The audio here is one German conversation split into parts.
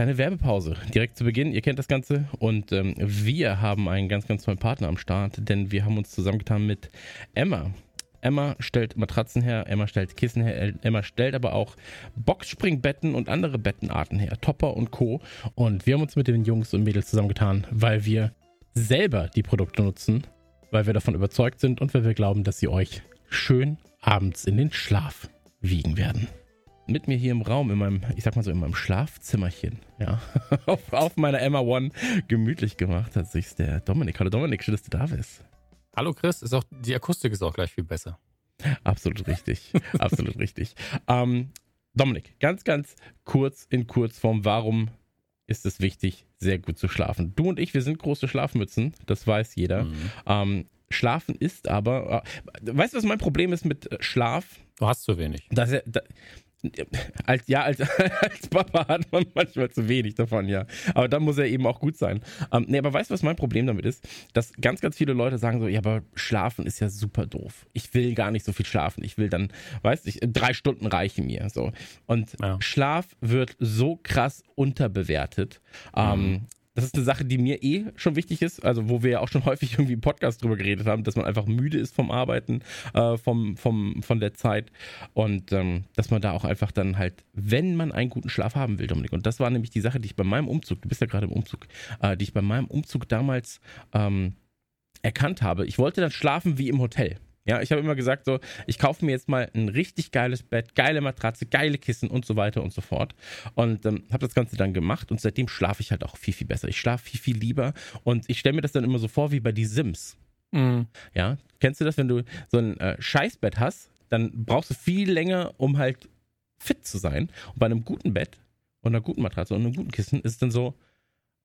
kleine Werbepause direkt zu Beginn. Ihr kennt das Ganze und ähm, wir haben einen ganz, ganz tollen Partner am Start, denn wir haben uns zusammengetan mit Emma. Emma stellt Matratzen her, Emma stellt Kissen her, Emma stellt aber auch Boxspringbetten und andere Bettenarten her, Topper und Co. Und wir haben uns mit den Jungs und Mädels zusammengetan, weil wir selber die Produkte nutzen, weil wir davon überzeugt sind und weil wir glauben, dass sie euch schön abends in den Schlaf wiegen werden mit mir hier im Raum, in meinem, ich sag mal so, in meinem Schlafzimmerchen, ja, auf, auf meiner Emma One gemütlich gemacht hat sich der Dominik. Hallo Dominik, schön, dass du da bist. Hallo Chris, ist auch, die Akustik ist auch gleich viel besser. Absolut richtig, absolut richtig. Ähm, Dominik, ganz, ganz kurz in Kurzform, warum ist es wichtig, sehr gut zu schlafen? Du und ich, wir sind große Schlafmützen, das weiß jeder. Mhm. Ähm, Schlafen ist aber, äh, weißt du, was mein Problem ist mit Schlaf? Du hast zu wenig. Dass er, da, als, ja, als, als Papa hat man manchmal zu wenig davon, ja. Aber dann muss er eben auch gut sein. Ähm, nee, aber weißt du, was mein Problem damit ist? Dass ganz, ganz viele Leute sagen so, ja, aber schlafen ist ja super doof. Ich will gar nicht so viel schlafen. Ich will dann, weißt du, drei Stunden reichen mir, so. Und ja. Schlaf wird so krass unterbewertet. Ähm, mhm. Ähm, das ist eine Sache, die mir eh schon wichtig ist, also wo wir ja auch schon häufig irgendwie im Podcast drüber geredet haben, dass man einfach müde ist vom Arbeiten, äh, vom, vom, von der Zeit und ähm, dass man da auch einfach dann halt, wenn man einen guten Schlaf haben will, Dominik, und das war nämlich die Sache, die ich bei meinem Umzug, du bist ja gerade im Umzug, äh, die ich bei meinem Umzug damals ähm, erkannt habe. Ich wollte dann schlafen wie im Hotel. Ja, ich habe immer gesagt, so, ich kaufe mir jetzt mal ein richtig geiles Bett, geile Matratze, geile Kissen und so weiter und so fort. Und ähm, habe das Ganze dann gemacht und seitdem schlafe ich halt auch viel, viel besser. Ich schlafe viel, viel lieber und ich stelle mir das dann immer so vor wie bei die Sims. Mhm. Ja, kennst du das, wenn du so ein äh, Scheißbett hast, dann brauchst du viel länger, um halt fit zu sein. Und bei einem guten Bett und einer guten Matratze und einem guten Kissen ist es dann so,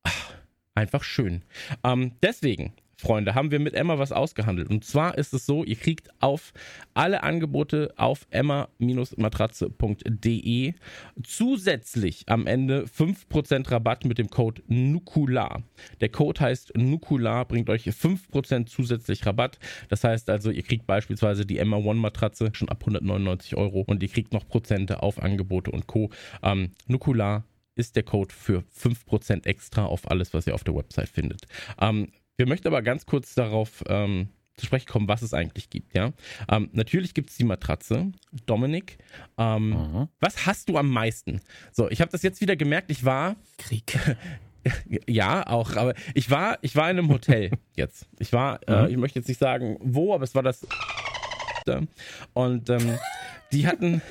ach, einfach schön. Ähm, deswegen Freunde, haben wir mit Emma was ausgehandelt. Und zwar ist es so, ihr kriegt auf alle Angebote auf emma-matratze.de zusätzlich am Ende 5% Rabatt mit dem Code NUKULAR. Der Code heißt NUKULAR, bringt euch 5% zusätzlich Rabatt. Das heißt also, ihr kriegt beispielsweise die Emma One Matratze schon ab 199 Euro und ihr kriegt noch Prozente auf Angebote und Co. Ähm, Nukular ist der Code für 5% extra auf alles, was ihr auf der Website findet. Ähm, wir möchten aber ganz kurz darauf ähm, zu sprechen kommen, was es eigentlich gibt, ja. Ähm, natürlich gibt es die Matratze. Dominik, ähm, mhm. was hast du am meisten? So, ich habe das jetzt wieder gemerkt, ich war. Krieg. ja, auch, aber ich war, ich war in einem Hotel jetzt. Ich war, äh, mhm. äh, ich möchte jetzt nicht sagen, wo, aber es war das. Und ähm, die hatten,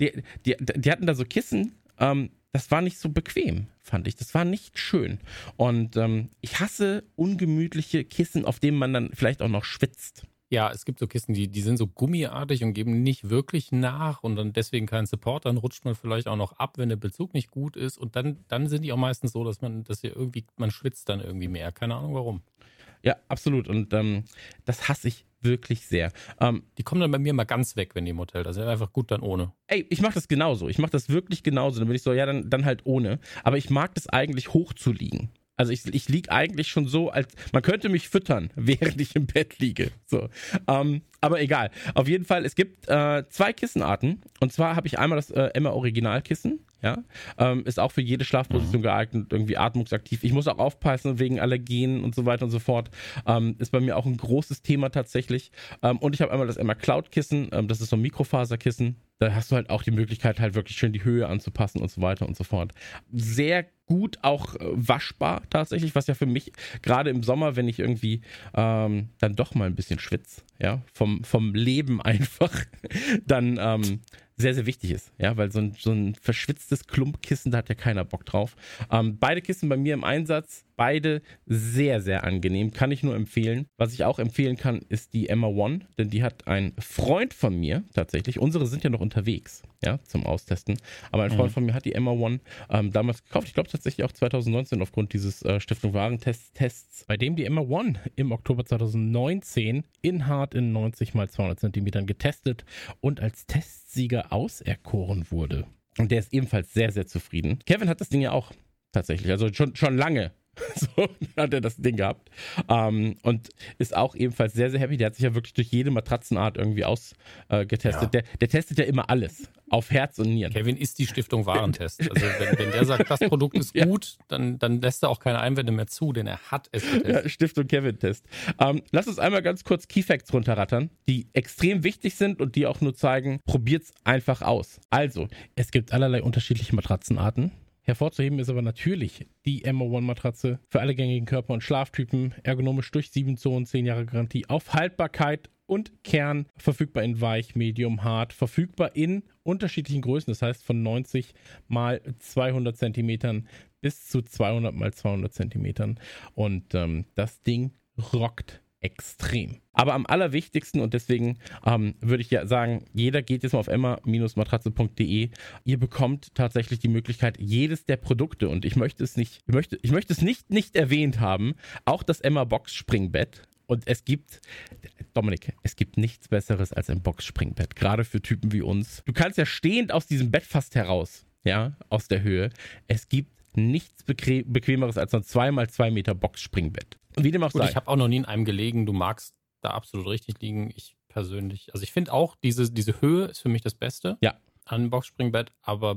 die, die, die hatten da so Kissen, ähm, das war nicht so bequem, fand ich. Das war nicht schön. Und ähm, ich hasse ungemütliche Kissen, auf denen man dann vielleicht auch noch schwitzt. Ja, es gibt so Kissen, die, die sind so gummiartig und geben nicht wirklich nach und dann deswegen keinen Support. Dann rutscht man vielleicht auch noch ab, wenn der Bezug nicht gut ist. Und dann, dann sind die auch meistens so, dass man, dass ihr irgendwie, man schwitzt dann irgendwie mehr. Keine Ahnung warum. Ja, absolut. Und ähm, das hasse ich wirklich sehr. Ähm, die kommen dann bei mir mal ganz weg, wenn die im Hotel da sind. Einfach gut dann ohne. Ey, ich mache das genauso. Ich mache das wirklich genauso. Dann bin ich so, ja, dann, dann halt ohne. Aber ich mag das eigentlich hoch zu liegen. Also ich, ich liege eigentlich schon so, als man könnte mich füttern, während ich im Bett liege. So. Ähm, aber egal. Auf jeden Fall, es gibt äh, zwei Kissenarten. Und zwar habe ich einmal das äh, Emma Originalkissen. Ja, ähm, ist auch für jede Schlafposition mhm. geeignet, irgendwie atmungsaktiv. Ich muss auch aufpassen wegen Allergenen und so weiter und so fort. Ähm, ist bei mir auch ein großes Thema tatsächlich. Ähm, und ich habe einmal das Emma Cloud Kissen. Ähm, das ist so ein Mikrofaserkissen. Da hast du halt auch die Möglichkeit, halt wirklich schön die Höhe anzupassen und so weiter und so fort. Sehr gut auch äh, waschbar tatsächlich, was ja für mich gerade im Sommer, wenn ich irgendwie ähm, dann doch mal ein bisschen schwitze, ja, vom, vom Leben einfach, dann ähm, sehr, sehr wichtig ist, ja, weil so ein, so ein verschwitztes Klumpkissen, da hat ja keiner Bock drauf. Ähm, beide Kissen bei mir im Einsatz, beide sehr, sehr angenehm, kann ich nur empfehlen. Was ich auch empfehlen kann, ist die Emma One, denn die hat ein Freund von mir tatsächlich, unsere sind ja noch unterwegs, ja, zum Austesten, aber ein Freund mhm. von mir hat die Emma One ähm, damals gekauft, ich glaube tatsächlich auch 2019 aufgrund dieses äh, Stiftung Warentests, bei dem die Emma One im Oktober 2019 in Hart in 90 x 200 cm getestet und als Testsieger auserkoren wurde. Und der ist ebenfalls sehr, sehr zufrieden. Kevin hat das Ding ja auch tatsächlich. Also schon, schon lange So hat er das Ding gehabt. Ähm, und ist auch ebenfalls sehr, sehr happy. Der hat sich ja wirklich durch jede Matratzenart irgendwie ausgetestet. Äh, der, der testet ja immer alles. Auf Herz und Nieren. Kevin ist die Stiftung Warentest. Also wenn, wenn der sagt, das Produkt ist ja. gut, dann, dann lässt er auch keine Einwände mehr zu, denn er hat es getestet. Ja, Stiftung Kevin-Test. Ähm, lass uns einmal ganz kurz Keyfacts runterrattern, die extrem wichtig sind und die auch nur zeigen, probiert's einfach aus. Also, es gibt allerlei unterschiedliche Matratzenarten. Hervorzuheben ist aber natürlich die MO1-Matratze für alle gängigen Körper- und Schlaftypen, ergonomisch durch 7 Zonen, 10 Jahre Garantie auf Haltbarkeit und Kern, verfügbar in weich, medium, hart, verfügbar in unterschiedlichen Größen, das heißt von 90 mal 200 Zentimetern bis zu 200 mal 200 Zentimetern. Und ähm, das Ding rockt extrem. Aber am allerwichtigsten und deswegen ähm, würde ich ja sagen, jeder geht jetzt mal auf emma-matratze.de. Ihr bekommt tatsächlich die Möglichkeit, jedes der Produkte und ich möchte es nicht, ich möchte, ich möchte es nicht nicht erwähnt haben, auch das Emma Box Springbett. Und es gibt, Dominik, es gibt nichts Besseres als ein Box-Springbett, gerade für Typen wie uns. Du kannst ja stehend aus diesem Bett fast heraus, ja, aus der Höhe. Es gibt nichts bequemeres als ein 2x2 Meter Box-Springbett. Wie dem auch Gut, sei. Ich habe auch noch nie in einem gelegen. Du magst da absolut richtig liegen. Ich persönlich, also ich finde auch, diese, diese Höhe ist für mich das Beste ja. an Boxspringbett, aber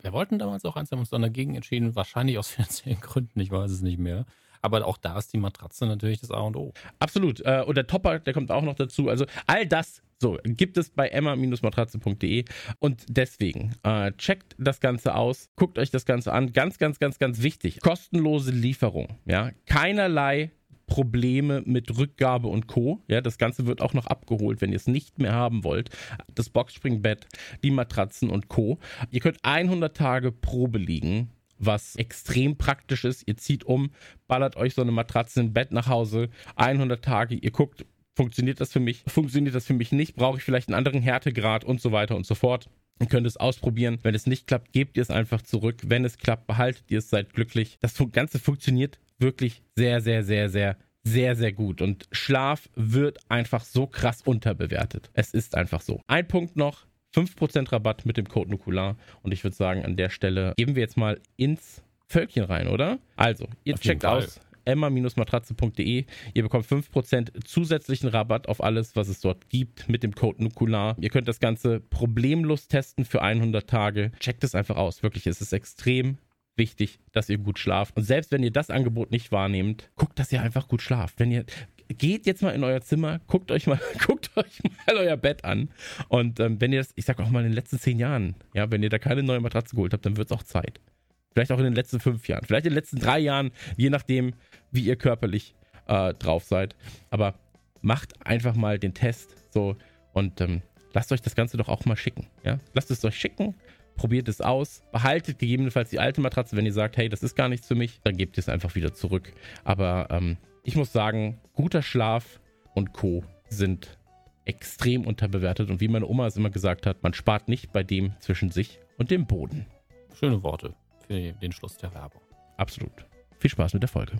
wir wollten damals auch eins, haben uns dann dagegen entschieden, wahrscheinlich aus finanziellen Gründen, ich weiß es nicht mehr. Aber auch da ist die Matratze natürlich das A und O. Absolut. Äh, und der Topper, der kommt auch noch dazu. Also all das so, gibt es bei emma-matratze.de und deswegen äh, checkt das Ganze aus, guckt euch das Ganze an. Ganz, ganz, ganz, ganz wichtig. Kostenlose Lieferung. Ja, keinerlei Probleme mit Rückgabe und Co. Ja, das Ganze wird auch noch abgeholt, wenn ihr es nicht mehr haben wollt. Das Boxspringbett, die Matratzen und Co. Ihr könnt 100 Tage Probe liegen was extrem praktisch ist. Ihr zieht um, ballert euch so eine Matratze im Bett nach Hause, 100 Tage, ihr guckt, funktioniert das für mich, funktioniert das für mich nicht, brauche ich vielleicht einen anderen Härtegrad und so weiter und so fort. Ihr könnt es ausprobieren. Wenn es nicht klappt, gebt ihr es einfach zurück. Wenn es klappt, behaltet ihr es, seid glücklich. Das Ganze funktioniert wirklich sehr, sehr, sehr, sehr, sehr, sehr gut. Und Schlaf wird einfach so krass unterbewertet. Es ist einfach so. Ein Punkt noch. 5% Rabatt mit dem Code Nukular. Und ich würde sagen, an der Stelle geben wir jetzt mal ins Völkchen rein, oder? Also, ihr Auf checkt aus emma-matratze.de. Ihr bekommt 5% zusätzlichen Rabatt auf alles, was es dort gibt mit dem Code Nukular. Ihr könnt das Ganze problemlos testen für 100 Tage. Checkt es einfach aus. Wirklich, es ist extrem wichtig, dass ihr gut schlaft. Und selbst wenn ihr das Angebot nicht wahrnehmt, guckt, dass ihr einfach gut schlaft. Wenn ihr geht jetzt mal in euer Zimmer, guckt euch mal, guckt euch mal euer Bett an. Und ähm, wenn ihr das, ich sag auch mal in den letzten zehn Jahren, ja, wenn ihr da keine neue Matratze geholt habt, dann wird es auch Zeit. Vielleicht auch in den letzten fünf Jahren, vielleicht in den letzten drei Jahren, je nachdem, wie ihr körperlich äh, drauf seid. Aber macht einfach mal den Test so und ähm, lasst euch das Ganze doch auch mal schicken. Ja? Lasst es euch schicken, probiert es aus, behaltet gegebenenfalls die alte Matratze, wenn ihr sagt, hey, das ist gar nichts für mich, dann gebt ihr es einfach wieder zurück. Aber ähm, ich muss sagen, guter Schlaf und Co. sind extrem unterbewertet. Und wie meine Oma es immer gesagt hat, man spart nicht bei dem zwischen sich und dem Boden. Schöne Worte für den Schluss der Werbung. Absolut. Viel Spaß mit der Folge.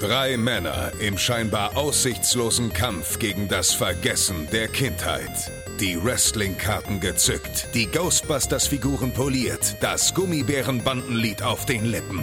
Drei Männer im scheinbar aussichtslosen Kampf gegen das Vergessen der Kindheit. Die Wrestling-Karten gezückt, die Ghostbusters-Figuren poliert, das Gummibärenbandenlied auf den Lippen.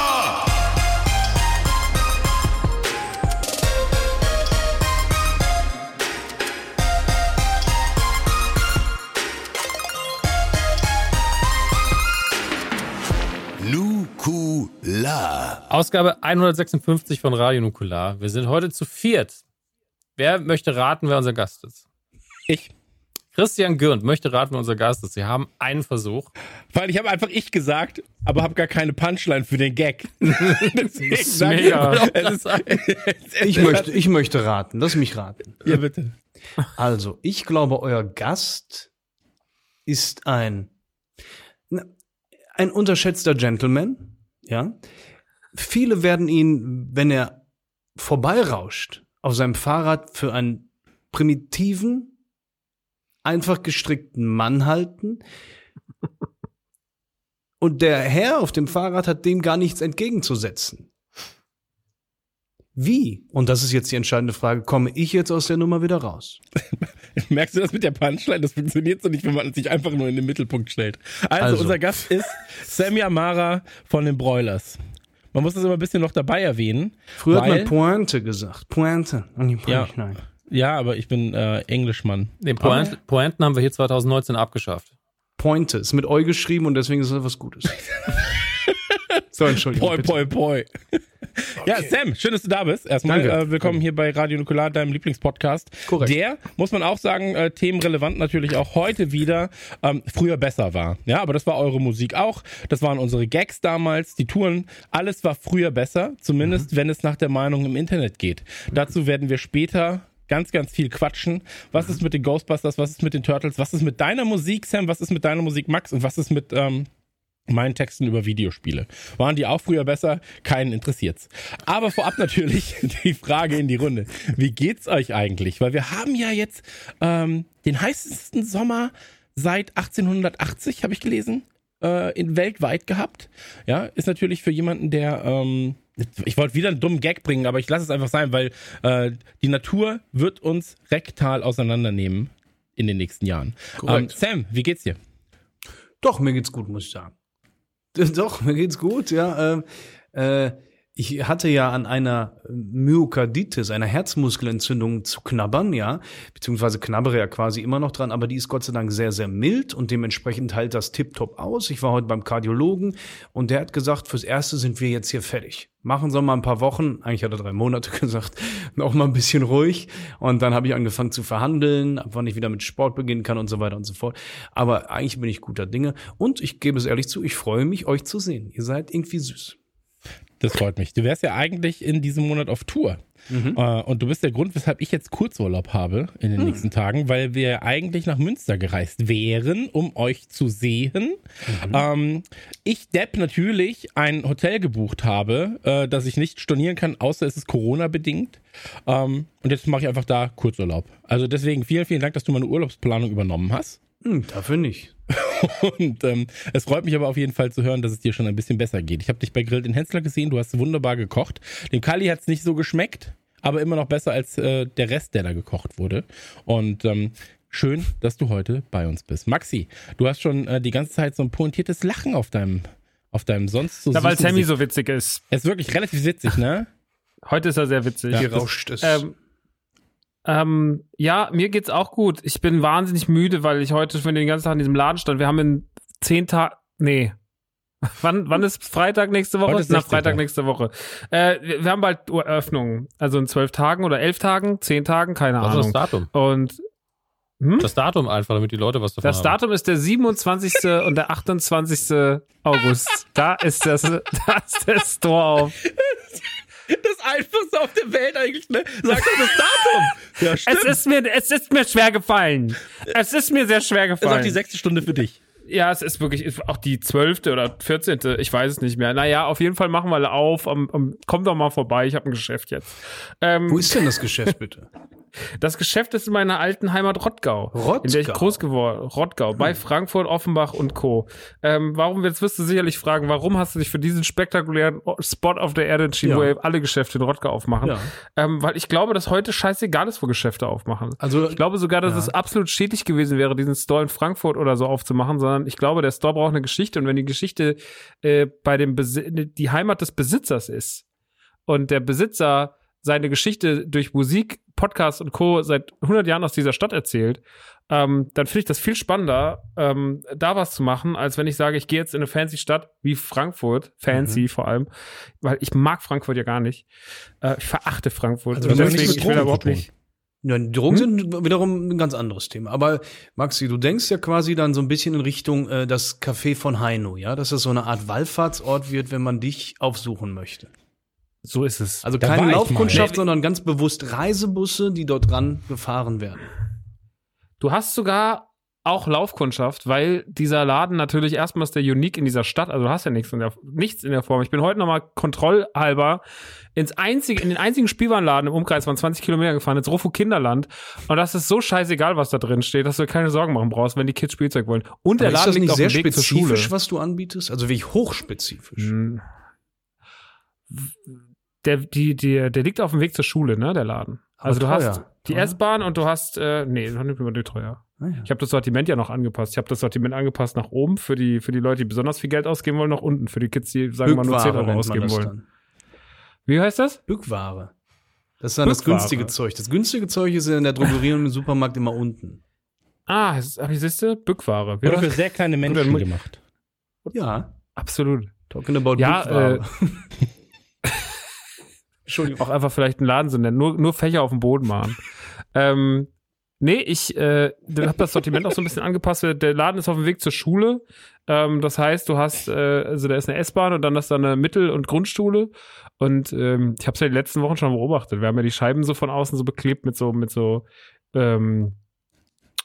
Nukular. Ausgabe 156 von Radio Nukular. Wir sind heute zu viert. Wer möchte raten, wer unser Gast ist? Ich. Christian Gürnt möchte raten, wer unser Gast ist. Sie haben einen Versuch. Weil ich habe einfach ich gesagt, aber habe gar keine Punchline für den Gag. mega. Ist, ich, möchte, ich möchte raten. Lass mich raten. Ja, bitte. Also, ich glaube, euer Gast ist ein, ein unterschätzter Gentleman ja. Viele werden ihn, wenn er vorbeirauscht, auf seinem Fahrrad für einen primitiven, einfach gestrickten Mann halten. Und der Herr auf dem Fahrrad hat dem gar nichts entgegenzusetzen. Wie, und das ist jetzt die entscheidende Frage, komme ich jetzt aus der Nummer wieder raus? Merkst du das mit der Punchline? Das funktioniert so nicht, wenn man sich einfach nur in den Mittelpunkt stellt. Also, Also. unser Gast ist Sammy Amara von den Broilers. Man muss das immer ein bisschen noch dabei erwähnen. Früher hat weil- man Pointe gesagt. Pointe. Und nicht Ja. Punchline. Ja, aber ich bin äh, Englischmann. Den Point, Pointen haben wir hier 2019 abgeschafft. Pointe ist mit Eu geschrieben und deswegen ist das was Gutes. so, Entschuldigung. Poi, bitte. poi, poi. Ja, Sam, schön, dass du da bist. Erstmal Danke. äh, willkommen hier bei Radio Nukular, deinem Lieblingspodcast. Korrekt. Der, muss man auch sagen, äh, themenrelevant natürlich auch heute wieder, ähm, früher besser war. Ja, aber das war eure Musik auch. Das waren unsere Gags damals, die Touren. Alles war früher besser, zumindest wenn es nach der Meinung im Internet geht. Dazu werden wir später ganz, ganz viel quatschen. Was ist mit den Ghostbusters? Was ist mit den Turtles? Was ist mit deiner Musik, Sam? Was ist mit deiner Musik, Max? Und was ist mit ähm, meinen Texten über Videospiele? Waren die auch früher besser? Keinen interessiert's. Aber vorab natürlich die Frage in die Runde. Wie geht's euch eigentlich? Weil wir haben ja jetzt ähm, den heißesten Sommer seit 1880, habe ich gelesen, äh, in weltweit gehabt. Ja, ist natürlich für jemanden, der ähm, ich wollte wieder einen dummen Gag bringen, aber ich lasse es einfach sein, weil äh, die Natur wird uns rektal auseinandernehmen in den nächsten Jahren. Ähm. Sam, wie geht's dir? Doch, mir geht's gut, muss ich sagen. Doch, mir geht's gut, ja. Ähm, äh, ich hatte ja an einer Myokarditis, einer Herzmuskelentzündung zu knabbern, ja, beziehungsweise knabbere ja quasi immer noch dran, aber die ist Gott sei Dank sehr, sehr mild und dementsprechend halt das tipptopp aus. Ich war heute beim Kardiologen und der hat gesagt, fürs Erste sind wir jetzt hier fertig. Machen Sie mal ein paar Wochen, eigentlich hat er drei Monate gesagt, noch mal ein bisschen ruhig und dann habe ich angefangen zu verhandeln, ab wann ich wieder mit Sport beginnen kann und so weiter und so fort. Aber eigentlich bin ich guter Dinge und ich gebe es ehrlich zu, ich freue mich, euch zu sehen. Ihr seid irgendwie süß. Das freut mich. Du wärst ja eigentlich in diesem Monat auf Tour. Äh, und du bist der Grund, weshalb ich jetzt Kurzurlaub habe in den nächsten Tagen, weil wir eigentlich nach Münster gereist wären, um euch zu sehen. Ähm, ich, Depp, natürlich ein Hotel gebucht habe, äh, das ich nicht stornieren kann, außer es ist Corona-bedingt. Ähm, und jetzt mache ich einfach da Kurzurlaub. Also deswegen vielen, vielen Dank, dass du meine Urlaubsplanung übernommen hast. Hm, dafür nicht. Und ähm, es freut mich aber auf jeden Fall zu hören, dass es dir schon ein bisschen besser geht. Ich habe dich bei Grill den Hensler gesehen, du hast wunderbar gekocht. Dem Kali hat es nicht so geschmeckt, aber immer noch besser als äh, der Rest, der da gekocht wurde. Und ähm, schön, dass du heute bei uns bist. Maxi, du hast schon äh, die ganze Zeit so ein pointiertes Lachen auf deinem, auf deinem sonst so Ja, weil Sammy so witzig ist. Es ist wirklich relativ witzig, ne? Heute ist er sehr witzig. Hier rauscht es. Ähm, ähm, ja, mir geht's auch gut. Ich bin wahnsinnig müde, weil ich heute schon den ganzen Tag in diesem Laden stand. Wir haben in zehn Tagen, nee. Wann, wann ist Freitag nächste Woche? Heute ist Na, 16. Freitag nächste Woche. Äh, wir, wir haben bald Eröffnung. Also in zwölf Tagen oder elf Tagen, zehn Tagen, keine Also das Ahnung. Datum. Und hm? Das Datum einfach, damit die Leute was davon das haben. Datum ist der 27. und der 28. August. Da ist das, da ist der Store auf. Das einfachste auf der Welt eigentlich, ne? Sag doch das Datum. Ja, stimmt. Es ist mir, es ist mir schwer gefallen. Es ist mir sehr schwer ist auch gefallen. die sechste Stunde für dich. Ja, es ist wirklich auch die zwölfte oder vierzehnte, ich weiß es nicht mehr. Naja, auf jeden Fall machen wir auf. Am, am, komm doch mal vorbei, ich habe ein Geschäft jetzt. Ähm, Wo ist denn das Geschäft bitte? das Geschäft ist in meiner alten Heimat Rottgau. Rottgau? In der ich groß geworden Rottgau, bei Frankfurt, Offenbach und Co. Ähm, warum, jetzt wirst du sicherlich fragen, warum hast du dich für diesen spektakulären Spot auf der Erde entschieden, Ja. wo alle Geschäfte in Rottgau aufmachen? Ja. Ähm, weil ich glaube, dass heute scheißegal ist, wo Geschäfte aufmachen. Also, Ich glaube sogar, dass Ja. es absolut schädlich gewesen wäre, diesen Store in Frankfurt oder so aufzumachen, sondern ich glaube, der Store braucht eine Geschichte und wenn die Geschichte äh, bei dem Besi die Heimat des Besitzers ist und der Besitzer seine Geschichte durch Musik, Podcast und Co. seit 100 Jahren aus dieser Stadt erzählt, ähm, dann finde ich das viel spannender, ähm, da was zu machen, als wenn ich sage, ich gehe jetzt in eine fancy Stadt wie Frankfurt, fancy vor allem, weil ich mag Frankfurt ja gar nicht. Äh, ich verachte Frankfurt. Also deswegen, nichts ich will da Drogen überhaupt nicht. Ja, die Drogen sind wiederum ein ganz anderes Thema. Aber Maxi, du denkst ja quasi dann so ein bisschen in Richtung äh, das Café von Heino, ja, dass das so eine Art Wallfahrtsort wird, wenn man dich aufsuchen möchte. So ist es. Also Da keine Laufkundschaft, sondern ganz bewusst Reisebusse, die dort dran gefahren werden. Du hast sogar auch Laufkundschaft, weil dieser Laden natürlich erstmal ist der unique in dieser Stadt, also du hast ja nichts in der, nichts in der Form. Ich bin heute nochmal kontrollhalber ins einzige, in den einzigen Spielwarenladen im Umkreis von 20 Kilometer gefahren, ins Rofo Kinderland. Und das ist so scheißegal, was da drin steht, dass du dir keine Sorgen machen brauchst, wenn die Kids Spielzeug wollen. Und der Aber ist Laden das liegt nicht auf sehr dem Weg zur Schule. spezifisch, was du anbietest? Also wirklich hochspezifisch. Hm. Der, die, die, der liegt auf dem Weg zur Schule, ne, der Laden. Aber Also du teuer. hast die? S-Bahn und du hast, äh, nee, noch nicht immer die teuer. Ah, ja. Ich habe das Sortiment ja noch angepasst. Ich habe das Sortiment angepasst nach oben für die, für die Leute, die besonders viel Geld ausgeben wollen, nach unten. Für die Kids, die, sagen wir mal, nur 10 Bückware Euro ausgeben das wollen. dann. Wie heißt das? Bückware. Das ist dann das Bückware. günstige Zeug. Das günstige Zeug ist in der Drogerie und im Supermarkt immer unten. Ah, ach, siehst du? Bückware. Wie Oder war für das? sehr kleine Menschen gemacht. Ja. Absolut. Talking about Ja, Bückware. Entschuldigung. Auch einfach vielleicht einen Laden so nennen. Nur, nur Fächer auf dem Boden machen. ähm, nee, ich äh, habe das Sortiment auch so ein bisschen angepasst. Der Laden ist auf dem Weg zur Schule. Ähm, das heißt, du hast, äh, also da ist eine S-Bahn und dann ist da eine Mittel- und Grundschule. Und ähm, ich habe es ja die letzten Wochen schon beobachtet. Wir haben ja die Scheiben so von außen so beklebt mit so, mit so ähm,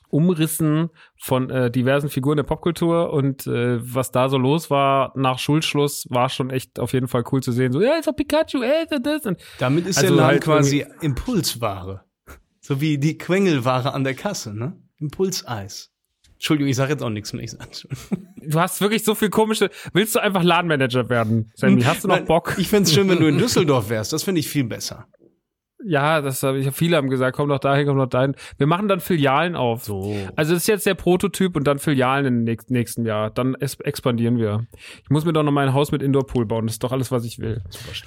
Umrissen von äh, diversen Figuren der Popkultur und äh, was da so los war nach Schulschluss, war schon echt auf jeden Fall cool zu sehen. So, ja, ist doch Pikachu, ey, ist das und Damit ist Also der Laden halt quasi Impulsware. So wie die Quengelware an der Kasse, ne? Impulseis. Entschuldigung, ich sage jetzt auch nichts mehr. Ich sag, du hast wirklich so viel komische. Willst du einfach Ladenmanager werden, Sammy? Hast du noch Bock? Ich find's schön, wenn du in Düsseldorf wärst. Das finde ich viel besser. Ja, das habe ich. Viele haben gesagt, komm doch dahin, komm doch dahin. Wir machen dann Filialen auf. So. Also das ist jetzt der Prototyp und dann Filialen im nächsten- nächsten Jahr. Dann expandieren wir. Ich muss mir doch noch mal ein Haus mit Indoor-Pool bauen. Das ist doch alles, was ich will.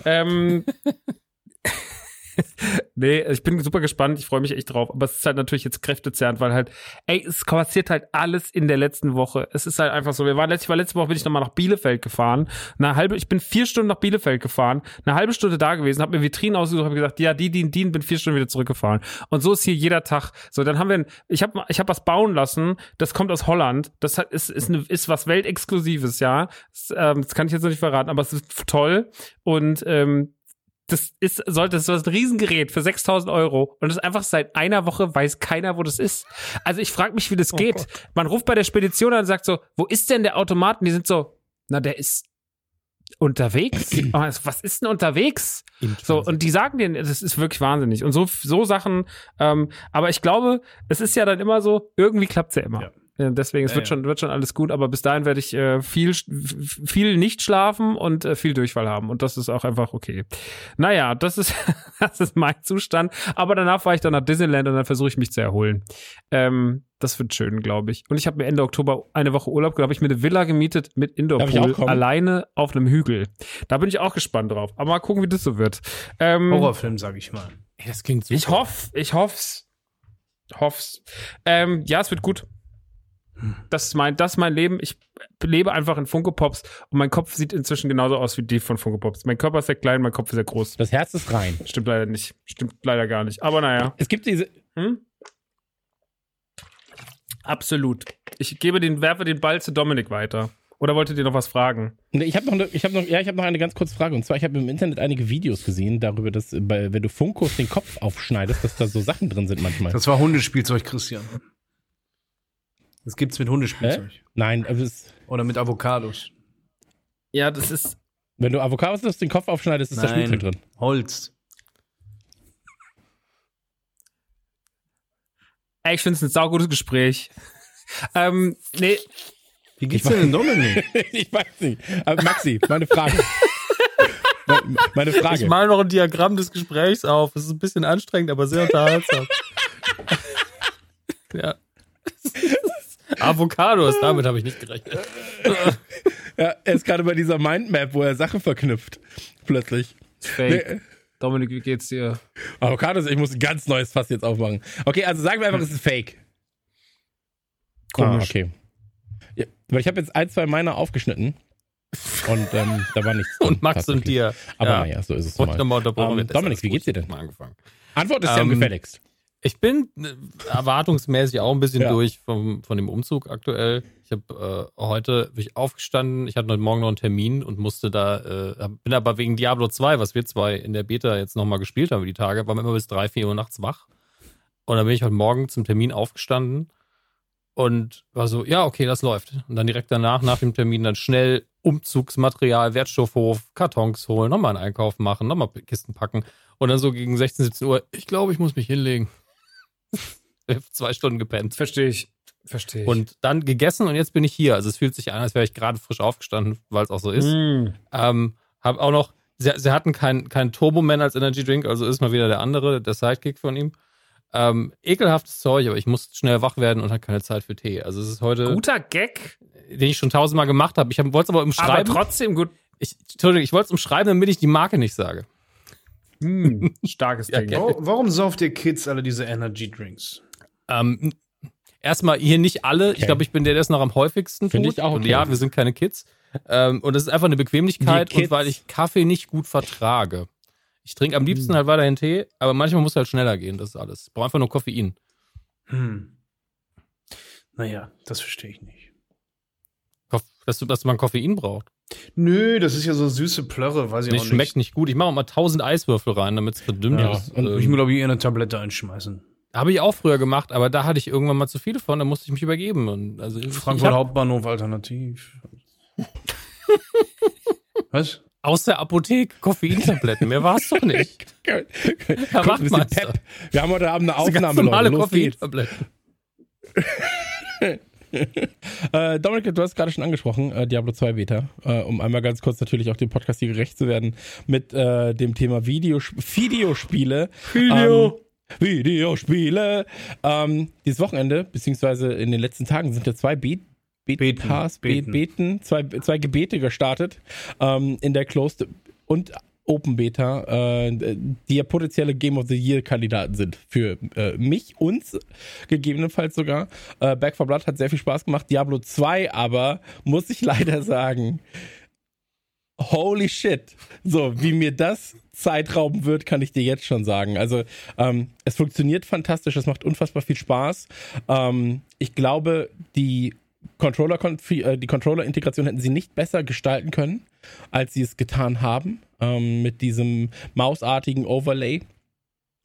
Ähm, nee, ich bin super gespannt. Ich freue mich echt drauf. Aber es ist halt natürlich jetzt kräftezerrend, weil halt, ey, es passiert halt alles in der letzten Woche. Es ist halt einfach so. Wir waren letzte, ich war letzte Woche bin ich noch mal nach Bielefeld gefahren. Eine halbe, ich bin vier Stunden nach Bielefeld gefahren, eine halbe Stunde da gewesen, habe mir Vitrinen ausgesucht, habe gesagt, ja, die, die, die, bin vier Stunden wieder zurückgefahren. Und so ist hier jeder Tag. So, dann haben wir, ein, ich habe, ich habe was bauen lassen. Das kommt aus Holland. Das hat, ist, ist, eine, ist was Weltexklusives, ja. Das, ähm, das kann ich jetzt noch nicht verraten, aber es ist toll und ähm, das ist, sollte, das ist ein Riesengerät für 6000 Euro und das ist einfach seit einer Woche weiß keiner, wo das ist. Also ich frage mich, wie das geht. Man ruft bei der Spedition an und sagt so, wo ist denn der Automat? Und die sind so, na, der ist unterwegs. Oh, Was ist denn unterwegs? So, und die sagen dir, das ist wirklich wahnsinnig. Und so, so Sachen, ähm, aber ich glaube, es ist ja dann immer so, irgendwie klappt's ja immer. Ja. Deswegen, es Ja, wird, ja. schon, wird schon alles gut, aber bis dahin werde ich äh, viel, viel nicht schlafen und äh, viel Durchfall haben. Und das ist auch einfach okay. Naja, das ist, das ist mein Zustand. Aber danach fahre ich dann nach Disneyland und dann versuche ich mich zu erholen. Ähm, das wird schön, glaube ich. Und ich habe mir Ende Oktober eine Woche Urlaub, glaube ich, mir eine Villa gemietet mit Indoor-Pool alleine auf einem Hügel. Da bin ich auch gespannt drauf. Aber mal gucken, wie das so wird. Ähm, Horrorfilm, sag ich mal. Ey, das klingt super. ich hoff, ich hoff's. Hoff's. Ähm, ja, es wird gut. Das ist mein, das ist mein Leben. Ich lebe einfach in Funko Pops und mein Kopf sieht inzwischen genauso aus wie die von Funko Pops. Mein Körper ist sehr klein, mein Kopf ist sehr groß. Das Herz ist rein. Stimmt leider nicht. Stimmt leider gar nicht. Aber naja. Es gibt diese. Hm? Absolut. Ich gebe den, werfe den Ball zu Dominik weiter. Oder wolltet ihr noch was fragen? Ne, Ich habe noch, eine- ich hab noch, ja, ich habe noch eine ganz kurze Frage. Und zwar, ich habe im Internet einige Videos gesehen darüber, dass, bei, wenn du Funkos den Kopf aufschneidest, dass da so Sachen drin sind manchmal. Das war Hundespielzeug, Christian. Das gibt's mit Hundespielzeug. Nein, aber es, Oder mit Avocados. Ja, das ist. wenn du Avocados den Kopf aufschneidest, ist da Nein. Spielzeug drin. Holz. Ey, ich finde es ein saugutes Gespräch. ähm, nee, Wie geht's denn in Dominik? ich weiß nicht. Aber Maxi, meine Frage. Me- meine Ich Frage. mal noch ein Diagramm des Gesprächs auf. Es ist ein bisschen anstrengend, aber sehr unterhaltsam. ja. Avocados, damit habe ich nicht gerechnet. Ja, er ist gerade bei dieser Mindmap, wo er Sachen verknüpft. Plötzlich. fake. Nee, Dominik, wie geht's dir? Avocados, ich muss ein ganz neues Fass jetzt aufmachen. Okay, also sagen wir einfach, es ist fake. Komisch. Ah, okay. Ja, weil ich habe jetzt ein, zwei meiner aufgeschnitten. Und ähm, da war nichts. Und Max und dir. Aber Ja. naja, so ist es Und mal. nochmal unterbrochen. Ähm, Dominik, wie geht's dir denn? Mal angefangen. Antwort ist ja am Ähm, gefälligst. Ich bin äh, erwartungsmäßig auch ein bisschen Ja. durch vom, von dem Umzug aktuell. Ich habe äh, heute bin ich aufgestanden, ich hatte heute Morgen noch einen Termin und musste da, äh, bin aber wegen Diablo 2, was wir zwei in der Beta jetzt nochmal gespielt haben, die Tage, war man immer bis drei, vier Uhr nachts wach. Und dann bin ich heute Morgen zum Termin aufgestanden Und war so, ja, okay, das läuft. Und dann direkt danach, nach dem Termin, dann schnell Umzugsmaterial, Wertstoffhof, Kartons holen, nochmal einen Einkauf machen, nochmal Kisten packen. Und dann so gegen 16, 17 Uhr, ich glaube, ich muss mich hinlegen. Zwei Stunden gepennt. Verstehe ich. Verstehe ich. Und dann gegessen und jetzt bin ich hier. Also es fühlt sich an, als wäre ich gerade frisch aufgestanden, weil es auch so ist. Mm. Ähm, hab auch noch, sie, sie hatten keinen kein Turboman als Energy Drink, also ist mal wieder der andere, der Sidekick von ihm. Ähm, ekelhaftes Zeug, aber ich muss schnell wach werden und habe keine Zeit für Tee. Also es ist heute, Guter Gag, den ich schon tausendmal gemacht habe. Ich hab, wollte es aber aber umschreiben. trotzdem gut. ich, Entschuldigung, ich wollte es umschreiben, damit ich die Marke nicht sage. Mm, starkes Ja, Ding. gell. Warum, sauft ihr Kids alle diese Energy Drinks? Ähm, erstmal hier nicht alle. Ich Okay. glaube, ich bin der, der es noch am häufigsten Finde tut. ich auch Und okay. ja, wir sind keine Kids. Ähm, und das ist einfach eine Bequemlichkeit und weil ich Kaffee nicht gut vertrage. Ich trinke am liebsten halt weiterhin Tee, aber manchmal muss halt schneller gehen, das ist alles. Ich brauche einfach nur Koffein. Hm. Naja, das verstehe ich nicht. Dass, dass man Koffein braucht. Nö, das ist ja so süße Plörre, weiß ich Nee, auch schmeckt nicht. nicht gut. Ich mache auch mal tausend Eiswürfel rein, damit es verdünnt Ja, ist. Und ich Ähm, muss, glaube ich, eher eine Tablette einschmeißen. Habe ich auch früher gemacht, aber da hatte ich irgendwann mal zu viele von, da musste ich mich übergeben. Und also ich, Frankfurt ich Hauptbahnhof alternativ. Was? aus der Apotheke Koffeintabletten, mehr war es doch nicht. Herr Wachtmeister. Wir haben heute Abend eine Aufnahme, normale Leute. Los geht's. Koffeintabletten. Äh, Dominik, du hast gerade schon angesprochen, äh, Diablo 2 Beta, äh, um einmal ganz kurz natürlich auch dem Podcast hier gerecht zu werden, mit äh, dem Thema Videos Videospiele. Video. Ähm, Videospiele. Ähm, dieses Wochenende, beziehungsweise in den letzten Tagen sind ja zwei Be Betas, Beten. Beten, Beten zwei, zwei Gebete gestartet ähm, in der Closed und Open Beta, äh, die ja potenzielle Game of the Year Kandidaten sind für äh, mich, uns gegebenenfalls sogar. Äh, Back 4 Blood hat sehr viel Spaß gemacht. Diablo 2 aber, muss ich leider sagen, holy shit. So, wie mir das Zeitrauben wird, kann ich dir jetzt schon sagen. Also, ähm, es funktioniert fantastisch, es macht unfassbar viel Spaß. Ähm, ich glaube, die Controller, äh, die Controller-Integration hätten sie nicht besser gestalten können, als sie es getan haben, ähm, mit diesem mausartigen Overlay.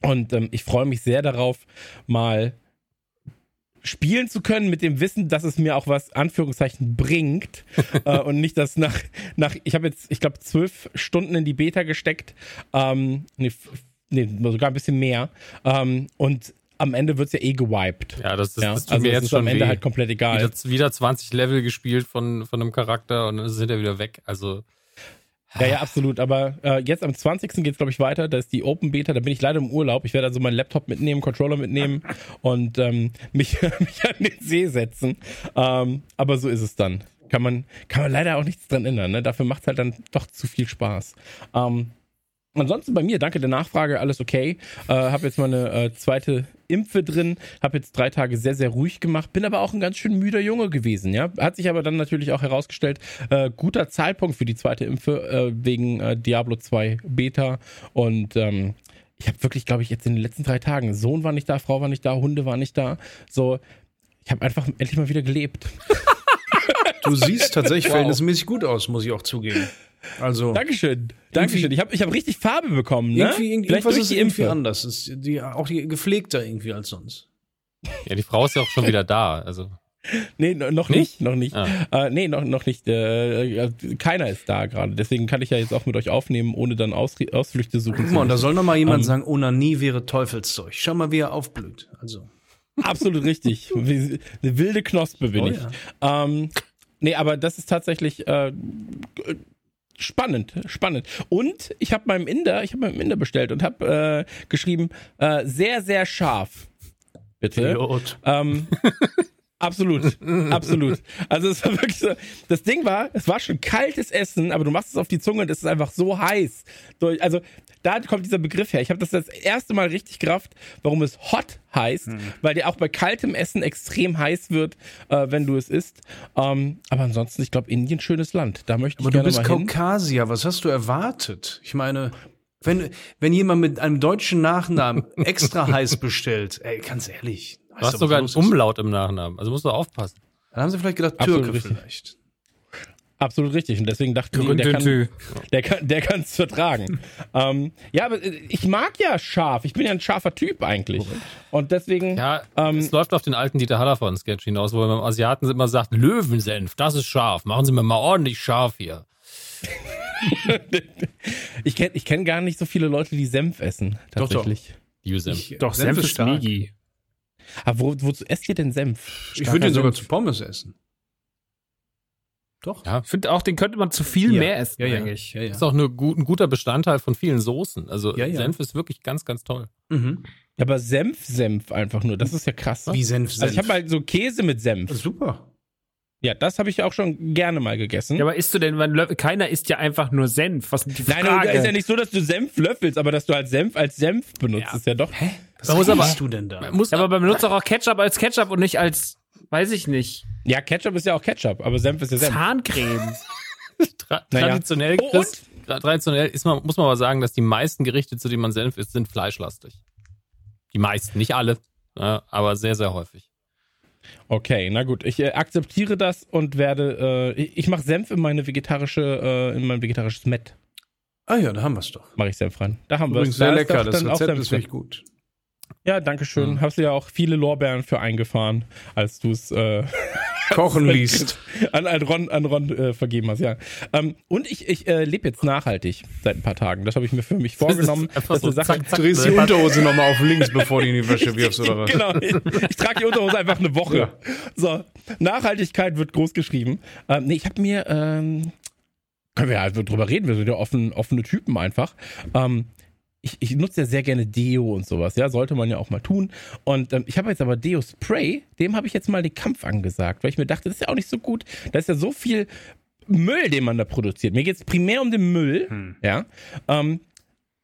Und ähm, ich freue mich sehr darauf, mal spielen zu können mit dem Wissen, dass es mir auch was Anführungszeichen bringt äh, und nicht dass nach nach ich habe jetzt ich glaube zwölf Stunden in die Beta gesteckt ähm, nee, nee sogar ein bisschen mehr ähm, und am Ende wird's ja eh gewiped Ja, das, das, ja, das tut also mir es jetzt ist schon am Ende weh. halt komplett egal wieder, wieder 20 Level gespielt von, von einem Charakter und dann ist es hinterher wieder weg. Also, Ja, ja, absolut. Aber äh, jetzt am 20. geht's glaube ich, weiter. Da ist die Open Beta. Da bin ich leider im Urlaub. Ich werde also meinen Laptop mitnehmen, Controller mitnehmen und ähm, mich, mich an den See setzen. Ähm, aber so ist es dann. Kann man, kann man leider auch nichts dran ändern. Ne? Dafür macht's halt dann doch zu viel Spaß. Ähm, ansonsten bei mir, danke der Nachfrage, alles okay. Äh, habe jetzt meine äh, zweite Impfe drin, habe jetzt drei Tage sehr, sehr ruhig gemacht, bin aber auch ein ganz schön müder Junge gewesen, ja. Hat sich aber dann natürlich auch herausgestellt, äh, guter Zeitpunkt für die zweite Impfe äh, wegen äh, Diablo 2 Beta und ähm, ich habe wirklich, glaube ich, jetzt in den letzten drei Tagen, Sohn war nicht da, Frau war nicht da, Hunde waren nicht da, so, ich habe einfach endlich mal wieder gelebt. Du siehst tatsächlich Wow. verhältnismäßig gut aus, muss ich auch zugeben. Also, Dankeschön, Dankeschön. Ich habe ich hab richtig Farbe bekommen, ne? irgendwie, irgendwie, Vielleicht irgendwas durch ist die irgendwie anders. Ist die, auch die gepflegter irgendwie als sonst. ja, die Frau ist ja auch schon wieder da. Also, Nee, no- noch Nicht? nicht, noch nicht. Ah. Äh, nee, noch, noch nicht. Äh, äh, keiner ist da gerade. Deswegen kann ich ja jetzt auch mit euch aufnehmen, ohne dann Aus Ausflüchte suchen Guck zu mal, und da müssen. soll noch mal jemand Ähm. sagen, Onanie wäre Teufelszeug. Schau mal, wie er aufblüht. Also, Absolut richtig. Wie- Eine wilde Knospe bin Oh ich. Ähm, nee, aber das ist tatsächlich äh, spannend, spannend. Und ich habe meinem Inder, ich habe meinem Inder bestellt und habe äh, geschrieben, äh, sehr, sehr scharf. Bitte. Ähm, absolut, absolut. Also es war wirklich so, das Ding war, es war schon kaltes Essen, aber du machst es auf die Zunge und es ist einfach so heiß. Also da kommt dieser Begriff her. Ich habe das das erste Mal richtig gerafft, warum es hot heißt, weil der auch bei kaltem Essen extrem heiß wird, äh, wenn du es isst. Ähm, aber ansonsten, ich glaube, Indien schönes Land. Da möchte ich Aber du gerne bist mal hin. Kaukasier. Was hast du erwartet? Ich meine, wenn, wenn jemand mit einem deutschen Nachnamen extra heiß bestellt, ey, ganz ehrlich. du hast sogar einen Umlaut im Nachnamen. Also musst du aufpassen. Dann haben sie vielleicht gedacht, Absolut Türke richtig. vielleicht. Absolut richtig. Und deswegen dachte ich, der kann, der kann, der kann es vertragen. ähm, ja, aber äh, ich mag ja scharf. Ich bin ja ein scharfer Typ eigentlich. Und deswegen. Ja, Ähm, es läuft auf den alten Dieter Hallervorden-Sketch hinaus, wo er beim Asiaten immer sagt, Löwensenf, das ist scharf. Machen Sie mir mal ordentlich scharf hier. ich kenne ich kenn gar nicht so viele Leute, die Senf essen. Doch, doch. Tatsächlich. Senf. Ich- Doch, Senf ist stark. Migi. Aber wo, wozu esst ihr denn Senf? Ich würde den sogar Senf. zu Pommes essen. Doch. Ja. Ich finde auch, den könnte man zu viel Ja. mehr essen Ja, ja. eigentlich. Ja, ja. Ist auch eine gut, ein guter Bestandteil von vielen Soßen. Also Ja, ja. Senf ist wirklich ganz, ganz toll. Mhm. Ja, aber Senf, Senf einfach nur. Das ist ja krass. Wie Senf, Senf. Also ich habe mal so Käse mit Senf. Super. Ja, das habe ich auch schon gerne mal gegessen. Ja, aber isst du denn, lö- keiner isst ja einfach nur Senf. Was ist die Nein, Frage? ist ja nicht so, dass du Senf löffelst, aber dass du halt Senf als Senf benutzt, ist ja doch. Hä? Was Man muss aber- du denn da? Muss ja, aber man benutzt doch auch Ketchup als Ketchup und nicht als, weiß ich nicht, Ja, Ketchup ist ja auch Ketchup, aber Senf ist ja Senf. Zahncreme. Tra Naja. traditionell, Oh, Chris, traditionell ist man, muss man aber sagen, dass die meisten Gerichte, zu denen man Senf isst, sind fleischlastig. Die meisten, nicht alle, ja, aber sehr, sehr häufig. Okay, na gut, ich äh, akzeptiere das und werde, äh, ich, ich mache Senf in meine vegetarische, äh, in mein vegetarisches Met. Ah ja, da haben wir es doch. Mache ich Senf rein. Da haben wir Übrigens es. sehr Da ist lecker. Das Rezept ist wirklich gut. Ja, danke schön. Mhm. Hast du ja auch viele Lorbeeren für eingefahren, als du es äh, Kochen liest. an, an Ron, an Ron äh, vergeben hast, ja. Ähm, und ich, ich äh, lebe jetzt nachhaltig seit ein paar Tagen. Das habe ich mir für mich vorgenommen. Das ist Das ist eine so Sache. zack, zack, Du drehst die? Unterhose nochmal auf links, bevor du in die Wäsche wirfst, oder was? Genau, ich, ich trage die Unterhose einfach eine Woche. Ja. So, Nachhaltigkeit wird groß geschrieben. Ähm, nee, ich habe mir, ähm, können wir ja also drüber reden, wir sind ja offen, offene Typen einfach. Ähm, ich, ich nutze ja sehr gerne Deo und sowas, ja, sollte man ja auch mal tun. Und ähm, ich habe jetzt aber Deo Spray, dem habe ich jetzt mal den Kampf angesagt, weil ich mir dachte, das ist ja auch nicht so gut. Da ist ja so viel Müll, den man da produziert. Mir geht es primär um den Müll, Hm. ja. Ähm,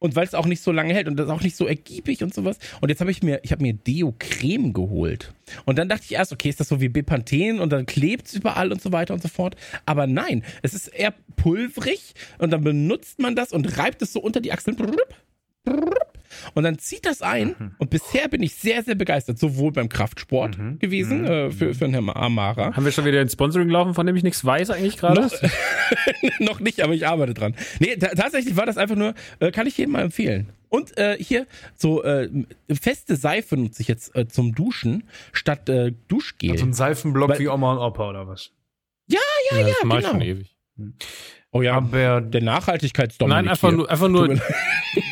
und weil es auch nicht so lange hält und das auch nicht so ergiebig und sowas. Und jetzt habe ich mir, ich habe mir Deo-Creme geholt. Und dann dachte ich erst, okay, ist das so wie Bepanthen und dann klebt's überall und so weiter und so fort. Aber nein, es ist eher pulverig und dann benutzt man das und reibt es so unter die Achseln. Und dann zieht das ein. Und bisher bin ich sehr, sehr begeistert. Sowohl beim Kraftsport gewesen, Äh, für, für den Herrn Amara. Haben wir schon wieder ein Sponsoring laufen, von dem ich nichts weiß eigentlich gerade? Noch nicht, aber ich arbeite dran. Nee, ta tatsächlich war das einfach nur, äh, kann ich jedem mal empfehlen. Und äh, hier, so äh, feste Seife nutze ich jetzt äh, zum Duschen statt äh, Duschgel. So ein Seifenblock Weil- wie Oma und Opa, oder was? Ja, das mach ich genau. schon ewig. oh ja, Aber der Nachhaltigkeitsdominik Nein, einfach hier. nur, einfach nur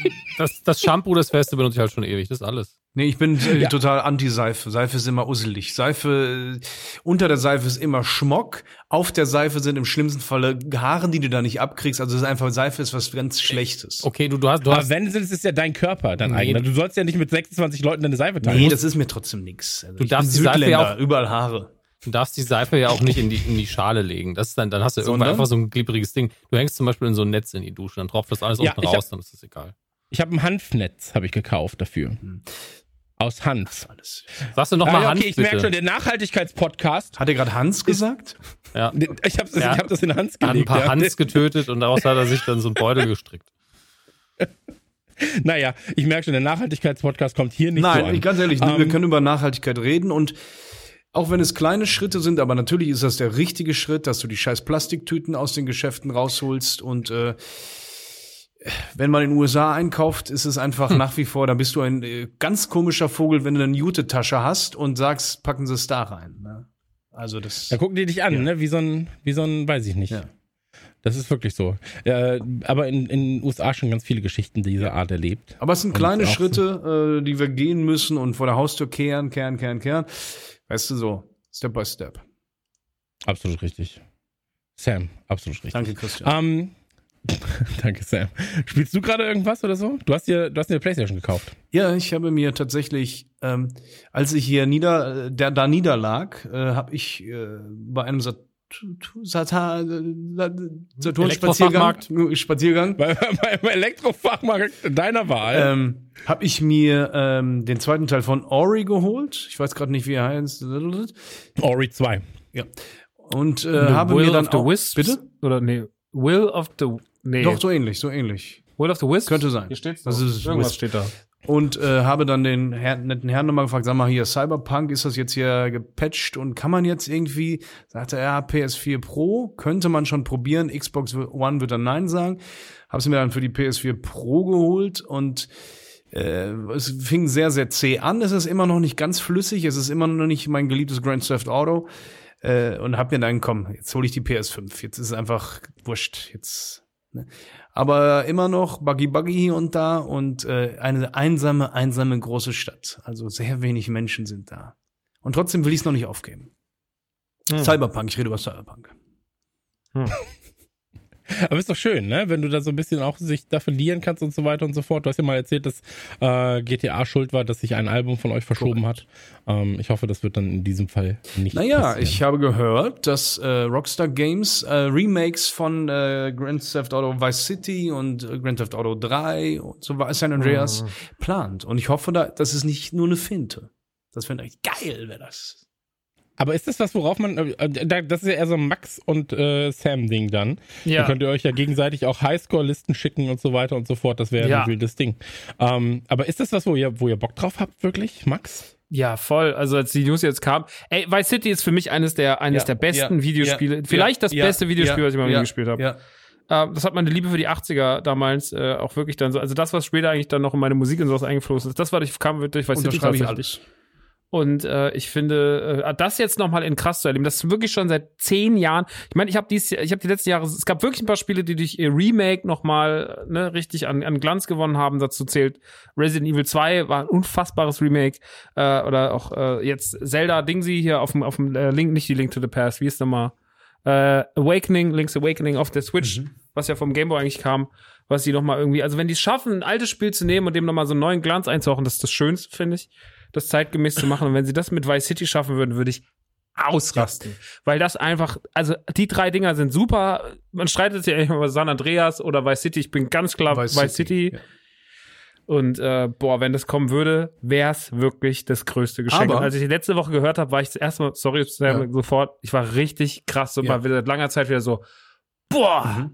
das, das Shampoo, das Feste benutze ich halt schon ewig. Das ist alles. Nee, ich bin äh, Ja. total anti-Seife. Seife ist immer usselig. Seife, äh, unter der Seife ist immer Schmock. Auf der Seife sind im schlimmsten Falle Haaren, die du da nicht abkriegst. Also es ist einfach, Seife ist was ganz Schlechtes. Okay, du, du hast, du Aber hast, wenn es ist, ist ja dein Körper, dein Nee. eigener. Du sollst ja nicht mit 26 Leuten deine Seife teilen. Nee, das ist mir trotzdem nix. Also Du ich darfst bin die Seife Südländer, ja auch- überall Haare. du darfst die Seife ja auch nicht in die, in die Schale legen. Das ist dann, dann hast du irgendwann Sondern? einfach so ein glibberiges Ding. Du hängst zum Beispiel in so ein Netz in die Dusche, dann tropft das alles Ja, unten hab- raus, dann ist das egal. Ich habe ein Hanfnetz, habe ich gekauft dafür. Aus Hanf. Alles. Sagst du noch Ah, ja, Hanf, okay, ich bitte. merke schon, der Nachhaltigkeitspodcast. Hat er gerade Hans gesagt? ja. Ich habe Ja. ich hab das in Hans Er hat ein gelegt. paar ja. Hans getötet und daraus hat er sich dann so einen Beutel gestrickt. Naja, ich merke schon, der Nachhaltigkeitspodcast kommt hier nicht so Nein, an. ich, ganz ehrlich, Ähm, wir können über Nachhaltigkeit reden und auch wenn es kleine Schritte sind, aber natürlich ist das der richtige Schritt, dass du die scheiß Plastiktüten aus den Geschäften rausholst und äh, wenn man in den USA einkauft, ist es einfach nach wie vor, da bist du ein äh, ganz komischer Vogel, wenn du eine Jute-Tasche hast und sagst, packen sie es da rein. Ne? Also das. Da gucken die dich an, Ja. ne? Wie so ein, wie so ein, weiß ich nicht. Ja. Das ist wirklich so. Äh, aber in, den USA schon ganz viele Geschichten dieser Art erlebt. Aber es sind kleine Schritte, äh, die wir gehen müssen und vor der Haustür kehren, kehren, kehren, kehren. Weißt du so, Step by Step. Absolut richtig. Sam, absolut richtig. Danke, Christian. Ähm, danke, Sam. Spielst du gerade irgendwas oder so? Du hast dir, du hast dir eine Playstation gekauft. Ja, ich habe mir tatsächlich, ähm, als ich hier nieder, äh, der, da niederlag, äh, habe ich äh, bei einem Sat Sata Saturn Spaziergang, Elektrofachmarkt. Spaziergang Bei, beim Elektrofachmarkt deiner Wahl. ähm, habe ich mir ähm, den zweiten Teil von Ori geholt. Ich weiß gerade nicht, wie er heißt. Ori 2. Ja. Und äh, habe Will mir dann of the auch, Wisps? bitte. Oder nee, Will of the nee. Doch so ähnlich, so ähnlich. Will of the Wisps? Könnte sein. Hier steht's Das doch. ist Irgendwas Wisp. steht da. und äh, habe dann den Herr, netten Herrn nochmal gefragt, sag mal hier, Cyberpunk, ist das jetzt hier gepatcht und kann man jetzt irgendwie, sagte er, ja, PS4 Pro, könnte man schon probieren, Xbox One wird dann Nein sagen. Hab's mir dann für die PS4 Pro geholt und äh, es fing sehr, sehr zäh an. Es ist immer noch nicht ganz flüssig, es ist immer noch nicht mein geliebtes Grand Theft Auto. Äh, und hab mir dann, komm, jetzt hole ich die PS5. Jetzt ist es einfach wurscht. Jetzt. Ne? Aber immer noch Buggy Buggy hier und da und äh, eine einsame, einsame große Stadt. Also sehr wenig Menschen sind da. Und trotzdem will ich es noch nicht aufgeben. Hm. Cyberpunk, ich rede über Cyberpunk. Aber ist doch schön, ne? Wenn du da so ein bisschen auch sich da verlieren kannst und so weiter und so fort. Du hast ja mal erzählt, dass äh, GTA schuld war, dass sich ein Album von euch verschoben hat. Ähm, ich hoffe, das wird dann in diesem Fall nicht Naja, passieren. ich habe gehört, dass äh, Rockstar Games äh, Remakes von äh, Grand Theft Auto Vice City und äh, Grand Theft Auto 3 und so weiter San Andreas plant. Und ich hoffe, da, das ist nicht nur eine Finte. Das wäre eigentlich geil, wäre das. Aber ist das was, worauf man, äh, da- das ist ja eher so ein Max und äh, Sam-Ding dann. Ja. Da könnt ihr euch ja gegenseitig auch Highscore-Listen schicken und so weiter und so fort. Das wäre Ja. ein wildes Ding. Ähm, aber ist das was, wo ihr, wo ihr Bock drauf habt, wirklich, Max? Ja, voll. Also als die News jetzt kam, ey, Vice City ist für mich eines der eines Ja, der besten ja, Videospiele, ja, vielleicht das ja, beste Videospiel, ja, was ich mal ja, gespielt habe. Ja. Äh, das hat meine Liebe für die 80er damals äh, auch wirklich dann so, also das, was später eigentlich dann noch in meine Musik und sowas eingeflossen ist, das war ich kam wirklich Vice City ich tatsächlich. alles. Und äh, ich finde, äh, das jetzt nochmal in krass zu erleben, das ist wirklich schon seit zehn Jahren. Ich meine, ich habe dies, ich habe die letzten Jahre, es gab wirklich ein paar Spiele, die durch ihr Remake nochmal ne, richtig an, an Glanz gewonnen haben. Dazu zählt Resident Evil 2, war ein unfassbares Remake. Äh, oder auch äh, jetzt Zelda Dingsy hier auf dem, auf dem äh, Link, nicht die Link to the Past, wie ist nochmal? Äh, Awakening, Link's Awakening auf der Switch, was ja vom Game Boy eigentlich kam, was sie nochmal irgendwie, also wenn die es schaffen, ein altes Spiel zu nehmen und dem nochmal so einen neuen Glanz einzuhauchen, das ist das Schönste, finde ich das zeitgemäß zu machen. Und wenn sie das mit Vice City schaffen würden, würde ich ausrasten. Weil das einfach, also die drei Dinger sind super. Man streitet sich ja immer über San Andreas oder Vice City. Ich bin ganz klar Vice, City. ja. Und äh, boah, wenn das kommen würde, wäre es wirklich das größte Geschenk. Aber- als ich die letzte Woche gehört habe, war ich das erste Mal, sorry, Ja. sofort, ich war richtig krass und wieder seit langer Zeit wieder so, boah,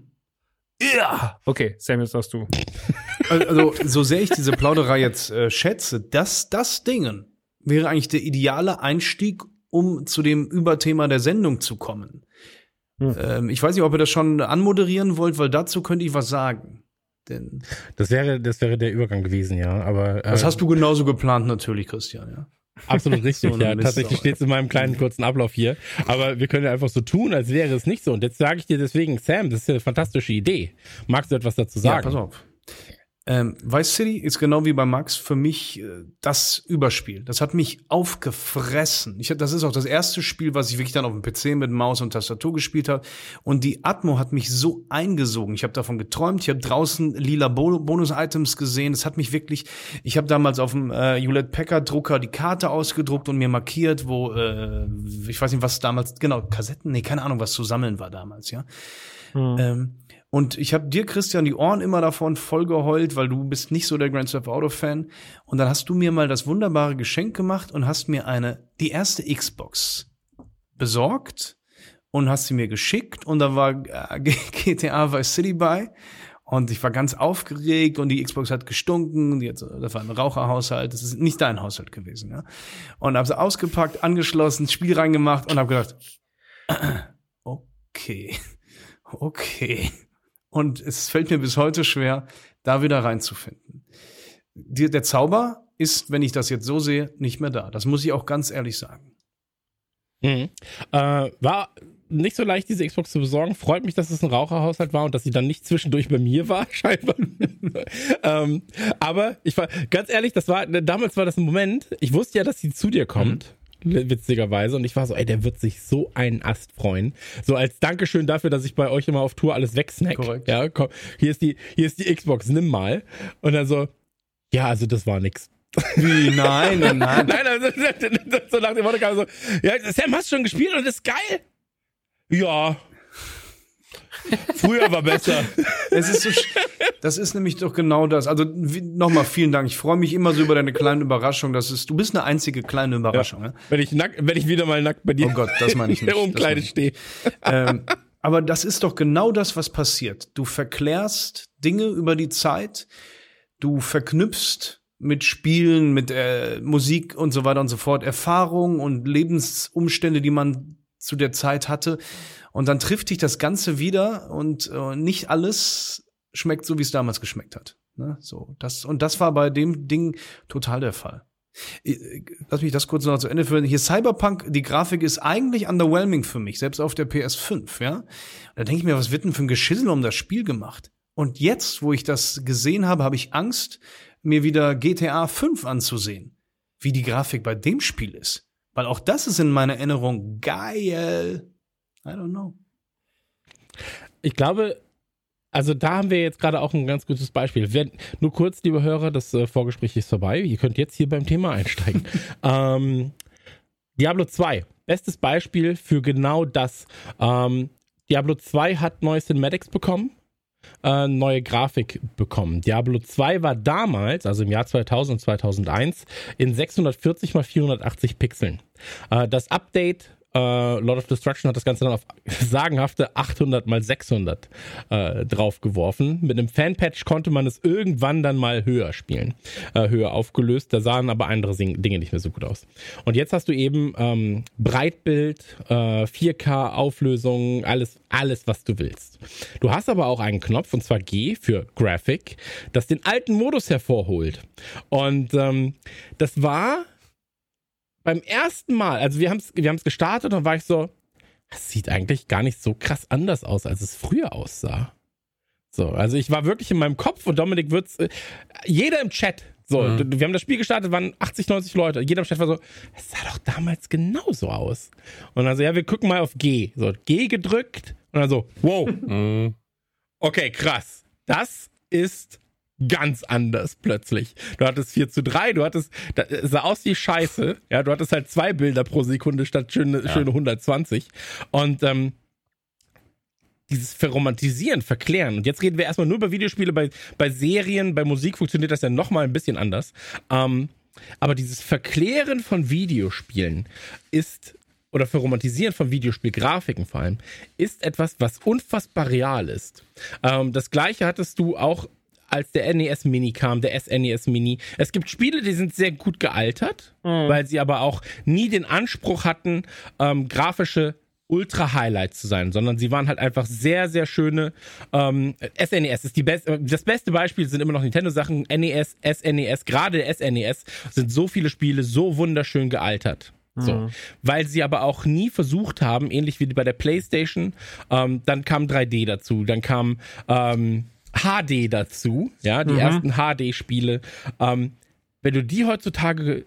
ja. Okay, Sam, jetzt sagst du. Also, so sehr ich diese Plauderei jetzt äh, schätze, das, das Dingen wäre eigentlich der ideale Einstieg, um zu dem Überthema der Sendung zu kommen. Hm. Ähm, ich weiß nicht, ob ihr das schon anmoderieren wollt, weil dazu könnte ich was sagen. Denn Das wäre, das wäre der Übergang gewesen, ja. Aber äh, das hast du genauso geplant, natürlich, Christian, ja. absolut richtig. So ja, Mist tatsächlich steht es in meinem kleinen kurzen Ablauf hier. Aber wir können ja einfach so tun, als wäre es nicht so. Und jetzt sage ich dir deswegen, Sam, das ist ja eine fantastische Idee. Magst du etwas dazu sagen? Ja, pass auf. Ähm, Vice City ist genau wie bei Max für mich äh, das Überspiel. Das hat mich aufgefressen. Ich, das ist auch das erste Spiel, was ich wirklich dann auf dem PC mit Maus und Tastatur gespielt habe. Und die Atmo hat mich so eingesogen. Ich habe davon geträumt. Ich habe draußen lila Bo Bonus-Items gesehen. Das hat mich wirklich. Ich habe damals auf dem äh, Hewlett Packard Drucker die Karte ausgedruckt und mir markiert, wo äh, ich weiß nicht, was damals genau Kassetten. Nee, keine Ahnung, was zu sammeln war damals. Ja. Ähm, und ich habe dir, Christian, die Ohren immer davon voll geheult, weil du bist nicht so der Grand Theft Auto Fan. Und dann hast du mir mal das wunderbare Geschenk gemacht und hast mir eine, die erste Xbox besorgt und hast sie mir geschickt und da war äh, GTA Vice City bei. Und ich war ganz aufgeregt und die Xbox hat gestunken. Die hat, das war ein Raucherhaushalt. Das ist nicht dein Haushalt gewesen, ja. Und habe sie ausgepackt, angeschlossen, Spiel reingemacht und habe gedacht, okay, okay. Und es fällt mir bis heute schwer, da wieder reinzufinden. Die, der Zauber ist, wenn ich das jetzt so sehe, nicht mehr da. Das muss ich auch ganz ehrlich sagen. Mhm. Äh, war nicht so leicht, diese Xbox zu besorgen. Freut mich, dass es ein Raucherhaushalt war und dass sie dann nicht zwischendurch bei mir war, scheinbar. ähm, aber ich war, ganz ehrlich, das war, damals war das ein Moment, ich wusste ja, dass sie zu dir kommt. Witzigerweise. Und ich war so, ey, der wird sich so einen Ast freuen. So als Dankeschön dafür, dass ich bei euch immer auf Tour alles wegsnack. Korrekt. Ja, komm, hier ist die, hier ist die Xbox, nimm mal. Und dann so, ja, also das war nix. Wie? Nein, nein, nein. Nein, also, so nach dem Motto kam so, ja, Sam, hast du schon gespielt und ist geil? Ja. Früher war besser. Es ist so, das ist nämlich doch genau das. Also nochmal vielen Dank. Ich freue mich immer so über deine kleinen Überraschungen. Das ist, du bist eine einzige kleine Überraschung. Ja. Wenn ich nackt, wenn ich wieder mal nackt bei dir Oh Gott, das meine ich in der nicht. Das Umkleide stehe. ähm, aber das ist doch genau das, was passiert. Du verklärst Dinge über die Zeit, du verknüpfst mit Spielen, mit äh, Musik und so weiter und so fort, Erfahrung und Lebensumstände, die man zu der Zeit hatte. Und dann trifft dich das Ganze wieder und äh, nicht alles schmeckt so, wie es damals geschmeckt hat. Ne? So, das, und das war bei dem Ding total der Fall. Lass mich das kurz noch zu Ende führen. Hier Cyberpunk, die Grafik ist eigentlich underwhelming für mich, selbst auf der PS5, ja. Da denke ich mir, was wird denn für ein Geschissel um das Spiel gemacht? Und jetzt, wo ich das gesehen habe, habe ich Angst, mir wieder GTA 5 anzusehen. Wie die Grafik bei dem Spiel ist. Weil auch das ist in meiner Erinnerung geil. I don't know. Ich glaube, also da haben wir jetzt gerade auch ein ganz gutes Beispiel. Wenn, nur kurz, liebe Hörer, das äh, Vorgespräch ist vorbei. Ihr könnt jetzt hier beim Thema einsteigen. ähm, Diablo 2, bestes Beispiel für genau das. Ähm, Diablo 2 hat neue Cinematics bekommen, äh, neue Grafik bekommen. Diablo 2 war damals, also im Jahr 2000 2001, in 640 x 480 Pixeln. Äh, das Update äh, Lord of Destruction hat das Ganze dann auf sagenhafte 800 mal 600 äh, draufgeworfen. Mit einem Fanpatch konnte man es irgendwann dann mal höher spielen, äh, höher aufgelöst. Da sahen aber andere Dinge nicht mehr so gut aus. Und jetzt hast du eben ähm, Breitbild, äh, 4K Auflösung, alles, alles, was du willst. Du hast aber auch einen Knopf, und zwar G für Graphic, das den alten Modus hervorholt. Und ähm, das war beim ersten Mal, also wir haben es wir haben's gestartet und war ich so, das sieht eigentlich gar nicht so krass anders aus, als es früher aussah. So, also ich war wirklich in meinem Kopf und Dominik wird's, äh, jeder im Chat, so, mhm. wir haben das Spiel gestartet, waren 80, 90 Leute, jeder im Chat war so, es sah doch damals genauso aus. Und dann so, ja, wir gucken mal auf G. So, G gedrückt und dann so, wow. Mhm. Okay, krass. Das ist ganz anders plötzlich. Du hattest 4 zu 3, du hattest, das sah aus wie Scheiße, ja, du hattest halt zwei Bilder pro Sekunde statt schöne, ja. schöne 120. Und ähm, dieses Verromantisieren, Verklären. Und jetzt reden wir erstmal nur über Videospiele, bei, bei Serien, bei Musik funktioniert das ja nochmal ein bisschen anders. Ähm, aber dieses Verklären von Videospielen ist oder Verromantisieren von Videospielgrafiken vor allem, ist etwas, was unfassbar real ist. Ähm, das gleiche hattest du auch als der NES Mini kam, der SNES Mini. Es gibt Spiele, die sind sehr gut gealtert, mhm. weil sie aber auch nie den Anspruch hatten, ähm, grafische Ultra-Highlights zu sein, sondern sie waren halt einfach sehr, sehr schöne. Ähm, SNES ist die beste, das beste Beispiel sind immer noch Nintendo-Sachen. NES, SNES, gerade der SNES sind so viele Spiele so wunderschön gealtert. So. Mhm. Weil sie aber auch nie versucht haben, ähnlich wie bei der PlayStation, ähm, dann kam 3D dazu, dann kam ähm, HD dazu, ja, die mhm. ersten HD-Spiele. Ähm, wenn du die heutzutage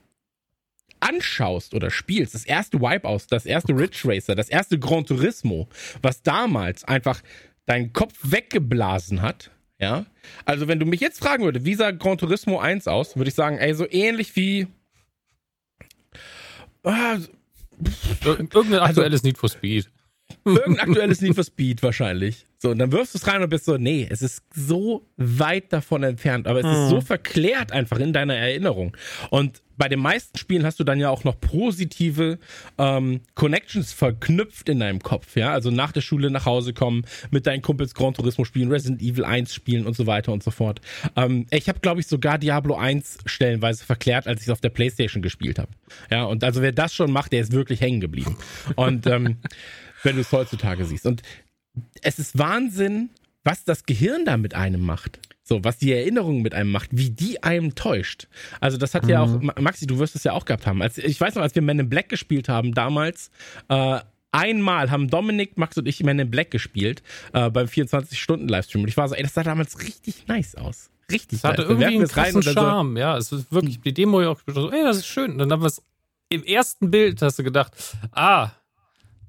anschaust oder spielst, das erste Wipeout, das erste Ridge Racer, das erste Gran Turismo, was damals einfach deinen Kopf weggeblasen hat, ja. Also wenn du mich jetzt fragen würdest, wie sah Gran Turismo 1 aus, würde ich sagen, ey, so ähnlich wie ah, Irgendein also aktuelles also, Need for Speed. Irgendein aktuelles Need for Speed wahrscheinlich. So, und dann wirfst du es rein und bist so, nee, es ist so weit davon entfernt, aber es mhm. ist so verklärt einfach in deiner Erinnerung. Und bei den meisten Spielen hast du dann ja auch noch positive ähm, Connections verknüpft in deinem Kopf, ja. Also nach der Schule nach Hause kommen, mit deinen Kumpels Gran Turismo spielen, Resident Evil 1 spielen und so weiter und so fort. Ähm, ich habe, glaube ich, sogar Diablo 1 stellenweise verklärt, als ich es auf der Playstation gespielt habe. Ja, und also wer das schon macht, der ist wirklich hängen geblieben. Und ähm, wenn du es heutzutage siehst. Und es ist Wahnsinn, was das Gehirn da mit einem macht. So, was die Erinnerung mit einem macht, wie die einem täuscht. Also, das hat mhm. ja auch, Maxi, du wirst es ja auch gehabt haben. Als, ich weiß noch, als wir Men in Black gespielt haben damals, äh, einmal haben Dominik, Max und ich Men in Black gespielt äh, beim 24-Stunden-Livestream. Und ich war so, ey, das sah damals richtig nice aus. Richtig das hatte nice. irgendwie einen krassen Charme, so. ja. Es ist wirklich, die Demo auch so, ey, das ist schön. Und dann haben wir es im ersten Bild, hast du gedacht, ah,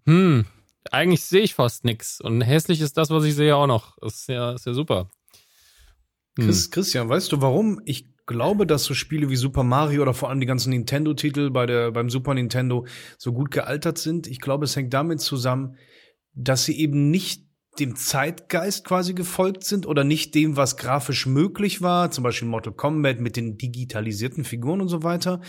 hm, eigentlich sehe ich fast nichts. Und hässlich ist das, was ich sehe, auch noch. Das ist ja, ist ja super. Hm. Chris, Christian, weißt du, warum ich glaube, dass so Spiele wie Super Mario oder vor allem die ganzen Nintendo-Titel bei beim Super Nintendo so gut gealtert sind? Ich glaube, es hängt damit zusammen, dass sie eben nicht dem Zeitgeist quasi gefolgt sind oder nicht dem, was grafisch möglich war, zum Beispiel Mortal Kombat mit den digitalisierten Figuren und so weiter.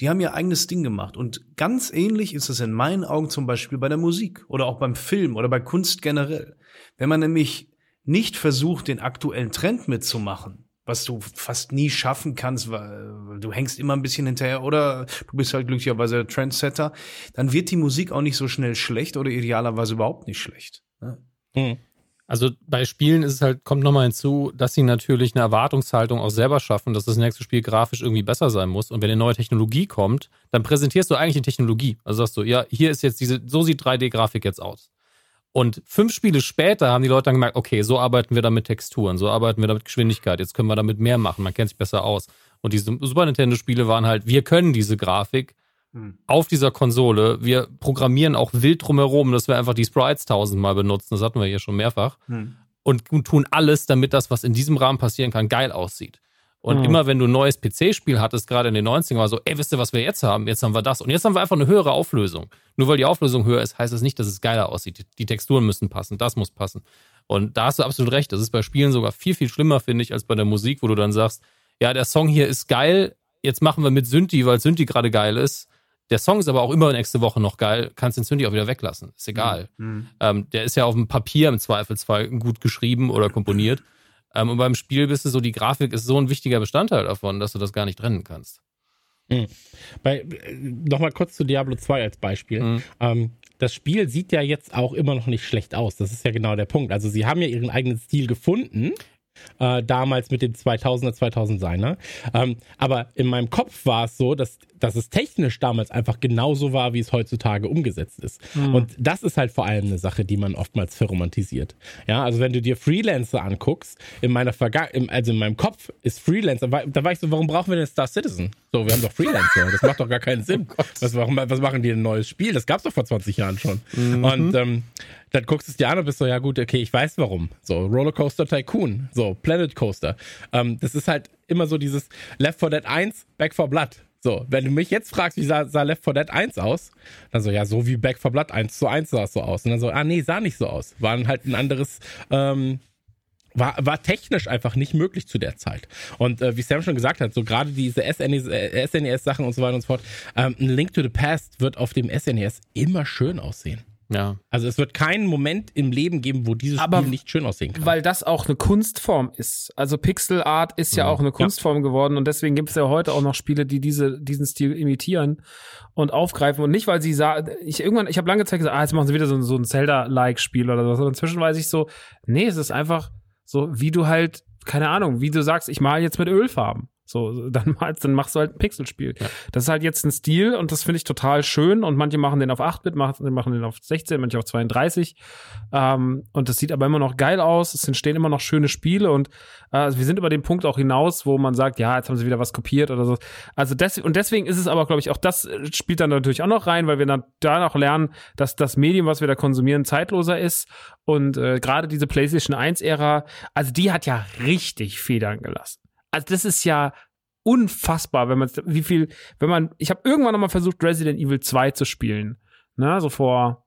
Die haben ihr eigenes Ding gemacht. Und ganz ähnlich ist es in meinen Augen zum Beispiel bei der Musik oder auch beim Film oder bei Kunst generell. Wenn man nämlich nicht versucht, den aktuellen Trend mitzumachen, was du fast nie schaffen kannst, weil du hängst immer ein bisschen hinterher oder du bist halt glücklicherweise Trendsetter, dann wird die Musik auch nicht so schnell schlecht oder idealerweise überhaupt nicht schlecht. Ne? Mhm. Also bei Spielen ist es halt, kommt nochmal hinzu, dass sie natürlich eine Erwartungshaltung auch selber schaffen, dass das nächste Spiel grafisch irgendwie besser sein muss. Und wenn eine neue Technologie kommt, dann präsentierst du eigentlich eine Technologie. Also sagst du, ja, hier ist jetzt diese, so sieht 3D-Grafik jetzt aus. Und fünf Spiele später haben die Leute dann gemerkt, okay, so arbeiten wir da mit Texturen, so arbeiten wir da mit Geschwindigkeit, jetzt können wir damit mehr machen, man kennt sich besser aus. Und diese Super Nintendo-Spiele waren halt, wir können diese Grafik hm. auf dieser Konsole, wir programmieren auch wild drumherum, dass wir einfach die Sprites tausendmal benutzen, das hatten wir hier schon mehrfach, hm. und tun alles, damit das, was in diesem Rahmen passieren kann, geil aussieht. Und mhm. immer wenn du ein neues PC-Spiel hattest, gerade in den 90ern, war so, ey, wisst ihr, was wir jetzt haben? Jetzt haben wir das. Und jetzt haben wir einfach eine höhere Auflösung. Nur weil die Auflösung höher ist, heißt das nicht, dass es geiler aussieht. Die Texturen müssen passen, das muss passen. Und da hast du absolut recht. Das ist bei Spielen sogar viel, viel schlimmer, finde ich, als bei der Musik, wo du dann sagst, ja, der Song hier ist geil, jetzt machen wir mit Synthi, weil Synthi gerade geil ist. Der Song ist aber auch immer nächste Woche noch geil, kannst den Synthi auch wieder weglassen. Ist egal. Mhm. Ähm, der ist ja auf dem Papier im Zweifelsfall gut geschrieben oder komponiert. Ähm, und beim Spiel bist du so, die Grafik ist so ein wichtiger Bestandteil davon, dass du das gar nicht trennen kannst. Mhm. Bei, äh, Nochmal kurz zu Diablo 2 als Beispiel. Mhm. Ähm, das Spiel sieht ja jetzt auch immer noch nicht schlecht aus. Das ist ja genau der Punkt. Also sie haben ja ihren eigenen Stil gefunden äh, damals mit dem 2000er, 2000 Ähm, aber in meinem Kopf war es so, dass, dass es technisch damals einfach genauso war, wie es heutzutage umgesetzt ist. Mhm. Und das ist halt vor allem eine Sache, die man oftmals verromantisiert. Ja, also wenn du dir Freelancer anguckst, in meiner Vergangenheit, also in meinem Kopf ist Freelancer, da war ich so, warum brauchen wir denn Star Citizen? So, wir haben doch Freelancer. Das macht doch gar keinen Sinn. Oh was, was machen die ein neues Spiel? Das gab's doch vor 20 Jahren schon. Mhm. Und ähm, dann guckst du es dir an und bist so, ja gut, okay, ich weiß warum. So, Rollercoaster Tycoon, so, Planet Coaster. Ähm, das ist halt immer so dieses Left 4 Dead 1, Back 4 Blood. So, wenn du mich jetzt fragst, wie sah, sah Left 4 Dead 1 aus, dann so, ja, so wie Back 4 Blood 1 zu 1 sah es so aus. Und dann so, ah nee, sah nicht so aus. War halt ein anderes, ähm, war, war technisch einfach nicht möglich zu der Zeit. Und äh, wie Sam schon gesagt hat, so gerade diese SNES-Sachen äh, und so weiter und so fort, ähm, ein Link to the Past wird auf dem SNES immer schön aussehen. Ja. Also es wird keinen Moment im Leben geben, wo dieses Aber Spiel nicht schön aussehen kann. Weil das auch eine Kunstform ist. Also Pixel Art ist ja, ja auch eine Kunstform ja. geworden und deswegen gibt es ja heute auch noch Spiele, die diese, diesen Stil imitieren und aufgreifen und nicht, weil sie sagen, ich irgendwann, ich habe lange Zeit gesagt, ah, jetzt machen sie wieder so, so ein Zelda-like-Spiel oder so. Und inzwischen weiß ich so, nee, es ist einfach so, wie du halt, keine Ahnung, wie du sagst, ich male jetzt mit Ölfarben. So, dann, dann machst du halt ein Pixelspiel. Ja. Das ist halt jetzt ein Stil und das finde ich total schön. Und manche machen den auf 8-Bit, machen, machen den auf 16, manche auf 32. Ähm, und das sieht aber immer noch geil aus. Es entstehen immer noch schöne Spiele und äh, also wir sind über den Punkt auch hinaus, wo man sagt, ja, jetzt haben sie wieder was kopiert oder so. Also des, und deswegen ist es aber, glaube ich, auch das spielt dann natürlich auch noch rein, weil wir dann da noch lernen, dass das Medium, was wir da konsumieren, zeitloser ist. Und äh, gerade diese PlayStation 1-Ära, also die hat ja richtig Federn gelassen also das ist ja unfassbar, wenn man wie viel, wenn man, ich habe irgendwann noch mal versucht Resident Evil 2 zu spielen, ne, so vor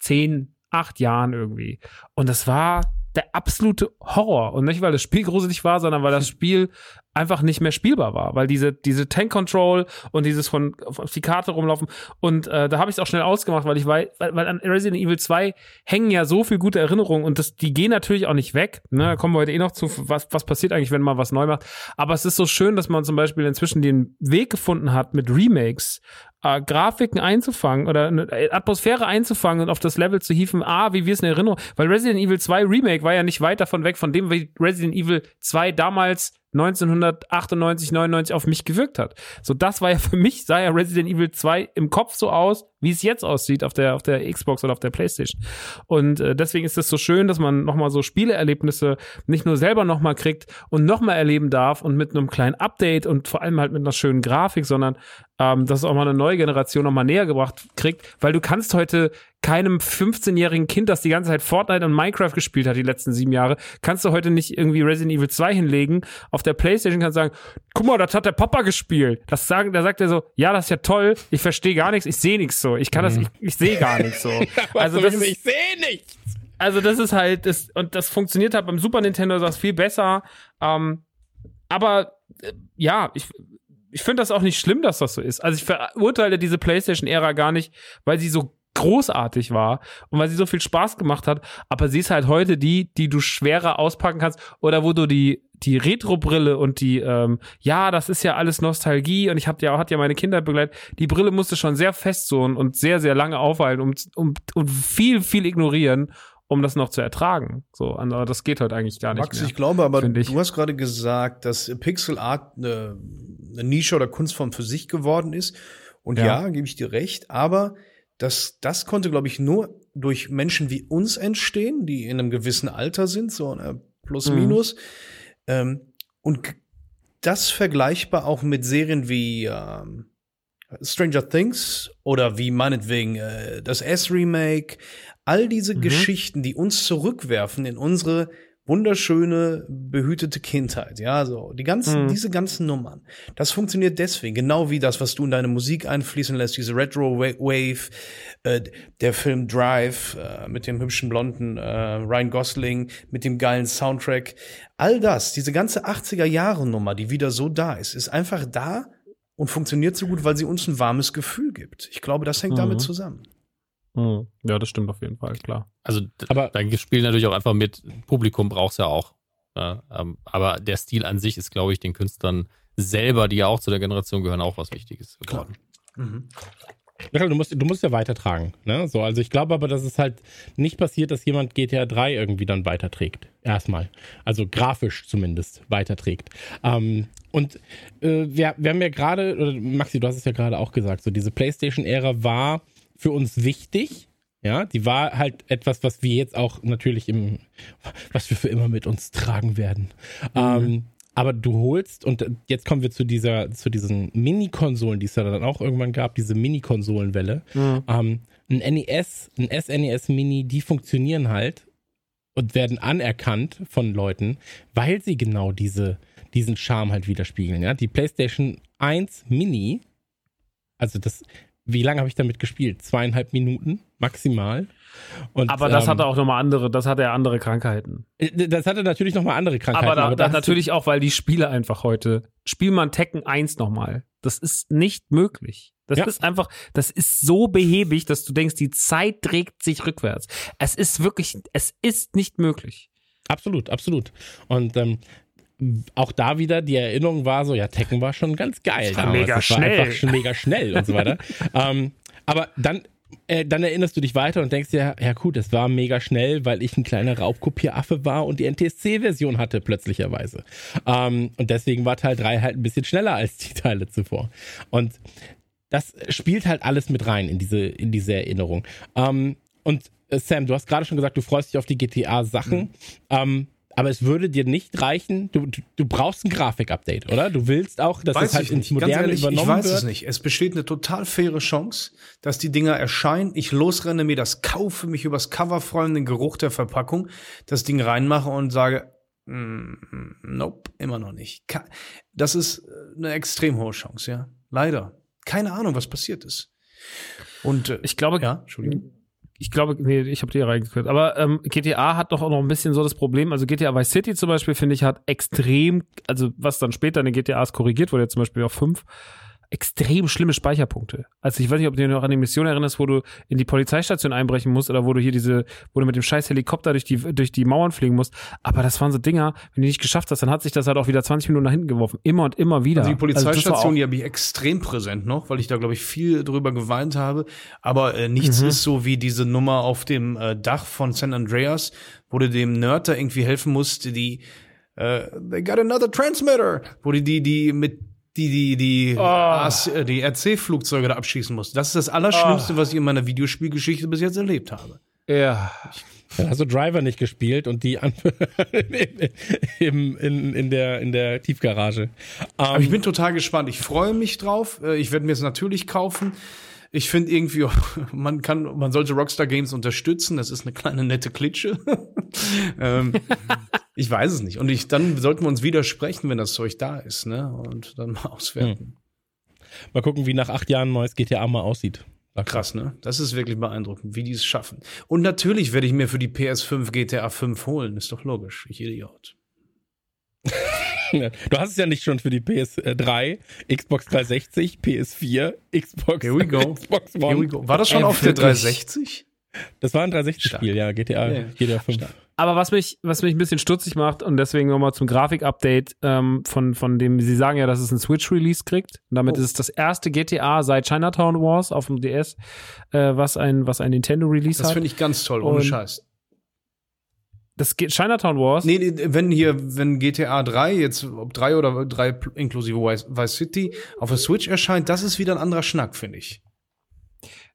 zehn, acht Jahren irgendwie. Und das war der absolute Horror. Und nicht, weil das Spiel gruselig war, sondern weil das Spiel einfach nicht mehr spielbar war, weil diese, diese Tank Control und dieses von auf die Karte rumlaufen und äh, da habe ich es auch schnell ausgemacht, weil ich weil, weil an Resident Evil 2 hängen ja so viel gute Erinnerungen und das, die gehen natürlich auch nicht weg. Ne? Da kommen wir heute eh noch zu, was, was passiert eigentlich, wenn man was neu macht. Aber es ist so schön, dass man zum Beispiel inzwischen den Weg gefunden hat mit Remakes, äh, Grafiken einzufangen oder eine Atmosphäre einzufangen und auf das Level zu hieven, ah, wie wir es in Erinnerung, weil Resident Evil 2 Remake war ja nicht weit davon weg von dem, wie Resident Evil 2 damals 1998, 99 auf mich gewirkt hat. So, das war ja für mich, sah ja Resident Evil 2 im Kopf so aus, wie es jetzt aussieht auf der, auf der Xbox oder auf der Playstation. Und äh, deswegen ist es so schön, dass man nochmal so Spieleerlebnisse nicht nur selber nochmal kriegt und nochmal erleben darf und mit einem kleinen Update und vor allem halt mit einer schönen Grafik, sondern ähm, dass auch mal eine neue Generation nochmal näher gebracht kriegt, weil du kannst heute keinem 15-jährigen Kind, das die ganze Zeit Fortnite und Minecraft gespielt hat die letzten sieben Jahre, kannst du heute nicht irgendwie Resident Evil 2 hinlegen. Auf der Playstation kannst du sagen, guck mal, das hat der Papa gespielt. Das sagen, da sagt er so, ja, das ist ja toll, ich verstehe gar nichts, ich sehe nichts so. Ich kann das, mhm. ich, ich sehe gar nichts so. also das ist, ich sehe nichts. Also das ist halt, das, und das funktioniert halt beim Super Nintendo das viel besser. Ähm, aber äh, ja, ich, ich finde das auch nicht schlimm, dass das so ist. Also ich verurteile diese PlayStation-Ära gar nicht, weil sie so großartig war und weil sie so viel Spaß gemacht hat, aber sie ist halt heute die, die du schwerer auspacken kannst oder wo du die die Retro-Brille und die, ähm, ja, das ist ja alles Nostalgie und ich hab ja, hat ja meine Kinder begleitet. Die Brille musste schon sehr fest so und sehr, sehr lange aufhalten und, um, und viel, viel ignorieren, um das noch zu ertragen. So, aber das geht heute eigentlich gar nicht Max, mehr. ich glaube aber, ich. du hast gerade gesagt, dass Pixel Art eine, eine Nische oder Kunstform für sich geworden ist. Und ja, Ja. gebe ich dir recht, aber das, das konnte, glaube ich, nur durch Menschen wie uns entstehen, die in einem gewissen Alter sind, so äh, plus Mhm. minus. Ähm, und das vergleichbar auch mit Serien wie ähm, Stranger Things oder wie meinetwegen äh, das S-Remake, all diese Mhm. Geschichten, die uns zurückwerfen in unsere wunderschöne, behütete Kindheit. Ja, so die ganzen, Mhm. diese ganzen Nummern. Das funktioniert deswegen, genau wie das, was du in deine Musik einfließen lässt, diese Retro Wa- Wave, äh, der Film Drive äh, mit dem hübschen blonden äh, Ryan Gosling, mit dem geilen Soundtrack. All das, diese ganze 80er Jahre Nummer, die wieder so da ist, ist einfach da und funktioniert so gut, weil sie uns ein warmes Gefühl gibt. Ich glaube, das hängt Mhm. damit zusammen. Mhm. Ja, das stimmt auf jeden Fall, klar. Also Aber- da spielt natürlich auch einfach mit, Publikum braucht's ja auch. Ja, ähm, aber der Stil an sich ist, glaube ich, den Künstlern selber, die ja auch zu der Generation gehören, auch was Wichtiges geworden. Mhm. Du musst, du musst ja weitertragen. Ne? So, also ich glaube aber, dass es halt nicht passiert, dass jemand GTA 3 irgendwie dann weiterträgt. Erstmal. Also grafisch zumindest weiterträgt. Ähm, und äh, wir, wir haben ja gerade, oder Maxi, du hast es ja gerade auch gesagt, so diese PlayStation-Ära war für uns wichtig. Ja, die war halt etwas, was wir jetzt auch natürlich im, was wir für immer mit uns tragen werden. Ähm, aber du holst, und jetzt kommen wir zu dieser, zu diesen Mini-Konsolen, die es ja dann auch irgendwann gab, diese Mini-Konsolenwelle. Ähm, ein NES, ein SNES Mini, die funktionieren halt und werden anerkannt von Leuten, weil sie genau diese, diesen Charme halt widerspiegeln. Ja? Die PlayStation 1 Mini, also das, wie lange habe ich damit gespielt? Zweieinhalb Minuten maximal. Und, Aber das ähm, hatte auch nochmal andere, das hatte ja andere Krankheiten. äh, Das hatte natürlich nochmal andere Krankheiten. Aber, da, da da natürlich auch, weil die Spiele einfach heute, spiel mal Tekken 1 nochmal. Das ist nicht möglich. Das Ja. ist einfach, das ist so behäbig, dass du denkst, die Zeit trägt sich rückwärts. Es ist wirklich, es ist nicht möglich. Absolut, absolut. Und ähm, auch da wieder die Erinnerung war so, ja, Tekken war schon ganz geil. war damals. mega das war schnell. einfach schon mega schnell und so weiter. ähm, aber dann, äh, dann erinnerst du dich weiter und denkst dir, ja gut, es war mega schnell, weil ich ein kleiner Raubkopieraffe war und die NTSC-Version hatte plötzlicherweise. Ähm, und deswegen war Teil 3 halt ein bisschen schneller als die Teile zuvor. Und das spielt halt alles mit rein in diese, in diese Erinnerung. Ähm, und äh, Sam, du hast gerade schon gesagt, du freust dich auf die GTA-Sachen. Mhm. Ähm, aber es würde dir nicht reichen. Du, du, du brauchst ein Grafik-Update, oder? Du willst auch, dass es halt ich ins nicht. Ganz Moderne ehrlich, übernommen ich weiß wird. es nicht. Es besteht eine total faire Chance, dass die Dinger erscheinen, ich losrenne, mir das kaufe, mich übers Cover freuen, den Geruch der Verpackung, das Ding reinmache und sage, mm, nope, immer noch nicht. Das ist äh, eine extrem hohe Chance, ja. Leider. Keine Ahnung, was passiert ist. Und äh, Ich glaube, ja, Entschuldigung. Ich glaube, nee, ich habe dir reingekürzt. Aber ähm, GTA hat doch auch noch ein bisschen so das Problem. Also GTA Vice City zum Beispiel, finde ich, hat extrem, also was dann später in den GTAs korrigiert wurde, jetzt zum Beispiel auf 5, extrem schlimme Speicherpunkte. Also ich weiß nicht, ob du dich noch an die Mission erinnerst, wo du in die Polizeistation einbrechen musst oder wo du hier diese, wo du mit dem scheiß Helikopter durch die, durch die Mauern fliegen musst. Aber das waren so Dinger, wenn du nicht geschafft hast, dann hat sich das halt auch wieder 20 Minuten nach hinten geworfen. Immer und immer wieder. Also die Polizeistation, auch- die habe ich extrem präsent noch, weil ich da, glaube ich, viel drüber geweint habe. Aber äh, nichts Mhm. ist so wie diese Nummer auf dem äh, Dach von San Andreas, wo du dem Nerd da irgendwie helfen musst, die äh, they got another transmitter, wo die die die mit die die die Oh. AS, äh, die RC-Flugzeuge da abschießen musst. Das ist das Allerschlimmste, Oh. was ich in meiner Videospielgeschichte bis jetzt erlebt habe. ja. Dann hast du Driver nicht gespielt und die an im, in, in, der, in der Tiefgarage. Aber Ähm, ich bin total gespannt. Ich freue mich drauf. Äh, Ich werde mir es natürlich kaufen. Ich finde irgendwie, man kann, man sollte Rockstar Games unterstützen. Das ist eine kleine nette Klitsche. ähm, ich weiß es nicht. Und ich, dann sollten wir uns widersprechen, wenn das Zeug da ist, ne? Und dann mal auswerten. mal gucken, wie nach acht Jahren ein neues GTA mal aussieht. Krass, ne? Das ist wirklich beeindruckend, wie die es schaffen. Und natürlich werde ich mir für die PS5 GTA 5 holen. Ist doch logisch. Ich Idiot. Du hast es ja nicht schon für die PS3, Xbox 360, PS4, Xbox, Here we go. Xbox One. Here we go. War das schon Ey, auf der wirklich? 360? Das war ein 360-Spiel, ja, GTA, Ja, GTA 5. Aber was mich, was mich ein bisschen stutzig macht und deswegen nochmal zum Grafik-Update ähm, von, von dem, Sie sagen ja, dass es ein Switch-Release kriegt. Und damit Oh. ist es das erste GTA seit Chinatown Wars auf dem DS, äh, was ein, was ein Nintendo-Release Das hat. finde ich ganz toll, ohne Und- Scheiß. Das geht, Chinatown Wars. Nee, nee, wenn hier, wenn GTA 3, jetzt ob 3 oder 3 pl- inklusive Vice, City, auf der Switch erscheint, das ist wieder ein anderer Schnack, finde ich.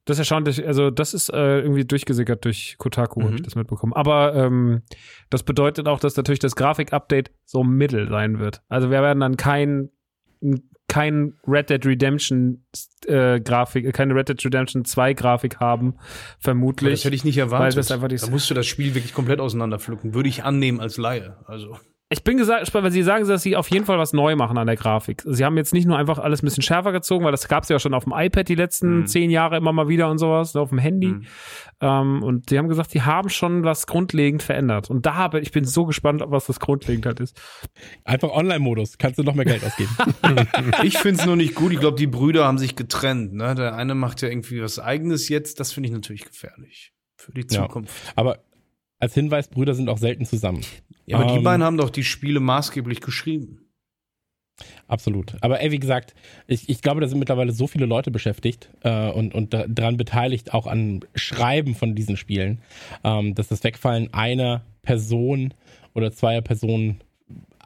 Das erstaunlich, also das ist äh, irgendwie durchgesickert durch Kotaku, Mhm. habe ich das mitbekommen. Aber ähm, das bedeutet auch, dass natürlich das Grafik-Update so mittel sein wird. Also wir werden dann kein, kein Red Dead Redemption äh, Grafik, keine Red Dead Redemption 2 Grafik haben, Aber vermutlich. das hätte ich nicht erwartet. weil das einfach da musst du das Spiel wirklich komplett auseinanderpflücken. Würde ich annehmen als Laie. Also. Ich bin gesagt, gespannt, weil sie sagen, dass sie auf jeden Fall was neu machen an der Grafik. Sie haben jetzt nicht nur einfach alles ein bisschen schärfer gezogen, weil das gab es ja schon auf dem iPad die letzten Mhm. zehn Jahre immer mal wieder und sowas, ne, auf dem Handy. Mhm. Ähm, und sie haben gesagt, sie haben schon was grundlegend verändert. Und da habe ich bin so gespannt, was das grundlegend halt ist. Einfach Online-Modus, kannst du noch mehr Geld ausgeben. Ich finde es nur nicht gut. Ich glaube, die Brüder haben sich getrennt. Ne? Der eine macht ja irgendwie was Eigenes jetzt. Das finde ich natürlich gefährlich. Für die Ja. Zukunft. Aber als Hinweis, Brüder sind auch selten zusammen. Ja, aber die Ähm, beiden haben doch die Spiele maßgeblich geschrieben. Absolut. Aber ey, wie gesagt, ich, ich glaube, da sind mittlerweile so viele Leute beschäftigt äh, und, und da- daran beteiligt, auch an Schreiben von diesen Spielen, ähm, dass das Wegfallen einer Person oder zweier Personen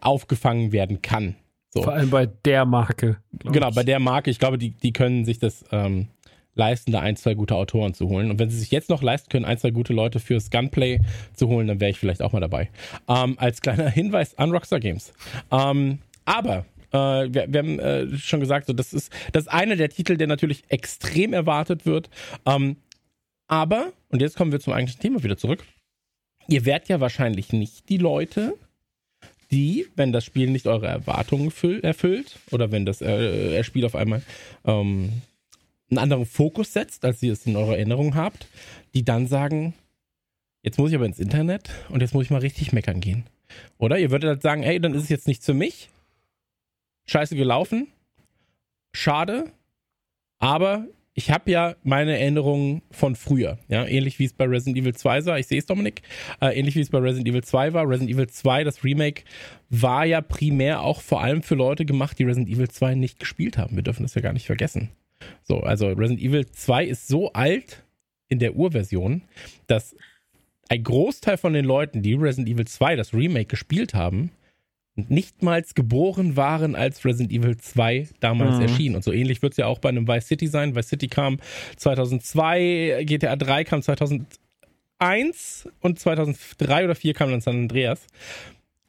aufgefangen werden kann. So. Vor allem bei der Marke. Genau, ich. bei der Marke, ich glaube, die, die können sich das ähm, leisten, da ein, zwei gute Autoren zu holen. Und wenn sie sich jetzt noch leisten können, ein, zwei gute Leute fürs Gunplay zu holen, dann wäre ich vielleicht auch mal dabei. Ähm, als kleiner Hinweis an Rockstar Games. Ähm, aber äh, wir, wir haben äh, schon gesagt, so, das, ist, das ist einer der Titel, der natürlich extrem erwartet wird. Ähm, aber, und jetzt kommen wir zum eigentlichen Thema wieder zurück. Ihr werdet ja wahrscheinlich nicht die Leute, die, wenn das Spiel nicht eure Erwartungen füll- erfüllt oder wenn das äh, äh, Spiel auf einmal ähm, einen anderen Fokus setzt, als ihr es in eurer Erinnerung habt, die dann sagen, jetzt muss ich aber ins Internet und jetzt muss ich mal richtig meckern gehen. Oder ihr würdet halt sagen, ey, dann ist es jetzt nichts für mich. Scheiße gelaufen. Schade. Aber ich habe ja meine Erinnerungen von früher. Ja, ähnlich wie es bei Resident Evil 2 war. Ich sehe es, Dominik. Äh, ähnlich wie es bei Resident Evil 2 war. Resident Evil 2, das Remake, war ja primär auch vor allem für Leute gemacht, die Resident Evil 2 nicht gespielt haben. Wir dürfen das ja gar nicht vergessen. So, also Resident Evil 2 ist so alt in der Urversion, dass ein Großteil von den Leuten, die Resident Evil 2, das Remake, gespielt haben, nichtmals geboren waren, als Resident Evil 2 damals Mhm. erschien. Und so ähnlich wird es ja auch bei einem Vice City sein. Vice City kam 2002, GTA 3 kam 2001 und 2003 oder 4 kam dann San Andreas.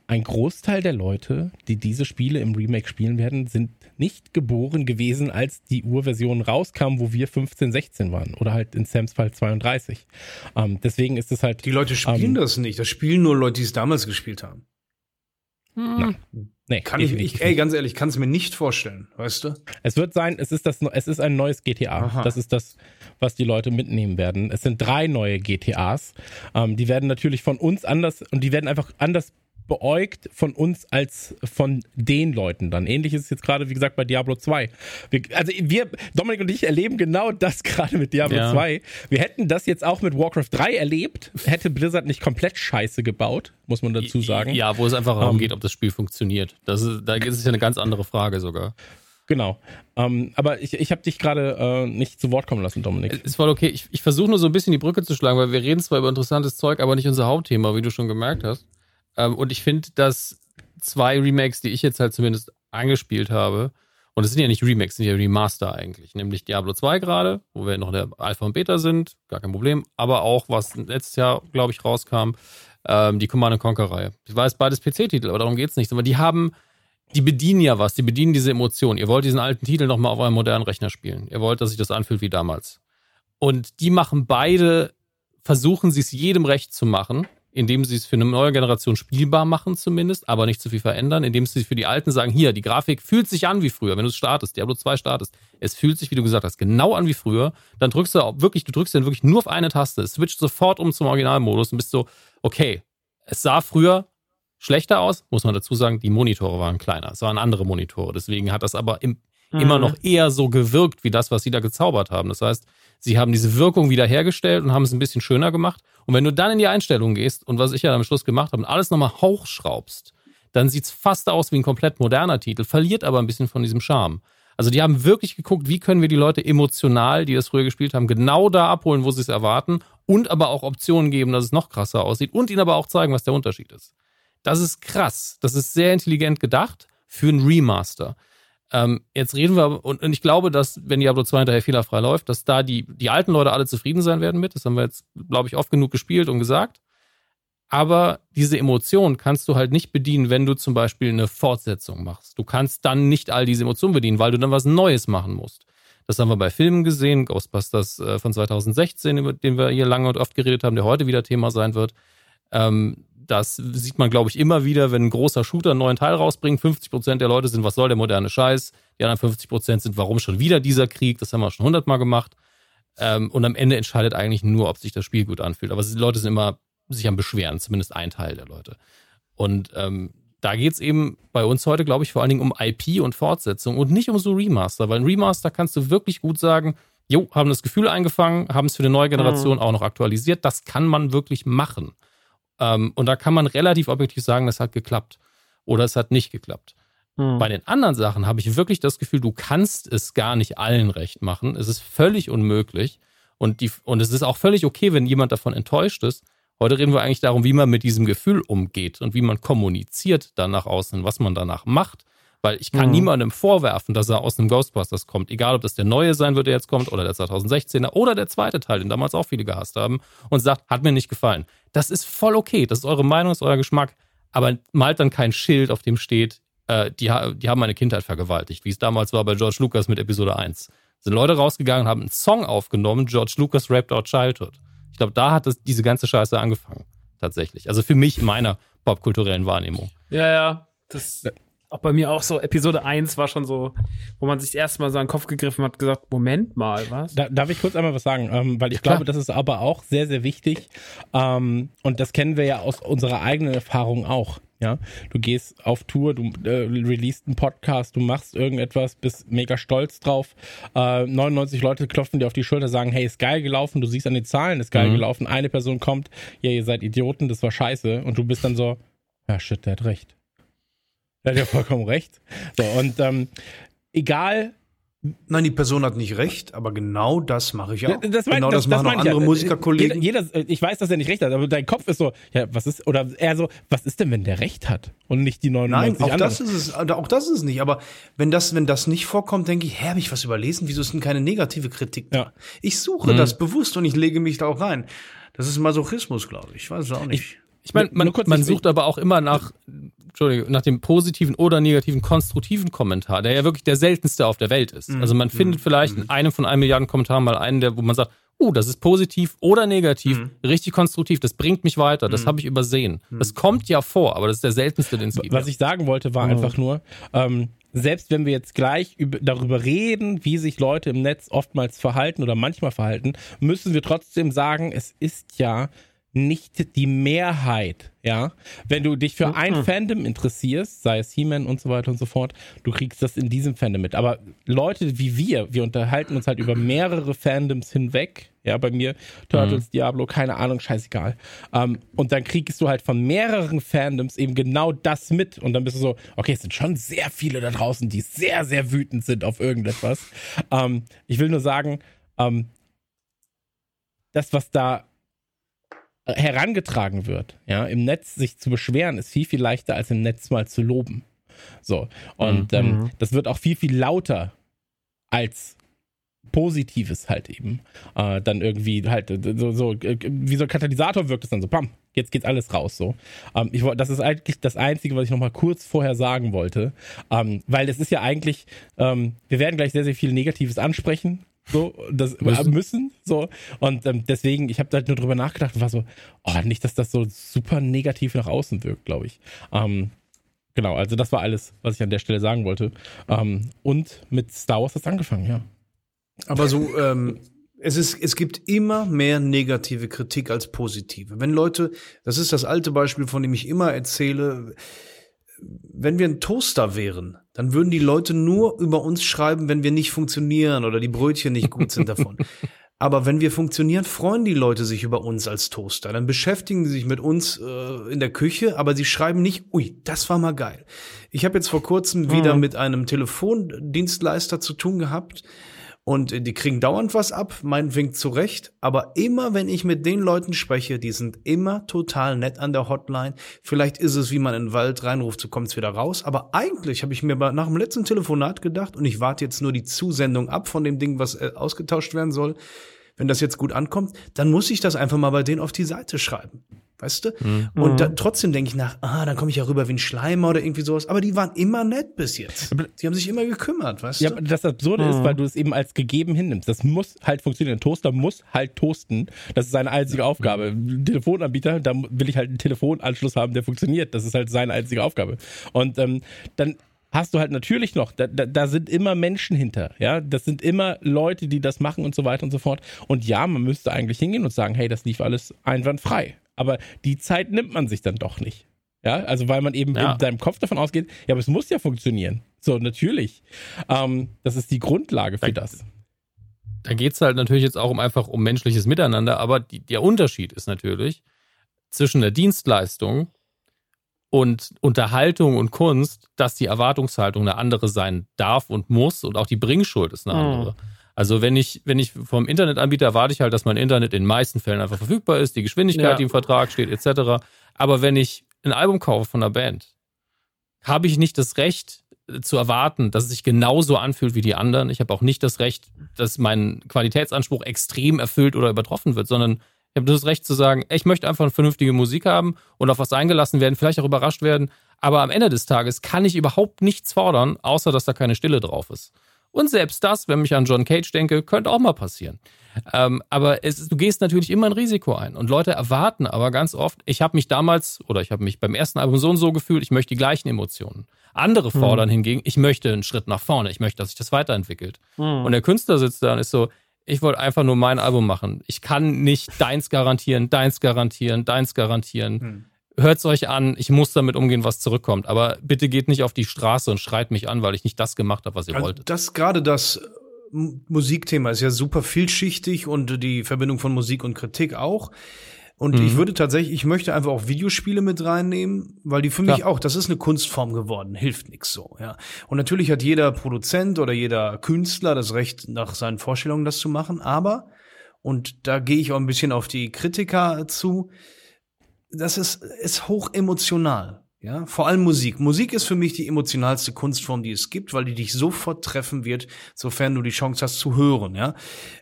Ein Großteil der Leute, die diese Spiele im Remake spielen werden, sind nicht geboren gewesen, als die Urversion rauskam, wo wir 15, 16 waren. Oder halt in Sams Fall 32. Ähm, deswegen ist es halt. Die Leute spielen Ähm, das nicht. Das spielen nur Leute, die es damals gespielt haben. Nee, Kann ich, ich ey, ganz ehrlich, kann es mir nicht vorstellen, weißt du? Es wird sein, es ist das, es ist ein neues GTA. Aha. Das ist das, was die Leute mitnehmen werden. Es sind drei neue GTAs. Ähm, die werden natürlich von uns anders und die werden einfach anders beäugt von uns als von den Leuten dann. Ähnlich ist es jetzt gerade, wie gesagt, bei Diablo 2. Wir, also wir, Dominik und ich, erleben genau das gerade mit Diablo Ja. 2. Wir hätten das jetzt auch mit Warcraft 3 erlebt, hätte Blizzard nicht komplett Scheiße gebaut, muss man dazu sagen. Ja, wo es einfach darum Ähm, geht, ob das Spiel funktioniert. Das ist, da ist es ja eine ganz andere Frage sogar. Genau. Ähm, aber ich, ich habe dich gerade äh, nicht zu Wort kommen lassen, Dominik. Ist voll okay. Ich, ich versuche nur so ein bisschen die Brücke zu schlagen, weil wir reden zwar über interessantes Zeug, aber nicht unser Hauptthema, wie du schon gemerkt hast. Ähm, und ich finde, dass zwei Remakes, die ich jetzt halt zumindest angespielt habe, und es sind ja nicht Remakes, sind ja Remaster eigentlich, nämlich Diablo 2 gerade, wo wir noch in der Alpha und Beta sind, gar kein Problem, aber auch, was letztes Jahr, glaube ich, rauskam, ähm, die Command Conquer-Reihe. Ich weiß, beides PC-Titel, aber darum geht's nicht. Aber die haben, die bedienen ja was, die bedienen diese Emotion. Ihr wollt diesen alten Titel nochmal auf eurem modernen Rechner spielen. Ihr wollt, dass sich das anfühlt wie damals. Und die machen beide, versuchen sie es jedem recht zu machen, indem sie es für eine neue Generation spielbar machen zumindest, aber nicht zu viel verändern, indem sie für die Alten sagen, hier, die Grafik fühlt sich an wie früher, wenn du es startest, Diablo 2 startest. Es fühlt sich, wie du gesagt hast, genau an wie früher. Dann drückst du auch wirklich, du drückst dann wirklich nur auf eine Taste, es switcht sofort um zum Originalmodus und bist so, okay, es sah früher schlechter aus, muss man dazu sagen, die Monitore waren kleiner. Es waren andere Monitore. Deswegen hat das aber im, mhm. immer noch eher so gewirkt, wie das, was sie da gezaubert haben. Das heißt, sie haben diese Wirkung wiederhergestellt und haben es ein bisschen schöner gemacht. Und wenn du dann in die Einstellungen gehst und was ich ja am Schluss gemacht habe und alles nochmal hochschraubst, dann sieht's fast aus wie ein komplett moderner Titel, verliert aber ein bisschen von diesem Charme. Also die haben wirklich geguckt, wie können wir die Leute emotional, die das früher gespielt haben, genau da abholen, wo sie es erwarten und aber auch Optionen geben, dass es noch krasser aussieht und ihnen aber auch zeigen, was der Unterschied ist. Das ist krass. Das ist sehr intelligent gedacht für ein Remaster. Ähm, jetzt reden wir, und, und ich glaube, dass, wenn Diablo 2 hinterher fehlerfrei läuft, dass da die, die alten Leute alle zufrieden sein werden mit. Das haben wir jetzt, glaube ich, oft genug gespielt und gesagt. Aber diese Emotion kannst du halt nicht bedienen, wenn du zum Beispiel eine Fortsetzung machst. Du kannst dann nicht all diese Emotionen bedienen, weil du dann was Neues machen musst. Das haben wir bei Filmen gesehen, Ghostbusters äh, von 2016, über den wir hier lange und oft geredet haben, der heute wieder Thema sein wird. Ähm, das sieht man, glaube ich, immer wieder, wenn ein großer Shooter einen neuen Teil rausbringt. 50 Prozent der Leute sind, was soll der moderne Scheiß? Die anderen 50 Prozent sind, warum schon wieder dieser Krieg? Das haben wir schon hundertmal gemacht. Ähm, und am Ende entscheidet eigentlich nur, ob sich das Spiel gut anfühlt. Aber die Leute sind immer sich am Beschweren, zumindest ein Teil der Leute. Und ähm, da geht's eben bei uns heute, glaube ich, vor allen Dingen um IP und Fortsetzung und nicht um so Remaster, weil ein Remaster kannst du wirklich gut sagen, jo, haben das Gefühl eingefangen, haben es für eine neue Generation mhm. auch noch aktualisiert. Das kann man wirklich machen. Ähm, und da kann man relativ objektiv sagen, das hat geklappt oder es hat nicht geklappt. Mhm. Bei den anderen Sachen habe ich wirklich das Gefühl, du kannst es gar nicht allen recht machen. Es ist völlig unmöglich. Und, die, und es ist auch völlig okay, wenn jemand davon enttäuscht ist. Heute reden wir eigentlich darum, wie man mit diesem Gefühl umgeht und wie man kommuniziert dann nach außen, was man danach macht. Weil ich kann mhm. niemandem vorwerfen, dass er aus einem Ghostbusters kommt. Egal, ob das der neue sein wird, der jetzt kommt, oder der 2016er, oder der zweite Teil, den damals auch viele gehasst haben, und sagt, hat mir nicht gefallen. Das ist voll okay. Das ist eure Meinung, das ist euer Geschmack. Aber malt dann kein Schild, auf dem steht, äh, die, die haben meine Kindheit vergewaltigt, wie es damals war bei George Lucas mit Episode 1. Sind Leute rausgegangen und haben einen Song aufgenommen, George Lucas Rapped Out Childhood glaube, da hat es diese ganze Scheiße angefangen. Tatsächlich. Also für mich in meiner popkulturellen Wahrnehmung. Ja, ja. Das auch bei mir auch so. Episode 1 war schon so, wo man sich erstmal so an den Kopf gegriffen hat, gesagt, Moment mal, was? Da, darf ich kurz einmal was sagen? Ähm, weil ich ja, glaube, das ist aber auch sehr, sehr wichtig. Ähm, und das kennen wir ja aus unserer eigenen Erfahrung auch. Ja, du gehst auf Tour, du äh, releast einen Podcast, du machst irgendetwas, bist mega stolz drauf. Äh, 99 Leute klopfen dir auf die Schulter, sagen, hey, ist geil gelaufen. Du siehst an den Zahlen, ist geil mhm. gelaufen. Eine Person kommt, ja, ihr seid Idioten, das war scheiße. Und du bist dann so, ja, shit, der hat recht. Der hat ja vollkommen recht. So, und ähm, egal, Nein, die Person hat nicht recht, aber genau das mache ich auch. Das mein, genau das, das machen das auch andere ja. Musikerkollegen. Jeder, jeder, ich weiß, dass er nicht recht hat, aber dein Kopf ist so, ja, was ist, oder eher so, was ist denn, wenn der recht hat und nicht die 99 Nein, auch anderen? das ist es, auch das ist es nicht, aber wenn das, wenn das nicht vorkommt, denke ich, hä, habe ich was überlesen? Wieso ist denn keine negative Kritik da? Ja. Ich suche mhm. das bewusst und ich lege mich da auch rein. Das ist Masochismus, glaube ich. Ich weiß es auch nicht. Ich, ich meine, man, man sucht aber auch immer nach, Entschuldigung, nach dem positiven oder negativen konstruktiven Kommentar, der ja wirklich der seltenste auf der Welt ist. Mhm. Also man findet mhm. vielleicht in mhm. einem von einem Milliarden Kommentaren mal einen, der, wo man sagt, oh, das ist positiv oder negativ, mhm. richtig konstruktiv, das bringt mich weiter, das mhm. habe ich übersehen. Mhm. Das kommt ja vor, aber das ist der seltenste, den es gibt. Was ich sagen wollte, war einfach nur, ähm, selbst wenn wir jetzt gleich über, darüber reden, wie sich Leute im Netz oftmals verhalten oder manchmal verhalten, müssen wir trotzdem sagen, es ist ja nicht die Mehrheit, ja. Wenn du dich für mhm. ein Fandom interessierst, sei es He-Man und so weiter und so fort, du kriegst das in diesem Fandom mit. Aber Leute wie wir, wir unterhalten uns halt über mehrere Fandoms hinweg, ja, bei mir Turtles, mhm. Diablo, keine Ahnung, scheißegal. Um, ähm, und dann kriegst du halt von mehreren Fandoms eben genau das mit und dann bist du so, okay, es sind schon sehr viele da draußen, die sehr, sehr wütend sind auf irgendetwas. Um, ähm, ich will nur sagen, um, ähm, das, was da herangetragen wird, ja, im Netz sich zu beschweren, ist viel, viel leichter als im Netz mal zu loben. So. Und mhm. ähm, das wird auch viel, viel lauter als Positives halt eben. Äh, dann irgendwie halt so, so, wie so ein Katalysator wirkt es dann so, pam, jetzt geht alles raus so. Ähm, ich, das ist eigentlich das Einzige, was ich nochmal kurz vorher sagen wollte. Ähm, weil es ist ja eigentlich, ähm, wir werden gleich sehr, sehr viel Negatives ansprechen so das müssen, müssen so. Und ähm, deswegen ich habe halt nur drüber nachgedacht und war so oh nicht dass das so super negativ nach außen wirkt glaube ich. Ähm, genau also das war alles was ich an der Stelle sagen wollte. Ähm, und mit Star Wars hat angefangen ja. Aber so ähm, Es, ist, es gibt immer mehr negative Kritik als positive. Wenn Leute, das ist das alte Beispiel, von dem ich immer erzähle, wenn wir ein Toaster wären, dann würden die Leute nur über uns schreiben, wenn wir nicht funktionieren oder die Brötchen nicht gut sind davon. Aber wenn wir funktionieren, freuen die Leute sich über uns als Toaster. Dann beschäftigen sie sich mit uns äh, in der Küche, aber sie schreiben nicht, ui, das war mal geil. Ich habe jetzt vor kurzem wieder Mhm. mit einem Telefondienstleister zu tun gehabt und die kriegen dauernd was ab, meinetwegen zurecht. Aber immer, wenn ich mit den Leuten spreche, die sind immer total nett an der Hotline. Vielleicht ist es, wie man in den Wald reinruft, so kommt's wieder raus. Aber eigentlich habe ich mir nach dem letzten Telefonat gedacht und ich warte jetzt nur die Zusendung ab von dem Ding, was äh, ausgetauscht werden soll. Wenn das jetzt gut ankommt, dann muss ich das einfach mal bei denen auf die Seite schreiben. Weißt du? Und da, trotzdem denke ich nach, ah, dann komme ich ja rüber wie ein Schleimer oder irgendwie sowas. Aber die waren immer nett bis jetzt. Die haben sich immer gekümmert, weißt Ja, du? aber das Absurde ist, weil du es eben als gegeben hinnimmst. Das muss halt funktionieren. Ein Toaster muss halt toasten. Das ist seine einzige Aufgabe. Ein Telefonanbieter, da will ich halt einen Telefonanschluss haben, der funktioniert. Das ist halt seine einzige Aufgabe. Und ähm, dann hast du halt natürlich noch, da, da, da sind immer Menschen hinter, ja, das sind immer Leute, die das machen und so weiter und so fort. Und ja, man müsste eigentlich hingehen und sagen, hey, das lief alles einwandfrei. Aber die Zeit nimmt man sich dann doch nicht. Ja, also weil man eben Ja. in deinem Kopf davon ausgeht, ja, aber es muss ja funktionieren. So, natürlich. Ähm, das ist die Grundlage für das. Da geht es halt natürlich jetzt auch um einfach um menschliches Miteinander, aber die, der Unterschied ist natürlich zwischen der Dienstleistung und Unterhaltung und Kunst, dass die Erwartungshaltung eine andere sein darf und muss und auch die Bringschuld ist eine Mhm. Also wenn ich, wenn ich vom Internetanbieter erwarte ich halt, dass mein Internet in den meisten Fällen einfach verfügbar ist, die Geschwindigkeit, Ja. die im Vertrag steht, etc. Aber wenn ich ein Album kaufe von einer Band, habe ich nicht das Recht zu erwarten, dass es sich genauso anfühlt wie die anderen. Ich habe auch nicht das Recht, dass mein Qualitätsanspruch extrem erfüllt oder übertroffen wird, sondern ich habe nur das Recht zu sagen, ich möchte einfach eine vernünftige Musik haben und auf was eingelassen werden, vielleicht auch überrascht werden. Aber am Ende des Tages kann ich überhaupt nichts fordern, außer dass da keine Stille drauf ist. Und selbst das, wenn ich an John Cage denke, könnte auch mal passieren. Ähm, aber es, du gehst natürlich immer ein Risiko ein. Und Leute erwarten aber ganz oft, ich habe mich damals oder ich habe mich beim ersten Album so und so gefühlt, ich möchte die gleichen Emotionen. Andere fordern hingegen, ich möchte einen Schritt nach vorne, ich möchte, dass sich das weiterentwickelt. Mhm. Und der Künstler sitzt da und ist so, ich wollte einfach nur mein Album machen. Ich kann nicht deins garantieren, deins garantieren, deins garantieren. Hm. Hört's euch an, ich muss damit umgehen, was zurückkommt. Aber bitte geht nicht auf die Straße und schreit mich an, weil ich nicht das gemacht habe, was ihr Also wolltet. das gerade das äh, Musikthema ist ja super vielschichtig und die Verbindung von Musik und Kritik auch. Und Mhm. ich würde tatsächlich, ich möchte einfach auch Videospiele mit reinnehmen, weil die für mich Klar. auch, das ist eine Kunstform geworden, hilft nix so, ja. Und natürlich hat jeder Produzent oder jeder Künstler das Recht, nach seinen Vorstellungen das zu machen, aber, und da gehe ich auch ein bisschen auf die Kritiker zu, das ist, ist hoch emotional. Ja, vor allem Musik. Musik ist für mich die emotionalste Kunstform, die es gibt, weil die dich sofort treffen wird, sofern du die Chance hast zu hören. Ja,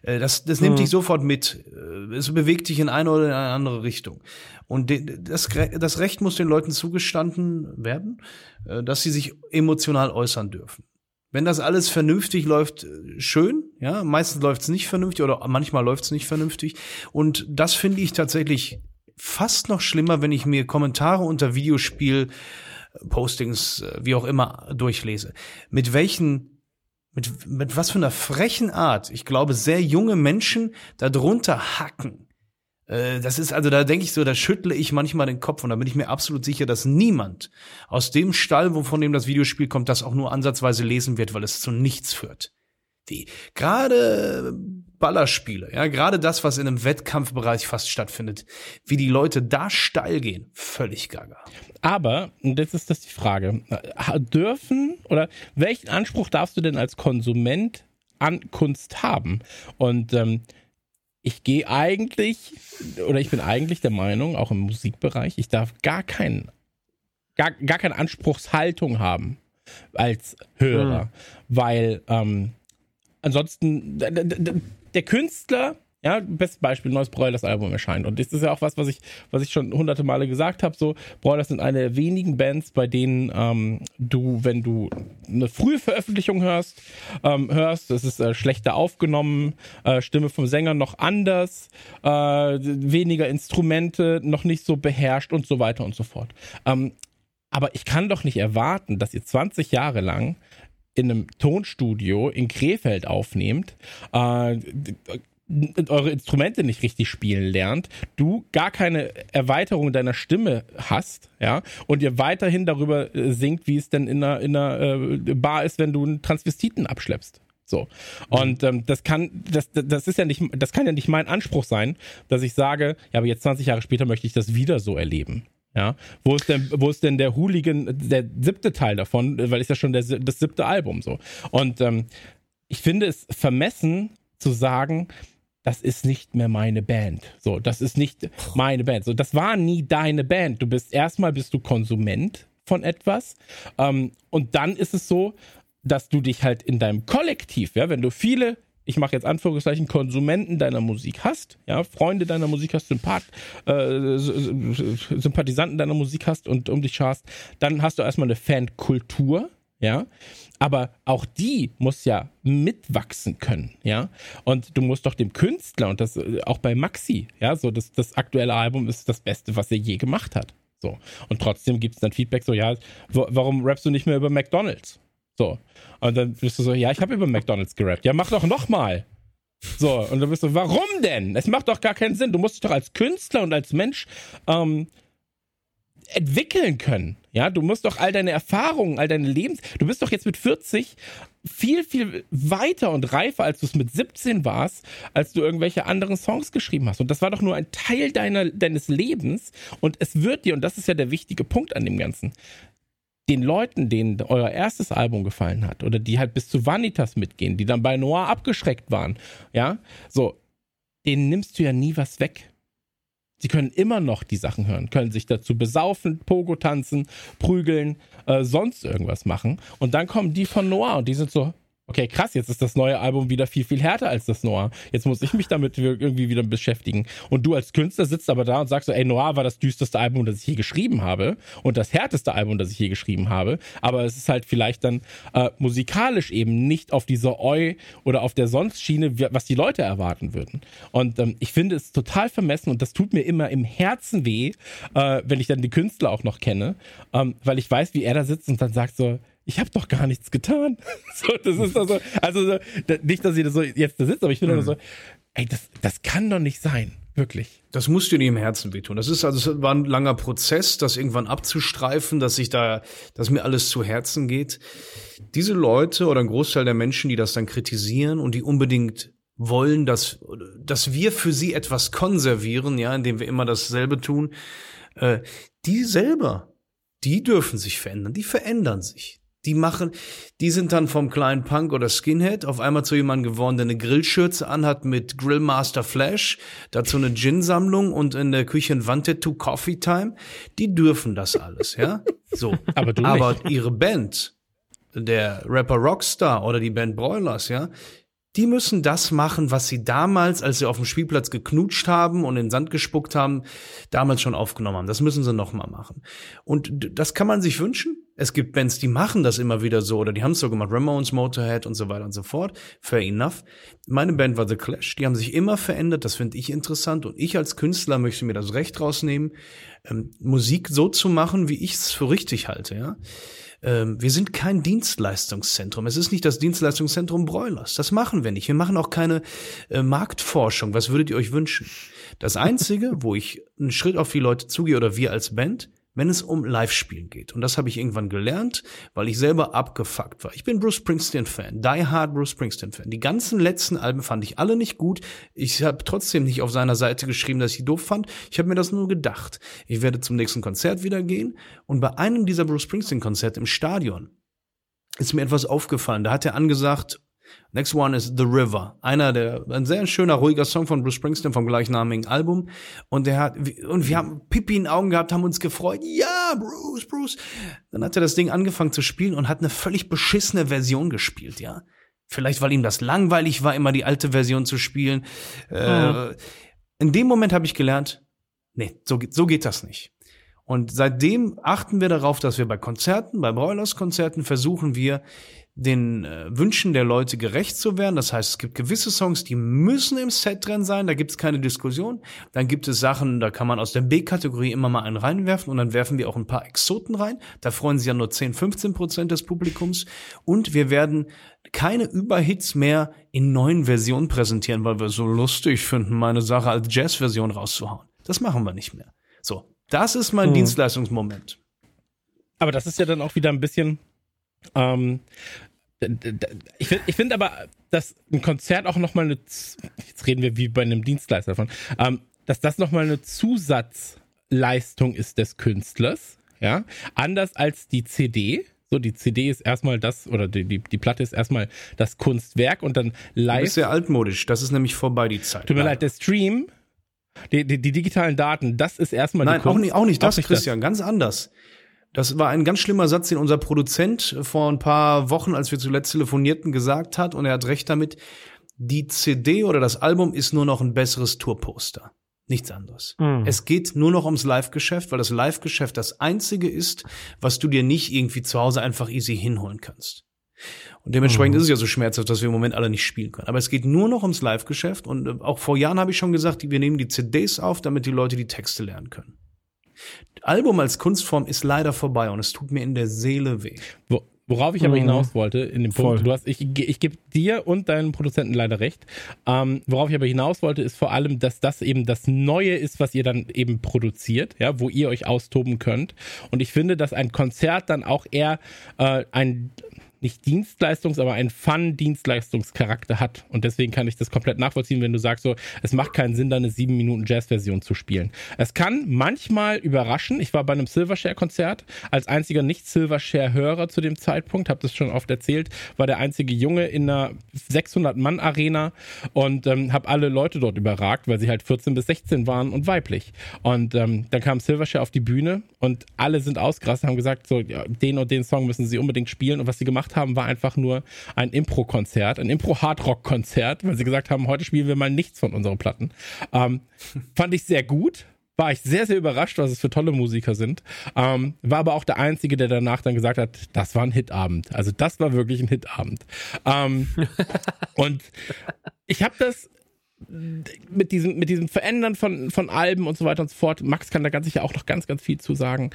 Äh, das, das nimmt Mhm. dich sofort mit. Äh, Es bewegt dich in eine oder in eine andere Richtung. Und das, das Recht muss den Leuten zugestanden werden, äh, dass sie sich emotional äußern dürfen. Wenn das alles vernünftig läuft, schön, ja. Meistens läuft es nicht vernünftig oder manchmal läuft es nicht vernünftig. Und das finde ich tatsächlich fast noch schlimmer, wenn ich mir Kommentare unter Videospiel-Postings, äh, wie auch immer, durchlese. Mit welchen, mit, mit was für einer frechen Art, ich glaube, sehr junge Menschen darunter hacken. Äh, Das ist, also da denke ich so, da schüttle ich manchmal den Kopf und da bin ich mir absolut sicher, dass niemand aus dem Stall, wovon dem das Videospiel kommt, das auch nur ansatzweise lesen wird, weil es zu nichts führt. Die, gerade Ballerspiele, ja, gerade das, was in einem Wettkampfbereich fast stattfindet, wie die Leute da steil gehen, völlig gaga. Aber, und jetzt ist das die Frage, dürfen oder welchen Anspruch darfst du denn als Konsument an Kunst haben? Und ähm, ich gehe eigentlich, oder ich bin eigentlich der Meinung, auch im Musikbereich, ich darf gar keinen, gar, gar keine Anspruchshaltung haben als Hörer, weil ähm, ansonsten der Künstler, ja, bestes Beispiel, neues Broilers Album erscheint und das ist ja auch was, was ich, was ich schon hunderte Male gesagt habe, so Broilers sind eine der wenigen Bands, bei denen ähm, du, wenn du eine frühe Veröffentlichung hörst, ähm, hörst, es ist äh, schlechter aufgenommen, äh, Stimme vom Sänger noch anders, äh, weniger Instrumente, noch nicht so beherrscht und so weiter und so fort. Ähm, aber ich kann doch nicht erwarten, dass ihr 20 Jahre lang in einem Tonstudio in Krefeld aufnehmt, äh, eure Instrumente nicht richtig spielen lernt, du gar keine Erweiterung deiner Stimme hast, ja, und ihr weiterhin darüber äh, singt, wie es denn in einer, in einer äh, Bar ist, wenn du einen Transvestiten abschleppst. So. Und ähm, das kann, das, das ist ja nicht, das kann ja nicht mein Anspruch sein, dass ich sage, ja, aber jetzt 20 Jahre später möchte ich das wieder so erleben. Ja, wo ist denn, wo ist denn der Hooligan, der siebte Teil davon, weil ist ja schon der, das siebte Album so. Und ähm, ich finde es vermessen zu sagen, das ist nicht mehr meine Band. So, das ist nicht meine Band. So, das war nie deine Band. Du bist erstmal bist du Konsument von etwas ähm, und dann ist es so, dass du dich halt in deinem Kollektiv, ja, wenn du viele ich mache jetzt Anführungszeichen, Konsumenten deiner Musik hast, ja, Freunde deiner Musik hast, Sympath äh, Sympathisanten deiner Musik hast und um dich scharst, dann hast du erstmal eine Fankultur, ja, aber auch die muss ja mitwachsen können, ja. Und du musst doch dem Künstler und das äh, auch bei Maxi, ja, so das, das aktuelle Album ist das Beste, was er je gemacht hat. So. Und trotzdem gibt es dann Feedback so, ja, warum rappst du nicht mehr über McDonalds? So. Und dann bist du so, ja, ich habe über McDonalds gerappt. Ja, mach doch nochmal. So, und dann bist du, warum denn? Es macht doch gar keinen Sinn. Du musst dich doch als Künstler und als Mensch ähm, entwickeln können. Ja, du musst doch all deine Erfahrungen, all deine Lebens. Du bist doch jetzt mit 40 viel, viel weiter und reifer, als du es mit 17 warst, als du irgendwelche anderen Songs geschrieben hast. Und das war doch nur ein Teil deiner, deines Lebens. Und es wird dir, und das ist ja der wichtige Punkt an dem Ganzen, den Leuten, denen euer erstes Album gefallen hat oder die halt bis zu Vanitas mitgehen, die dann bei Noir abgeschreckt waren, ja, so, denen nimmst du ja nie was weg. Sie können immer noch die Sachen hören, können sich dazu besaufen, Pogo tanzen, prügeln, äh, sonst irgendwas machen. Und dann kommen die von Noir und die sind so, okay, krass, jetzt ist das neue Album wieder viel, viel härter als das Noir. Jetzt muss ich mich damit irgendwie wieder beschäftigen. Und du als Künstler sitzt aber da und sagst so, ey, Noir war das düsterste Album, das ich je geschrieben habe und das härteste Album, das ich je geschrieben habe. Aber es ist halt vielleicht dann äh, musikalisch eben nicht auf dieser Eu oder auf der Sonst-Schiene, was die Leute erwarten würden. Und ähm, ich finde es total vermessen und das tut mir immer im Herzen weh, äh, wenn ich dann die Künstler auch noch kenne, ähm, weil ich weiß, wie er da sitzt und dann sagt so, ich habe doch gar nichts getan. So, das ist also, also so, nicht, dass ich das so jetzt da sitze, aber ich bin mhm. so, ey, das, das kann doch nicht sein. Wirklich. Das musst du dir im Herzen wehtun. Das ist also, es war ein langer Prozess, das irgendwann abzustreifen, dass ich da, dass mir alles zu Herzen geht. Diese Leute oder ein Großteil der Menschen, die das dann kritisieren und die unbedingt wollen, dass, dass wir für sie etwas konservieren, ja, indem wir immer dasselbe tun, äh, die selber, die dürfen sich verändern, die verändern sich. Die machen, die sind dann vom kleinen Punk oder Skinhead auf einmal zu jemandem geworden, der eine Grillschürze anhat mit Grillmaster Flash, dazu eine Gin-Sammlung und in der Küche ein Wandtattoo Coffee Time. Die dürfen das alles, ja? So. Aber du Aber nicht. ihre Band, der Rapper Rockstar oder die Band Broilers, ja, die müssen das machen, was sie damals, als sie auf dem Spielplatz geknutscht haben und in den Sand gespuckt haben, damals schon aufgenommen haben. Das müssen sie nochmal machen. Und das kann man sich wünschen. Es gibt Bands, die machen das immer wieder so oder die haben es so gemacht, Ramones, Motorhead und so weiter und so fort. Fair enough. Meine Band war The Clash. Die haben sich immer verändert. Das finde ich interessant. Und ich als Künstler möchte mir das Recht rausnehmen, ähm, Musik so zu machen, wie ich es für richtig halte. Ja ähm, wir sind kein Dienstleistungszentrum. Es ist nicht das Dienstleistungszentrum Broilers. Das machen wir nicht. Wir machen auch keine äh, Marktforschung. Was würdet ihr euch wünschen? Das Einzige, wo ich einen Schritt auf die Leute zugehe oder wir als Band, wenn es um Live-Spielen geht. Und das habe ich irgendwann gelernt, weil ich selber abgefuckt war. Ich bin Bruce Springsteen-Fan, die hard Bruce Springsteen-Fan. Die ganzen letzten Alben fand ich alle nicht gut. Ich habe trotzdem nicht auf seiner Seite geschrieben, dass ich die doof fand. Ich habe mir das nur gedacht. Ich werde zum nächsten Konzert wieder gehen. Und bei einem dieser Bruce Springsteen-Konzerte im Stadion ist mir etwas aufgefallen. Da hat er angesagt, Next one is The River. Einer der, ein sehr schöner, ruhiger Song von Bruce Springsteen vom gleichnamigen Album. Und der hat, und wir haben Pipi in den Augen gehabt, haben uns gefreut. Ja, Bruce, Bruce. Dann hat er das Ding angefangen zu spielen und hat eine völlig beschissene Version gespielt, ja. Vielleicht, weil ihm das langweilig war, immer die alte Version zu spielen. Mhm. Äh, in dem Moment habe ich gelernt, nee, so, so geht das nicht. Und seitdem achten wir darauf, dass wir bei Konzerten, bei Broilers-Konzerten versuchen wir, den äh, Wünschen der Leute gerecht zu werden. Das heißt, es gibt gewisse Songs, die müssen im Set drin sein, da gibt es keine Diskussion. Dann gibt es Sachen, da kann man aus der B-Kategorie immer mal einen reinwerfen und dann werfen wir auch ein paar Exoten rein. Da freuen sich ja nur 10, 15 Prozent des Publikums. Und wir werden keine Überhits mehr in neuen Versionen präsentieren, weil wir so lustig finden, meine Sache als Jazz-Version rauszuhauen. Das machen wir nicht mehr. So, das ist mein Hm. Dienstleistungsmoment. Aber das ist ja dann auch wieder ein bisschen. Ähm, ich finde ich find aber, dass ein Konzert auch nochmal eine. Jetzt reden wir wie bei einem Dienstleister davon. Ähm, dass das nochmal eine Zusatzleistung ist des Künstlers. Ja. Anders als die CD. So, die CD ist erstmal das, oder die, die, die Platte ist erstmal das Kunstwerk und dann live. bist sehr altmodisch. Das ist nämlich vorbei, die Zeit. Tut mir leid, der Stream, die, die, die digitalen Daten, das ist erstmal Nein, die Kunst. auch nicht, auch nicht das, Auch nicht Christian, ganz anders. Das war ein ganz schlimmer Satz, den unser Produzent vor ein paar Wochen, als wir zuletzt telefonierten, gesagt hat. Und er hat recht damit. Die CD oder das Album ist nur noch ein besseres Tourposter. Nichts anderes. Mhm. Es geht nur noch ums Live-Geschäft, weil das Live-Geschäft das einzige ist, was du dir nicht irgendwie zu Hause einfach easy hinholen kannst. Und dementsprechend Mhm. ist es ja so schmerzhaft, dass wir im Moment alle nicht spielen können. Aber es geht nur noch ums Live-Geschäft und äh, auch vor Jahren habe ich schon gesagt, wir nehmen die CDs auf, damit die Leute die Texte lernen können. Album als Kunstform ist leider vorbei und es tut mir in der Seele weh. Wo, worauf ich aber Mhm. hinaus wollte, in dem Voll. Punkt, du hast, ich, ich gebe dir und deinen Produzenten leider recht. Ähm, worauf ich aber hinaus wollte, ist vor allem, dass das eben das Neue ist, was ihr dann eben produziert, ja, wo ihr euch austoben könnt. Und ich finde, dass ein Konzert dann auch eher äh, ein nicht Dienstleistungs-, aber ein Fun-Dienstleistungscharakter hat. Und deswegen kann ich das komplett nachvollziehen, wenn du sagst, so, es macht keinen Sinn, da eine 7 Minuten Jazz-Version zu spielen. Es kann manchmal überraschen. Ich war bei einem Silvershare-Konzert als einziger Nicht-Silvershare-Hörer zu dem Zeitpunkt, habe das schon oft erzählt, war der einzige Junge in einer 600-Mann-Arena und ähm, habe alle Leute dort überragt, weil sie halt 14 bis 16 waren und weiblich. Und ähm, dann kam Silvershare auf die Bühne und alle sind ausgerastet, haben gesagt, so, ja, den und den Song müssen sie unbedingt spielen. Und was sie gemacht haben, war einfach nur ein Impro-Konzert, ein Impro-Hardrock-Konzert, weil sie gesagt haben, heute spielen wir mal nichts von unseren Platten. Ähm, fand ich sehr gut. War ich sehr, sehr überrascht, was es für tolle Musiker sind. Ähm, war aber auch der Einzige, der danach dann gesagt hat, das war ein Hitabend. Also das war wirklich ein Hitabend. Ähm, und ich habe das mit diesem, mit diesem Verändern von, von Alben und so weiter und so fort. Max kann da ganz sicher auch noch ganz, ganz viel zu sagen.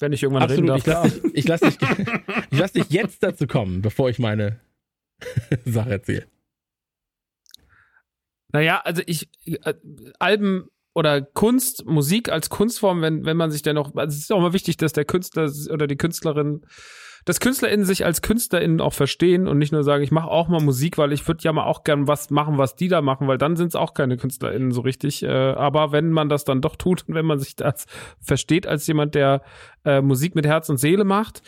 Wenn ich irgendwann Absolut. reden Ich darf. lasse dich, ich lass dich, ich lass dich jetzt dazu kommen, bevor ich meine Sache erzähle. Naja, also ich, äh, Alben oder Kunst, Musik als Kunstform, wenn, wenn man sich denn noch, also es ist auch mal wichtig, dass der Künstler oder die Künstlerin, dass KünstlerInnen sich als KünstlerInnen auch verstehen und nicht nur sagen, ich mache auch mal Musik, weil ich würde ja mal auch gern was machen, was die da machen, weil dann sind es auch keine KünstlerInnen so richtig. Äh, aber wenn man das dann doch tut und wenn man sich das versteht als jemand, der äh, Musik mit Herz und Seele macht,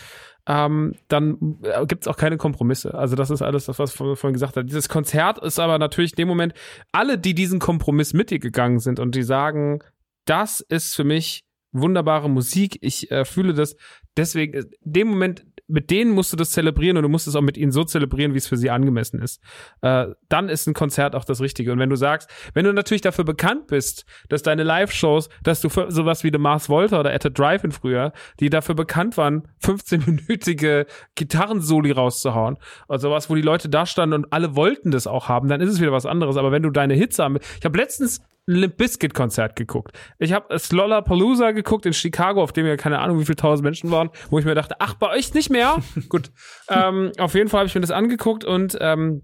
ähm, dann äh, gibt's auch keine Kompromisse. Also das ist alles das, was vorhin gesagt habe. Dieses Konzert ist aber natürlich in dem Moment, alle, die diesen Kompromiss mit dir gegangen sind und die sagen, das ist für mich wunderbare Musik, ich äh, fühle das, deswegen, in dem Moment, mit denen musst du das zelebrieren und du musst es auch mit ihnen so zelebrieren, wie es für sie angemessen ist. Äh, dann ist ein Konzert auch das Richtige. Und wenn du sagst, wenn du natürlich dafür bekannt bist, dass deine Live-Shows, dass du für sowas wie The Mars Volta oder At a Drive-In früher, die dafür bekannt waren, 15-minütige Gitarrensoli rauszuhauen, oder sowas, wo die Leute da standen und alle wollten das auch haben, dann ist es wieder was anderes. Aber wenn du deine Hits haben, ich habe letztens Limp Bizkit Konzert geguckt. Ich habe Lollapalooza geguckt in Chicago, auf dem ja keine Ahnung, wie viele tausend Menschen waren, wo ich mir dachte, ach, bei euch nicht mehr? Gut. Ähm, auf jeden Fall habe ich mir das angeguckt und ähm,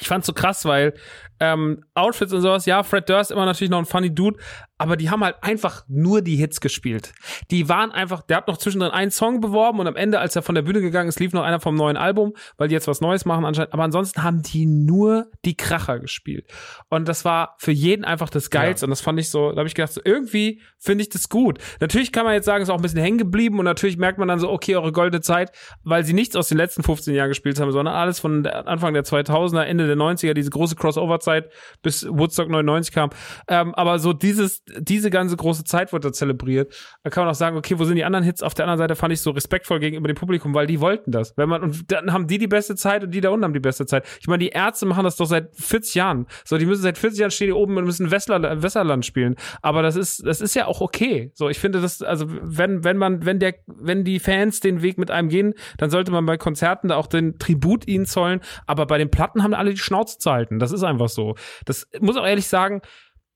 ich fand's so krass, weil ähm, Outfits und sowas, ja, Fred Durst immer natürlich noch ein funny Dude, aber die haben halt einfach nur die Hits gespielt. Die waren einfach, der hat noch zwischendrin einen Song beworben und am Ende, als er von der Bühne gegangen ist, lief noch einer vom neuen Album, weil die jetzt was Neues machen anscheinend. Aber ansonsten haben die nur die Kracher gespielt. Und das war für jeden einfach das Geilste. Und das fand ich so, da habe ich gedacht, so irgendwie finde ich das gut. Natürlich kann man jetzt sagen, ist auch ein bisschen hängen geblieben und natürlich merkt man dann so, okay, eure goldene Zeit, weil sie nichts aus den letzten 15 Jahren gespielt haben, sondern alles von Anfang der 2000er, Ende der 90er, diese große Crossover-Zeit bis Woodstock 99 kam. Ähm, aber so dieses, diese ganze große Zeit wird da zelebriert. Da kann man auch sagen, okay, wo sind die anderen Hits? Auf der anderen Seite fand ich so respektvoll gegenüber dem Publikum, weil die wollten das. Wenn man, und dann haben die die beste Zeit und die da unten haben die beste Zeit. Ich meine, die Ärzte machen das doch seit 40 Jahren. So, die müssen seit 40 Jahren stehen die oben und müssen Westler, Westerland spielen. Aber das ist, das ist ja auch okay. So, ich finde das, also, wenn, wenn man, wenn der, wenn die Fans den Weg mit einem gehen, dann sollte man bei Konzerten da auch den Tribut ihnen zollen. Aber bei den Platten haben alle die Schnauze zu halten. Das ist einfach so. Das muss auch ehrlich sagen,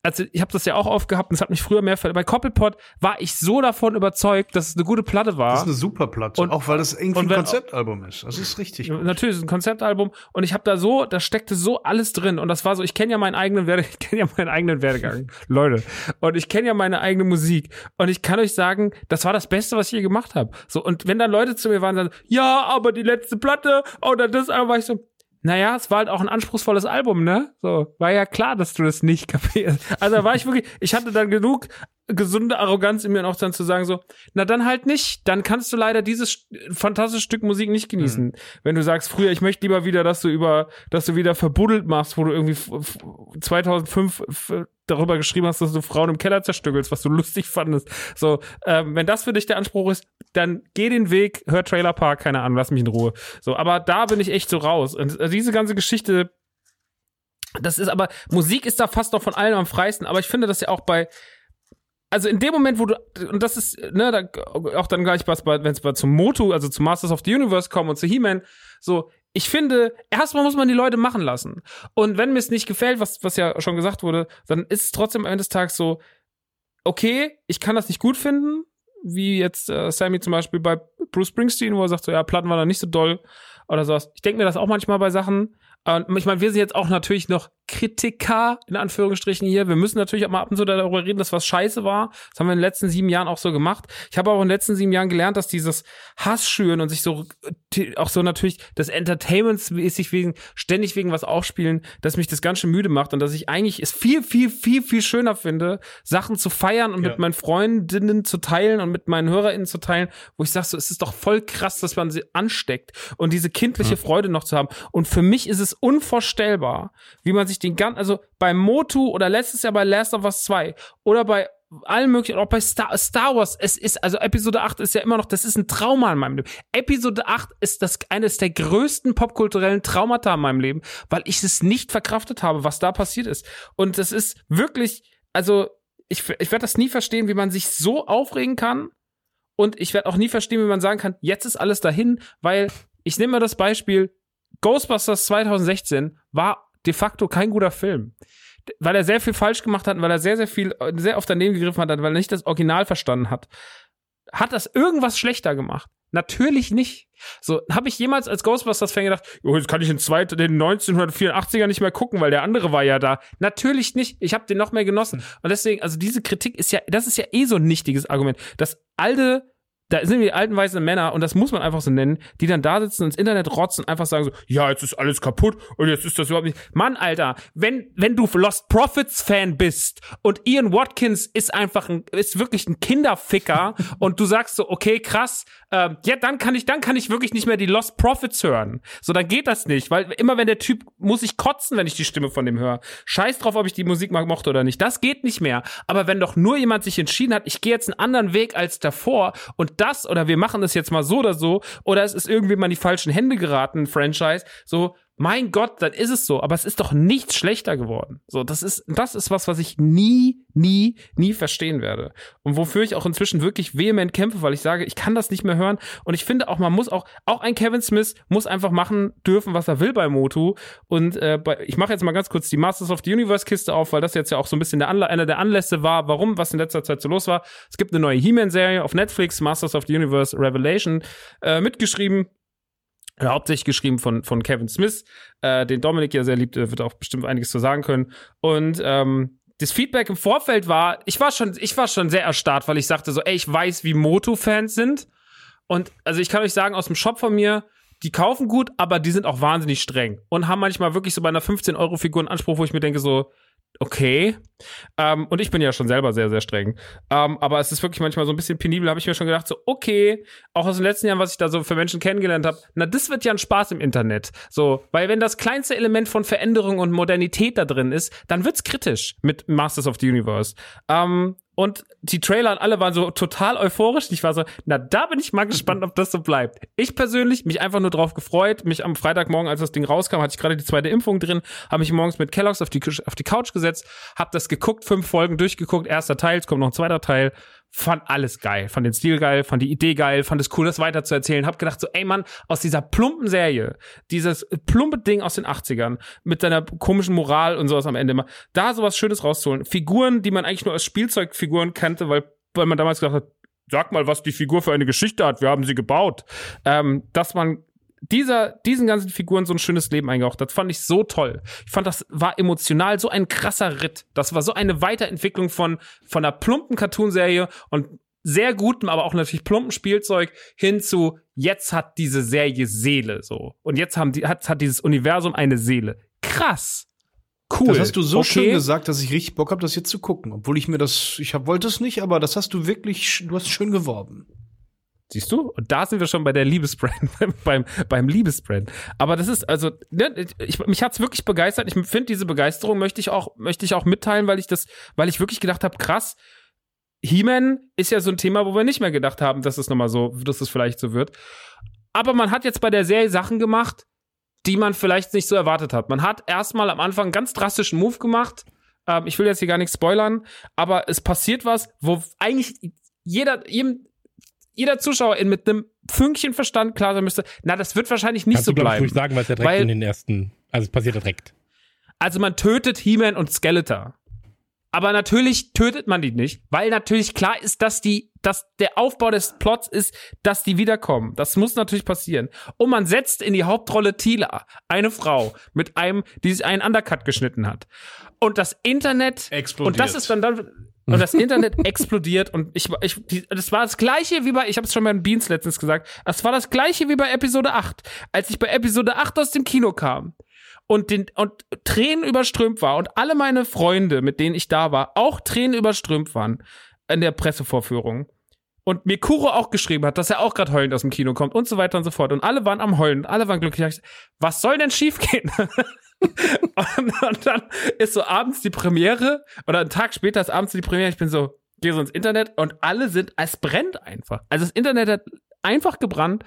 also ich habe das ja auch oft gehabt und es hat mich früher mehr bei Koppelpot war ich so davon überzeugt, dass es eine gute Platte war. Das ist eine super Platte, Und- auch weil das irgendwie ein wenn- Konzeptalbum ist. Das ist richtig gut. Natürlich, ist ein Konzeptalbum und ich habe da so, da steckte so alles drin und das war so, ich kenne ja meinen eigenen Werde, ich kenne ja meinen eigenen Werdegang, Leute, und ich kenne ja meine eigene Musik und ich kann euch sagen, das war das Beste, was ich je gemacht habe. So und wenn dann Leute zu mir waren, dann ja, aber die letzte Platte oder das, aber war ich so, naja, es war halt auch ein anspruchsvolles Album, ne? So, war ja klar, dass du das nicht kapierst. Also da war ich wirklich, ich hatte dann genug gesunde Arroganz in mir, auch dann zu sagen so, na dann halt nicht, dann kannst du leider dieses fantastische Stück Musik nicht genießen. Wenn du sagst, früher, ich möchte lieber wieder, dass du über, dass du wieder verbuddelt machst, wo du irgendwie f- f- 2005 f- darüber geschrieben hast, dass du Frauen im Keller zerstückelst, was du lustig fandest. So, ähm, wenn das für dich der Anspruch ist, dann geh den Weg, hör Trailer Park, keine Ahnung, lass mich in Ruhe. So, aber da bin ich echt so raus. Und äh, diese ganze Geschichte, das ist aber, Musik ist da fast noch von allem am freisten, aber ich finde das ja auch bei, also in dem Moment, wo du, und das ist, ne, da, auch dann gleich wenn es zum Motu, also zu Masters of the Universe kommen und zu He-Man, so, ich finde, erstmal muss man die Leute machen lassen. Und wenn mir es nicht gefällt, was, was ja schon gesagt wurde, dann ist es trotzdem am Ende des Tages so, okay, ich kann das nicht gut finden, wie jetzt äh, Sammy zum Beispiel bei Bruce Springsteen, wo er sagt so, ja, Platten waren da nicht so doll oder sowas. Ich denke mir das auch manchmal bei Sachen. Und ich meine, wir sind jetzt auch natürlich noch Kritiker, in Anführungsstrichen hier. Wir müssen natürlich auch mal ab und zu darüber reden, dass was scheiße war. Das haben wir in den letzten sieben Jahren auch so gemacht. Ich habe auch in den letzten sieben Jahren gelernt, dass dieses Hass schüren und sich so, äh, auch so natürlich das Entertainments mäßig wegen, ständig wegen was aufspielen, dass mich das ganz schön müde macht und dass ich eigentlich es viel, viel, viel, viel schöner finde, Sachen zu feiern und Ja. mit meinen Freundinnen zu teilen und mit meinen HörerInnen zu teilen, wo ich sage, so, es ist doch voll krass, dass man sie ansteckt und diese kindliche Freude noch zu haben. Und für mich ist es unvorstellbar, wie man sich den ganzen, also bei Motu oder letztes Jahr bei Last of Us 2 oder bei allen möglichen, auch bei Star, Star Wars, es ist, also Episode 8 ist ja immer noch, das ist ein Trauma in meinem Leben. Episode 8 ist das eines der größten popkulturellen Traumata in meinem Leben, weil ich es nicht verkraftet habe, was da passiert ist. Und es ist wirklich, also ich, ich werde das nie verstehen, wie man sich so aufregen kann. Und ich werde auch nie verstehen, wie man sagen kann, jetzt ist alles dahin, weil ich nehme mal das Beispiel, Ghostbusters 2016 war de facto kein guter Film. Weil er sehr viel falsch gemacht hat, weil er sehr, sehr viel, sehr oft daneben gegriffen hat, weil er nicht das Original verstanden hat. Hat das irgendwas schlechter gemacht? Natürlich nicht. So, habe ich jemals als Ghostbusters-Fan gedacht, oh, jetzt kann ich den, zweiten, den 1984er nicht mehr gucken, weil der andere war ja da. Natürlich nicht. Ich habe den noch mehr genossen. Und deswegen, also diese Kritik ist ja, das ist ja eh so ein nichtiges Argument. Das alte da sind die alten weißen Männer, und das muss man einfach so nennen, die dann da sitzen und ins Internet rotzen und einfach sagen so, ja, jetzt ist alles kaputt und jetzt ist das überhaupt nicht. Mann, Alter, wenn, wenn du Lost Profits Fan bist und Ian Watkins ist einfach ein, ist wirklich ein Kinderficker und du sagst so, okay, krass, ähm, ja, dann kann ich, dann kann ich wirklich nicht mehr die Lost Profits hören. So, dann geht das nicht, weil immer wenn der Typ, muss ich kotzen, wenn ich die Stimme von dem höre. Scheiß drauf, ob ich die Musik mag, mochte oder nicht. Das geht nicht mehr. Aber wenn doch nur jemand sich entschieden hat, ich gehe jetzt einen anderen Weg als davor und das oder wir machen das jetzt mal so oder so oder es ist irgendwie mal in die falschen Hände geraten, Franchise, so, mein Gott, dann ist es so. Aber es ist doch nichts schlechter geworden. So, das ist, das ist was, was ich nie, nie, nie verstehen werde. Und wofür ich auch inzwischen wirklich vehement kämpfe, weil ich sage, ich kann das nicht mehr hören. Und ich finde auch, man muss auch, auch ein Kevin Smith muss einfach machen dürfen, was er will bei Motu. Und äh, bei, ich mache jetzt mal ganz kurz die Masters of the Universe Kiste auf, weil das jetzt ja auch so ein bisschen der Anla einer der Anlässe war, warum, was in letzter Zeit so los war. Es gibt eine neue He-Man-Serie auf Netflix, Masters of the Universe Revelation, äh, mitgeschrieben hauptsächlich geschrieben von, von Kevin Smith, äh, den Dominik ja sehr liebt, wird auch bestimmt einiges zu sagen können. Und ähm, das Feedback im Vorfeld war, ich war schon, ich war schon sehr erstarrt, weil ich sagte so, ey, ich weiß, wie Moto-Fans sind. Und also ich kann euch sagen, aus dem Shop von mir, die kaufen gut, aber die sind auch wahnsinnig streng und haben manchmal wirklich so bei einer 15-Euro-Figur einen Anspruch, wo ich mir denke so, okay. Ähm, und ich bin ja schon selber sehr, sehr streng. Ähm, aber es ist wirklich manchmal so ein bisschen penibel, habe ich mir schon gedacht, so, okay, auch aus den letzten Jahren, was ich da so für Menschen kennengelernt habe, na, das wird ja ein Spaß im Internet. So, weil wenn das kleinste Element von Veränderung und Modernität da drin ist, dann wird's kritisch mit Masters of the Universe. Ähm, und die Trailer und alle waren so total euphorisch. Ich war so, na, da bin ich mal gespannt, ob das so bleibt. Ich persönlich, mich einfach nur drauf gefreut. Mich am Freitagmorgen, als das Ding rauskam, hatte ich gerade die zweite Impfung drin, habe mich morgens mit Kellogg's auf die, auf die Couch gesetzt, habe das geguckt, fünf Folgen durchgeguckt. Erster Teil, es kommt noch ein zweiter Teil. Fand alles geil, fand den Stil geil, fand die Idee geil, fand es cool, das weiterzuerzählen. Hab gedacht so, ey Mann, aus dieser plumpen Serie, dieses plumpe Ding aus den 80ern mit seiner komischen Moral und sowas am Ende da sowas Schönes rauszuholen. Figuren, die man eigentlich nur als Spielzeugfiguren kannte, weil, weil man damals gedacht hat, sag mal, was die Figur für eine Geschichte hat, wir haben sie gebaut. Ähm, dass man dieser, diesen ganzen Figuren so ein schönes Leben eingehaucht. Das fand ich so toll. Ich fand, das war emotional so ein krasser Ritt. Das war so eine Weiterentwicklung von, von einer plumpen Cartoonserie und sehr gutem, aber auch natürlich plumpen Spielzeug hin zu jetzt hat diese Serie Seele so. Und jetzt haben die, hat, hat dieses Universum eine Seele. Krass. Cool. Das hast du so Okay. schön gesagt, dass ich richtig Bock habe, das jetzt zu gucken. Obwohl ich mir das, ich hab, wollte es nicht, aber das hast du wirklich, du hast schön geworben. Siehst du? Und da sind wir schon bei der Liebesbrand, beim, beim Liebesbrand. Aber das ist, also, ne, ich, mich hat's wirklich begeistert. Ich finde, diese Begeisterung möchte ich auch, möchte ich auch mitteilen, weil ich das, weil ich wirklich gedacht habe, krass, He-Man ist ja so ein Thema, wo wir nicht mehr gedacht haben, dass es nochmal so, dass es vielleicht so wird. Aber man hat jetzt bei der Serie Sachen gemacht, die man vielleicht nicht so erwartet hat. Man hat erstmal am Anfang einen ganz drastischen Move gemacht. Ähm, ich will jetzt hier gar nichts spoilern, aber es passiert was, wo eigentlich jeder, jedem, jeder Zuschauer in mit einem Fünkchen Verstand klar sein müsste, na, das wird wahrscheinlich nicht Kannst so du, glaub ich, bleiben. ruhig sagen, weil es ja direkt Weil- in den ersten, also es passiert ja direkt. Also man tötet He-Man und Skeletor. Aber natürlich tötet man die nicht, weil natürlich klar ist, dass die, dass der Aufbau des Plots ist, dass die wiederkommen. Das muss natürlich passieren. Und man setzt in die Hauptrolle Tila, eine Frau mit einem, die sich einen Undercut geschnitten hat. Und das Internet Explodiert. Und das ist dann dann und das Internet explodiert und ich ich das war das gleiche wie bei ich habe es schon beim Beans letztens gesagt. Es war das gleiche wie bei Episode 8, als ich bei Episode 8 aus dem Kino kam und den und Tränen überströmt war und alle meine Freunde, mit denen ich da war, auch Tränen überströmt waren in der Pressevorführung. Und mir Kuro auch geschrieben hat, dass er auch gerade heulend aus dem Kino kommt und so weiter und so fort. Und alle waren am Heulen, alle waren glücklich. Was soll denn schiefgehen? und, und dann ist so abends die Premiere oder einen Tag später ist abends die Premiere. Ich bin so, gehe so ins Internet und alle sind, es brennt einfach. Also das Internet hat einfach gebrannt.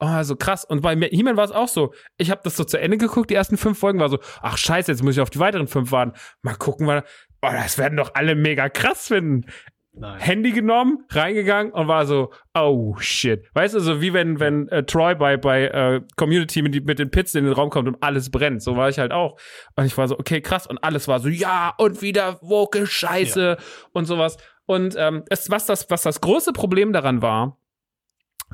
Oh, so krass. Und bei He-Man war es auch so. Ich habe das so zu Ende geguckt, die ersten fünf Folgen war so, ach scheiße, jetzt muss ich auf die weiteren fünf warten. Mal gucken, weil, oh, das werden doch alle mega krass finden. Nein. Handy genommen, reingegangen und war so, oh shit. Weißt du, so wie wenn, wenn äh, Troy bei, bei äh, Community mit, mit den Pits in den Raum kommt und alles brennt. So war ich halt auch. Und ich war so, okay, krass. Und alles war so, ja, und wieder woke Scheiße und sowas. Und ähm, es, was, das, was das große Problem daran war,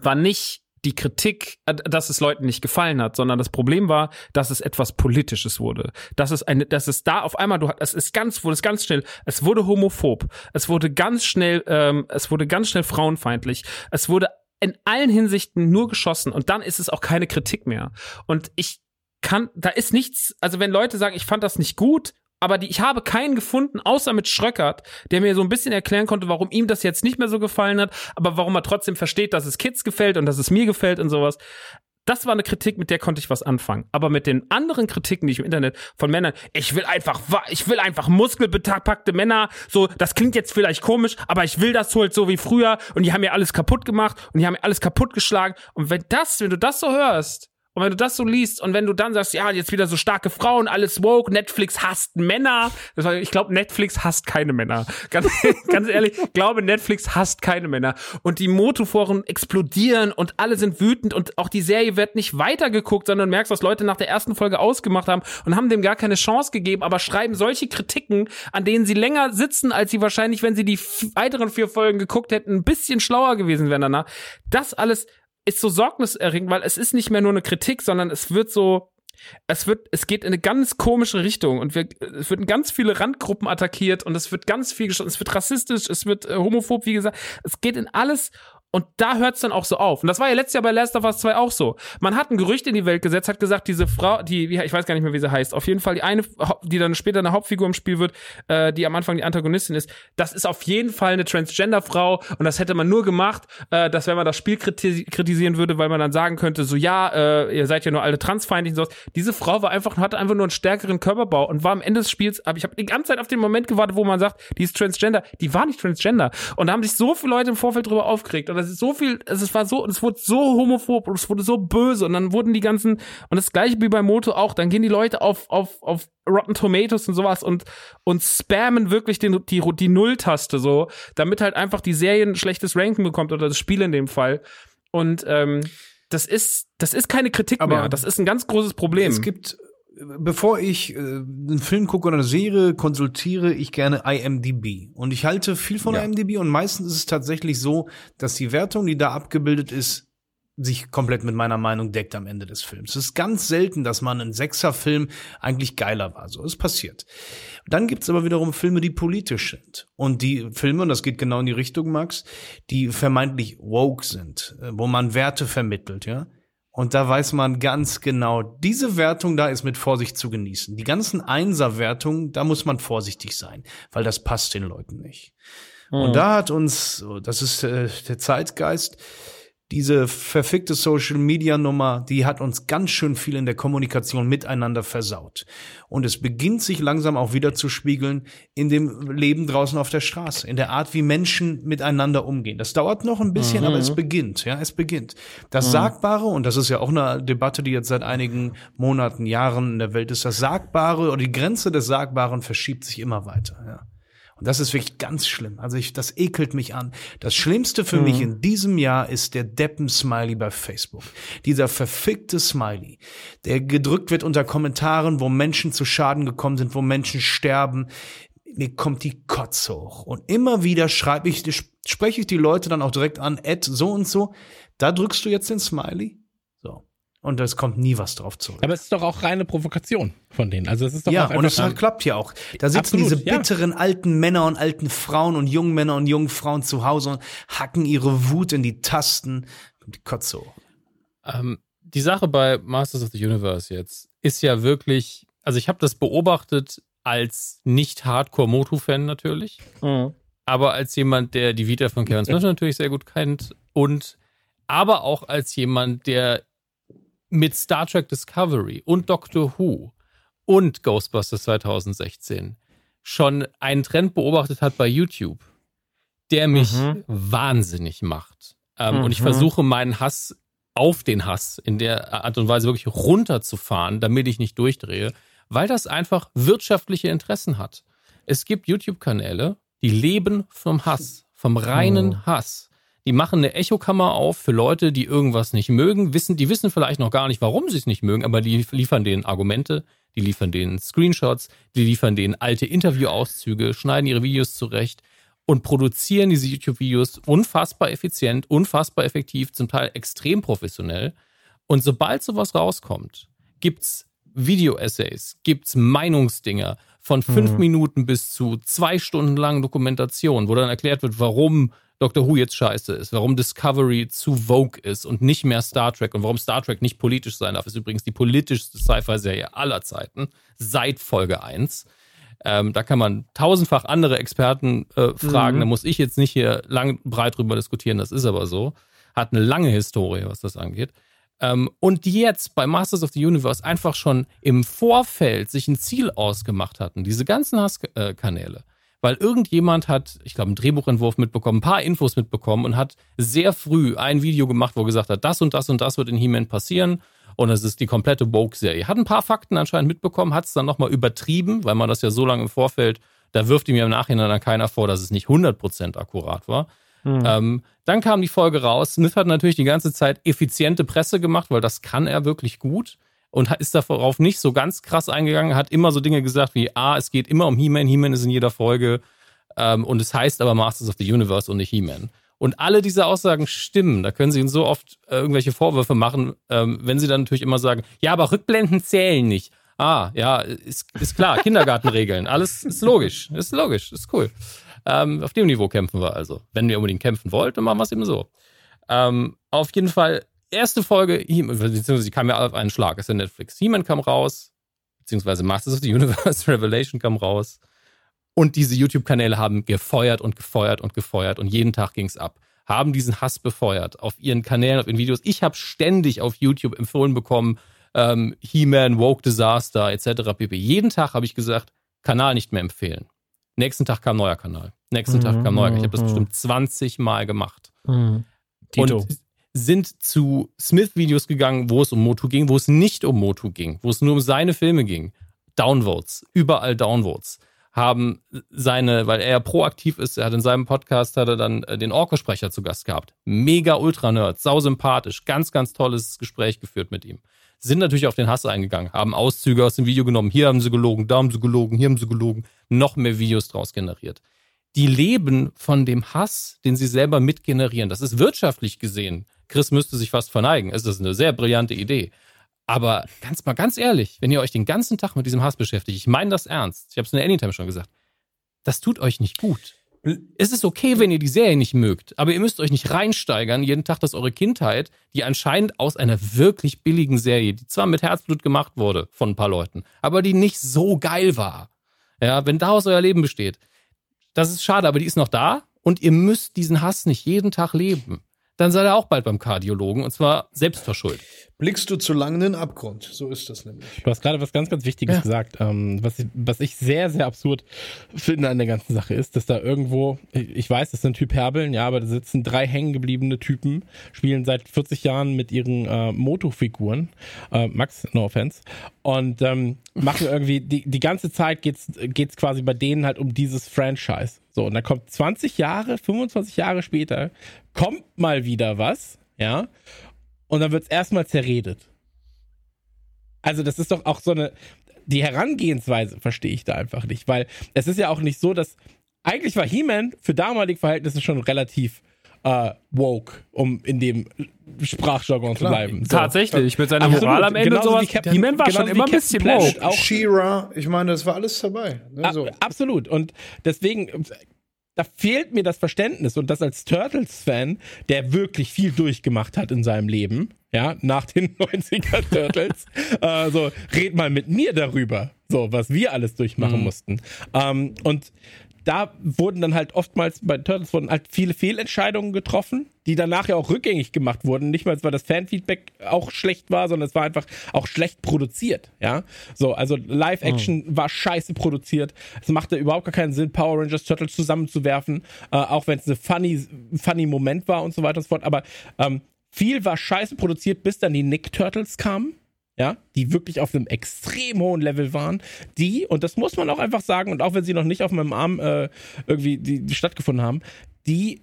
war nicht die Kritik, äh, dass es Leuten nicht gefallen hat, sondern das Problem war, dass es etwas Politisches wurde. Dass es eine, dass es da auf einmal, du, es ist ganz, wurde es ganz schnell, es wurde homophob, es wurde ganz schnell, ähm, es wurde ganz schnell frauenfeindlich, es wurde in allen Hinsichten nur geschossen und dann ist es auch keine Kritik mehr. Und ich kann, da ist nichts, also wenn Leute sagen, ich fand das nicht gut, aber die, ich habe keinen gefunden, außer mit Schröckert, der mir so ein bisschen erklären konnte, warum ihm das jetzt nicht mehr so gefallen hat, aber warum er trotzdem versteht, dass es Kids gefällt und dass es mir gefällt und sowas. Das war eine Kritik, mit der konnte ich was anfangen. Aber mit den anderen Kritiken, die ich im Internet von Männern, ich will einfach, ich will einfach muskelbepackte Männer, so, das klingt jetzt vielleicht komisch, aber ich will das halt so wie früher und die haben mir alles kaputt gemacht und die haben mir alles kaputt geschlagen. Und wenn das, wenn du das so hörst, und wenn du das so liest und wenn du dann sagst, ja, jetzt wieder so starke Frauen, alles woke, Netflix hasst Männer. Ich glaube, Netflix hasst keine Männer. Ganz, ganz ehrlich, ich glaube, Netflix hasst keine Männer. Und die Motoforen explodieren und alle sind wütend und auch die Serie wird nicht weitergeguckt, sondern du merkst, dass Leute nach der ersten Folge ausgemacht haben und haben dem gar keine Chance gegeben, aber schreiben solche Kritiken, an denen sie länger sitzen, als sie wahrscheinlich, wenn sie die weiteren vier Folgen geguckt hätten, ein bisschen schlauer gewesen wären danach. Das alles ist so sorgniserregend, weil es ist nicht mehr nur eine Kritik, sondern es wird so, es wird, es geht in eine ganz komische Richtung und wir, es werden ganz viele Randgruppen attackiert und es wird ganz viel geschossen, es wird rassistisch, es wird äh, homophob, wie gesagt, es geht in alles und da hört es dann auch so auf. Und das war ja letztes Jahr bei Last of Us 2 auch so. Man hat ein Gerücht in die Welt gesetzt, hat gesagt, diese Frau, die, ich weiß gar nicht mehr, wie sie heißt, auf jeden Fall die eine, die dann später eine Hauptfigur im Spiel wird, äh, die am Anfang die Antagonistin ist, das ist auf jeden Fall eine Transgender-Frau und das hätte man nur gemacht, äh, dass wenn man das Spiel kriti kritisieren würde, weil man dann sagen könnte, so ja, äh, ihr seid ja nur alle transfeindlich und sowas. Diese Frau war einfach, hatte einfach nur einen stärkeren Körperbau und war am Ende des Spiels, aber ich habe die ganze Zeit auf den Moment gewartet, wo man sagt, die ist Transgender. Die war nicht Transgender. Und da haben sich so viele Leute im Vorfeld drüber aufgeregt. Und teilweise so viel, es war so, es wurde so homophob und es wurde so böse und dann wurden die ganzen, und das gleiche wie bei Moto auch, dann gehen die Leute auf, auf, auf Rotten Tomatoes und sowas und, und spammen wirklich den, die, die Null-Taste so, damit halt einfach die Serie ein schlechtes Ranking bekommt oder das Spiel in dem Fall. Und ähm, das ist, das ist keine Kritik Aber mehr. Das ist ein ganz großes Problem. Es gibt, bevor ich äh, einen Film gucke oder eine Serie, konsultiere ich gerne IMDb. Und ich halte viel von Ja. IMDb und meistens ist es tatsächlich so, dass die Wertung, die da abgebildet ist, sich komplett mit meiner Meinung deckt am Ende des Films. Es ist ganz selten, dass man ein Sechser-Film eigentlich geiler war. So, es passiert. Dann gibt's aber wiederum Filme, die politisch sind. Und die Filme, und das geht genau in die Richtung, Max, die vermeintlich woke sind, äh, wo man Werte vermittelt, ja. Und da weiß man ganz genau, diese Wertung da ist mit Vorsicht zu genießen. Die ganzen Einser-Wertungen, da muss man vorsichtig sein, weil das passt den Leuten nicht. Und da hat uns, so, das ist äh, der Zeitgeist, diese verfickte Social Media Nummer, die hat uns ganz schön viel in der Kommunikation miteinander versaut. Und es beginnt sich langsam auch wieder zu spiegeln in dem Leben draußen auf der Straße, in der Art, wie Menschen miteinander umgehen. Das dauert noch ein bisschen, aber es beginnt, ja, es beginnt. Das Sagbare, und das ist ja auch eine Debatte, die jetzt seit einigen Monaten, Jahren in der Welt ist, das Sagbare oder die Grenze des Sagbaren verschiebt sich immer weiter, ja. Und das ist wirklich ganz schlimm. Also ich, das ekelt mich an. Das Schlimmste für mich in diesem Jahr ist der Deppen-Smiley bei Facebook. Dieser verfickte Smiley, der gedrückt wird unter Kommentaren, wo Menschen zu Schaden gekommen sind, wo Menschen sterben. Mir kommt die Kotze hoch. Und immer wieder schreibe ich, spreche ich die Leute dann auch direkt an, Ed, so und so. Da drückst du jetzt den Smiley. Und es kommt nie was drauf zurück. Aber es ist doch auch reine Provokation von denen. Also es ist doch Ja, auch und es klappt ja auch. Da sitzen Absolut, diese ja. bitteren alten Männer und alten Frauen und jungen Männer und jungen Frauen zu Hause und hacken ihre Wut in die Tasten. Und die Kotze hoch. Ähm, die Sache bei Masters of the Universe jetzt ist ja wirklich, also ich habe das beobachtet als nicht Hardcore-Motu-Fan natürlich, Mhm. aber als jemand, der die Vita von Kevin Smith natürlich sehr gut kennt und aber auch als jemand, der mit Star Trek Discovery und Doctor Who und Ghostbusters 2016 schon einen Trend beobachtet hat bei YouTube, der mich Mhm. wahnsinnig macht. Ähm, Und ich Mhm. versuche meinen Hass auf den Hass in der Art und Weise wirklich runterzufahren, damit ich nicht durchdrehe, weil das einfach wirtschaftliche Interessen hat. Es gibt YouTube-Kanäle, die leben vom Hass, vom reinen Hass. Die machen eine Echokammer auf für Leute, die irgendwas nicht mögen, wissen, die wissen vielleicht noch gar nicht, warum sie es nicht mögen, aber die liefern denen Argumente, die liefern denen Screenshots, die liefern denen alte Interviewauszüge, schneiden ihre Videos zurecht und produzieren diese YouTube-Videos unfassbar effizient, unfassbar effektiv, zum Teil extrem professionell. Und sobald sowas rauskommt, gibt's Video-Essays, gibt's Meinungsdinger von fünf Minuten bis zu zwei Stunden langen Dokumentation, wo dann erklärt wird, warum Doctor Who jetzt scheiße ist, warum Discovery zu Vogue ist und nicht mehr Star Trek und warum Star Trek nicht politisch sein darf. Ist übrigens die politischste Sci-Fi-Serie aller Zeiten, seit Folge 1. Ähm, da kann man tausendfach andere Experten äh, fragen. Mhm. Da muss ich jetzt nicht hier lang breit drüber diskutieren. Das ist aber so. Hat eine lange Historie, was das angeht. Ähm, und die jetzt bei Masters of the Universe einfach schon im Vorfeld sich ein Ziel ausgemacht hatten. Diese ganzen Hasskanäle. Weil irgendjemand hat, ich glaube, einen Drehbuchentwurf mitbekommen, ein paar Infos mitbekommen und hat sehr früh ein Video gemacht, wo er gesagt hat, das und das und das wird in He-Man passieren. Und es ist die komplette Woke-Serie. Hat ein paar Fakten anscheinend mitbekommen, hat es dann nochmal übertrieben, weil man das ja so lange im Vorfeld, da wirft ihm ja im Nachhinein dann keiner vor, dass es nicht 100% akkurat war. Ähm, dann kam die Folge raus. Smith hat natürlich die ganze Zeit effiziente Presse gemacht, weil das kann er wirklich gut. Und ist darauf nicht so ganz krass eingegangen, hat immer so Dinge gesagt wie, ah, es geht immer um He-Man, He-Man ist in jeder Folge. Ähm, und es heißt aber Masters of the Universe und nicht He-Man. Und alle diese Aussagen stimmen. Da können sie ihnen so oft äh, irgendwelche Vorwürfe machen, ähm, wenn sie dann natürlich immer sagen, ja, aber Rückblenden zählen nicht. Ah, ja, ist, ist klar, Kindergartenregeln. Alles ist logisch, ist logisch, ist cool. Ähm, auf dem Niveau kämpfen wir also. Wenn ihr unbedingt kämpfen wollt, dann machen wir es eben so. Ähm, auf jeden Fall, erste Folge, beziehungsweise sie kam ja auf einen Schlag, ist ja Netflix. He-Man kam raus, beziehungsweise Masters of the Universe Revelation kam raus. Und diese YouTube-Kanäle haben gefeuert und gefeuert und gefeuert und jeden Tag ging's ab. Haben diesen Hass befeuert auf ihren Kanälen, auf ihren Videos. Ich habe ständig auf YouTube empfohlen bekommen, ähm, He-Man, Woke Disaster etc. pp. Jeden Tag habe ich gesagt, Kanal nicht mehr empfehlen. Nächsten Tag kam neuer Kanal. Nächsten Tag kam neuer. Ich habe das bestimmt 20 Mal gemacht. Tito. Und sind zu Smith-Videos gegangen, wo es um Motu ging, wo es nicht um Motu ging, wo es nur um seine Filme ging. Downvotes, überall Downvotes haben seine, weil er ja proaktiv ist, er hat in seinem Podcast hat er dann äh, den Orko-Sprecher zu Gast gehabt. Mega Ultra-Nerd, sausympathisch, ganz, ganz tolles Gespräch geführt mit ihm. Sind natürlich auf den Hass eingegangen, haben Auszüge aus dem Video genommen, hier haben sie gelogen, da haben sie gelogen, hier haben sie gelogen, noch mehr Videos draus generiert. Die leben von dem Hass, den sie selber mitgenerieren. Das ist wirtschaftlich gesehen. Chris müsste sich fast verneigen. Es ist eine sehr brillante Idee. Aber ganz mal ganz ehrlich, wenn ihr euch den ganzen Tag mit diesem Hass beschäftigt, ich meine das ernst, ich habe es in der Anytime schon gesagt, das tut euch nicht gut. Es ist okay, wenn ihr die Serie nicht mögt, aber ihr müsst euch nicht reinsteigern, jeden Tag, dass eure Kindheit, die anscheinend aus einer wirklich billigen Serie, die zwar mit Herzblut gemacht wurde von ein paar Leuten, aber die nicht so geil war. Ja, wenn daraus euer Leben besteht, das ist schade, aber die ist noch da und ihr müsst diesen Hass nicht jeden Tag leben dann seid ihr auch bald beim Kardiologen und zwar selbstverschuldet. Blickst du zu lange in den Abgrund? So ist das nämlich. Du hast gerade was ganz, ganz Wichtiges Ja. gesagt. Ähm, was, ich, was ich sehr, sehr absurd finde an der ganzen Sache ist, dass da irgendwo, ich ich weiß, das sind Hyperbeln, ja, aber da sitzen drei hängengebliebene Typen, spielen seit 40 Jahren mit ihren äh, Moto-Figuren, äh, Max, no offense, und ähm, machen irgendwie, die, die ganze Zeit geht's, geht's quasi bei denen halt um dieses Franchise. So, und dann kommt 20 Jahre, 25 Jahre später, kommt mal wieder was, ja, und dann wird's erstmal zerredet. Also das ist doch auch so eine, die Herangehensweise verstehe ich da einfach nicht, weil es ist ja auch nicht so, dass, eigentlich war He-Man für damalige Verhältnisse schon relativ äh, woke, um in dem Sprachjargon zu bleiben. So. Tatsächlich, mit seiner Absolut. Moral am Ende Genauso und sowas. Captain- He-Man war schon immer ein bisschen Planet. woke. Auch- She-Ra, ich meine, das war alles dabei. Ne, so. Absolut. Und deswegen, da fehlt mir das Verständnis und das als Turtles-Fan, der wirklich viel durchgemacht hat in seinem Leben, ja, nach den 90er Turtles, äh, so, red mal mit mir darüber, so, was wir alles durchmachen Mhm. mussten. Ähm, und da wurden dann halt oftmals bei Turtles wurden halt viele Fehlentscheidungen getroffen, die danach ja auch rückgängig gemacht wurden. Nicht mal, weil das Fanfeedback auch schlecht war, sondern es war einfach auch schlecht produziert. Ja, so also Live-Action war scheiße produziert. Es machte überhaupt gar keinen Sinn, Power Rangers Turtles zusammenzuwerfen, äh, auch wenn es eine funny, funny Moment war und so weiter und so fort. Aber ähm, viel war scheiße produziert, bis dann die Nick Turtles kamen ja, die wirklich auf einem extrem hohen Level waren, die, und das muss man auch einfach sagen, und auch wenn sie noch nicht auf meinem Arm äh, irgendwie die, die stattgefunden haben, die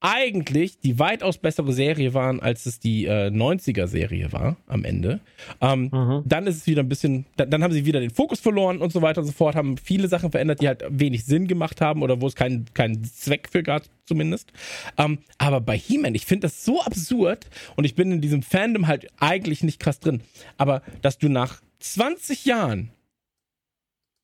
eigentlich die weitaus bessere Serie waren, als es die äh, 90er-Serie war am Ende. Ähm, Mhm. Dann ist es wieder ein bisschen, dann, dann haben sie wieder den Fokus verloren und so weiter und so fort, haben viele Sachen verändert, die halt wenig Sinn gemacht haben oder wo es keinen keinen Zweck für gab, zumindest. Ähm, aber bei He-Man, ich finde das so absurd und ich bin in diesem Fandom halt eigentlich nicht krass drin. Aber dass du nach 20 Jahren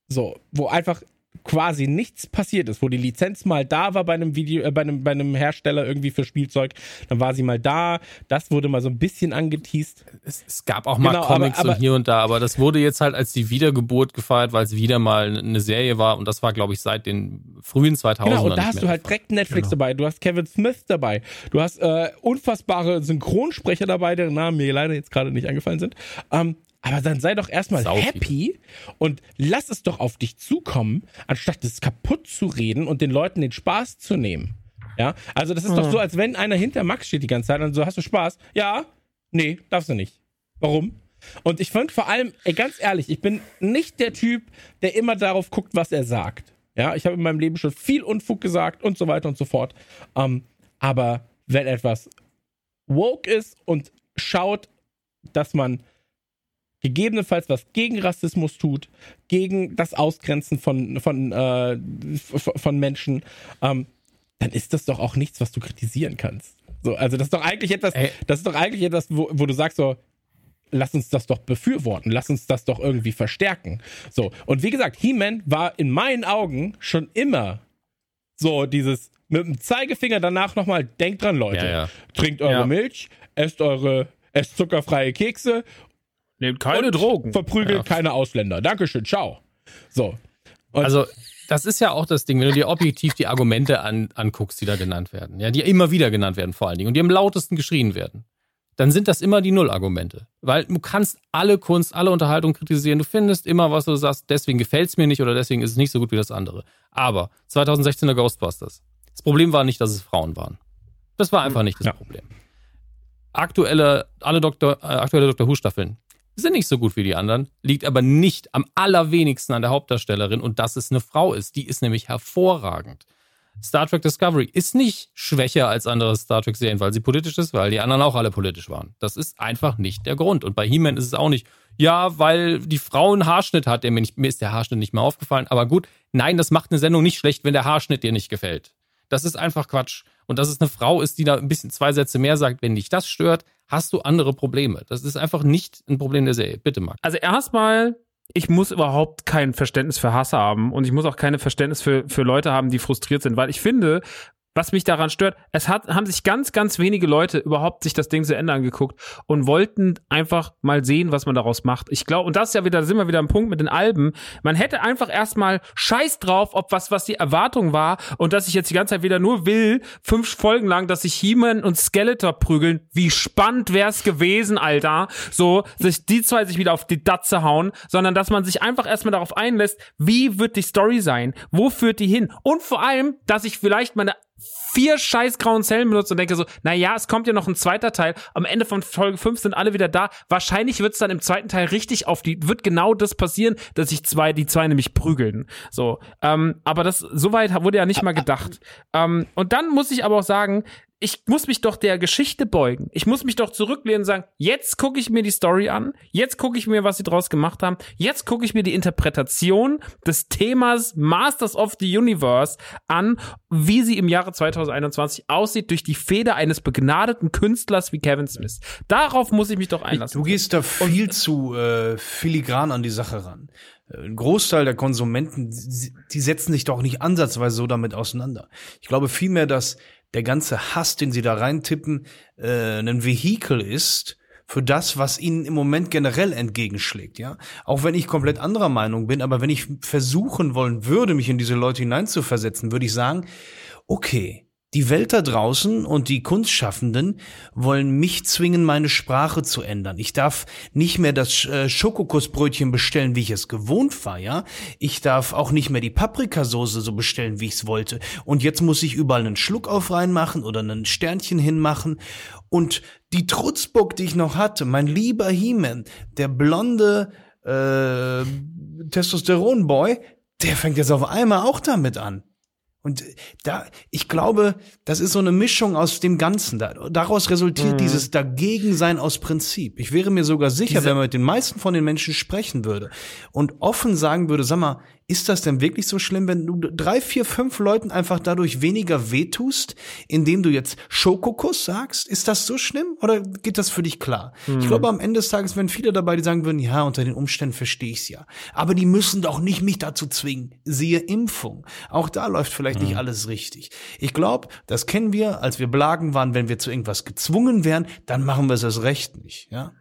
so, wo einfach quasi nichts passiert ist, wo die Lizenz mal da war bei einem Video, äh, bei einem, bei einem Hersteller irgendwie für Spielzeug, dann war sie mal da, das wurde mal so ein bisschen angeteased. Es, es gab auch mal Genau, Comics aber- aber- und hier und da, aber das wurde jetzt halt als die Wiedergeburt gefeiert, weil es wieder mal eine Serie war und das war, glaube ich, seit den frühen 2000ern. Genau, und da hast du halt direkt Netflix dabei, du hast Kevin Smith dabei, du hast äh, unfassbare Synchronsprecher dabei, deren Namen mir leider jetzt gerade nicht eingefallen sind. Ähm, aber dann sei doch erstmal Sau viel. happy und lass es doch auf dich zukommen, anstatt es kaputt zu reden und den Leuten den Spaß zu nehmen. Ja, also das ist doch so, als wenn einer hinter Max steht die ganze Zeit und so, hast du Spaß? Ja? Nee, darfst du nicht. Warum? Und ich fand vor allem, ey, ganz ehrlich, ich bin nicht der Typ, der immer darauf guckt, was er sagt. Ja, ich habe in meinem Leben schon viel Unfug gesagt und so weiter und so fort. Ähm, aber wenn etwas woke ist und schaut, dass man gegebenenfalls was gegen Rassismus tut, gegen das Ausgrenzen von, von, äh, von Menschen, ähm, dann ist das doch auch nichts, was du kritisieren kannst. So, also das ist doch eigentlich etwas, Ey. das ist doch eigentlich etwas, wo, wo du sagst so, lass uns das doch befürworten, lass uns das doch irgendwie verstärken. So, und wie gesagt, He-Man war in meinen Augen schon immer so dieses mit dem Zeigefinger danach nochmal, denkt dran, Leute, Ja, ja. trinkt eure Ja. Milch, esst eure, esst zuckerfreie Kekse Nehmt keine und Drogen. Verprügelt Ja. keine Ausländer. Dankeschön, ciao. So. Und Also, das ist ja auch das Ding, wenn du dir objektiv die Argumente an, anguckst, die da genannt werden, ja, die immer wieder genannt werden vor allen Dingen und die am lautesten geschrien werden, dann sind das immer die Null-Argumente. Weil du kannst alle Kunst, alle Unterhaltung kritisieren. Du findest immer, was du sagst, deswegen gefällt es mir nicht oder deswegen ist es nicht so gut wie das andere. Aber 2016er Ghostbusters. Das Problem war nicht, dass es Frauen waren. Das war einfach nicht das Ja. Problem. Aktuelle, alle Doktor, äh, aktuelle Dr. Who-Staffeln sind nicht so gut wie die anderen, liegt aber nicht am allerwenigsten an der Hauptdarstellerin und dass es eine Frau ist. Die ist nämlich hervorragend. Star Trek Discovery ist nicht schwächer als andere Star Trek-Serien, weil sie politisch ist, weil die anderen auch alle politisch waren. Das ist einfach nicht der Grund. Und bei He-Man ist es auch nicht, ja, weil die Frau einen Haarschnitt hat, mir, nicht, mir ist der Haarschnitt nicht mehr aufgefallen. Aber gut, nein, das macht eine Sendung nicht schlecht, wenn der Haarschnitt dir nicht gefällt. Das ist einfach Quatsch. Und dass es eine Frau ist, die da ein bisschen zwei Sätze mehr sagt, wenn dich das stört, hast du andere Probleme. Das ist einfach nicht ein Problem der Serie. Bitte, Marc. Also erstmal, ich muss überhaupt kein Verständnis für Hass haben und ich muss auch keine Verständnis für, für Leute haben, die frustriert sind, weil ich finde, was mich daran stört, es hat, haben sich ganz, ganz wenige Leute überhaupt sich das Ding zu Ende angeguckt und wollten einfach mal sehen, was man daraus macht. Ich glaube, und das ist ja wieder, da sind wir wieder am Punkt mit den Alben. Man hätte einfach erstmal Scheiß drauf, ob was, was die Erwartung war und dass ich jetzt die ganze Zeit wieder nur will, fünf Folgen lang, dass sich He-Man und Skeletor prügeln. Wie spannend wär's gewesen, Alter. So, sich die zwei sich wieder auf die Datze hauen, sondern dass man sich einfach erstmal darauf einlässt, wie wird die Story sein? Wo führt die hin? Und vor allem, dass ich vielleicht meine vier scheiß grauen Zellen benutze und denke so, na ja, es kommt ja noch ein zweiter Teil. Am Ende von Folge 5 sind alle wieder da. Wahrscheinlich wird's dann im zweiten Teil richtig auf die, wird genau das passieren, dass sich zwei, die zwei nämlich prügeln. So, ähm, aber das, soweit wurde ja nicht mal gedacht. Ähm, und dann muss ich aber auch sagen, ich muss mich doch der Geschichte beugen. Ich muss mich doch zurücklehnen und sagen, jetzt gucke ich mir die Story an, jetzt gucke ich mir, was sie draus gemacht haben, jetzt gucke ich mir die Interpretation des Themas Masters of the Universe an, wie sie im Jahre 2021 aussieht durch die Feder eines begnadeten Künstlers wie Kevin Smith. Darauf muss ich mich doch einlassen. Du gehst da viel zu äh, filigran an die Sache ran. Äh, Ein Großteil der Konsumenten, die setzen sich doch nicht ansatzweise so damit auseinander. Ich glaube vielmehr, dass der ganze Hass, den sie da reintippen, äh, ein Vehikel ist für das, was ihnen im Moment generell entgegenschlägt, ja. Auch wenn ich komplett anderer Meinung bin, aber wenn ich versuchen wollen würde, mich in diese Leute hineinzuversetzen, würde ich sagen, okay, die Welt da draußen und die Kunstschaffenden wollen mich zwingen, meine Sprache zu ändern. Ich darf nicht mehr das äh, Schokokussbrötchen bestellen, wie ich es gewohnt war, ja. Ich darf auch nicht mehr die Paprikasauce so bestellen, wie ich es wollte. Und jetzt muss ich überall einen Schluck auf reinmachen oder einen Sternchen hinmachen. Und die Trutzbock, die ich noch hatte, mein lieber He-Man, der blonde äh, Testosteron-Boy, der fängt jetzt auf einmal auch damit an. Und da, ich glaube, das ist so eine Mischung aus dem Ganzen. Da, daraus resultiert dieses Dagegensein aus Prinzip. Ich wäre mir sogar sicher, wenn man mit den meisten von den Menschen sprechen würde und offen sagen würde, sag mal, ist das denn wirklich so schlimm, wenn du drei, vier, fünf Leuten einfach dadurch weniger wehtust, indem du jetzt Schokokuss sagst? Ist das so schlimm oder geht das für dich klar? Ich glaube, am Ende des Tages wären viele dabei, die sagen würden, ja, unter den Umständen verstehe ich's ja. Aber die müssen doch nicht mich dazu zwingen. Siehe Impfung. Auch da läuft vielleicht nicht alles richtig. Ich glaube, das kennen wir, als wir Blagen waren, wenn wir zu irgendwas gezwungen wären, dann machen wir es erst recht nicht, ja?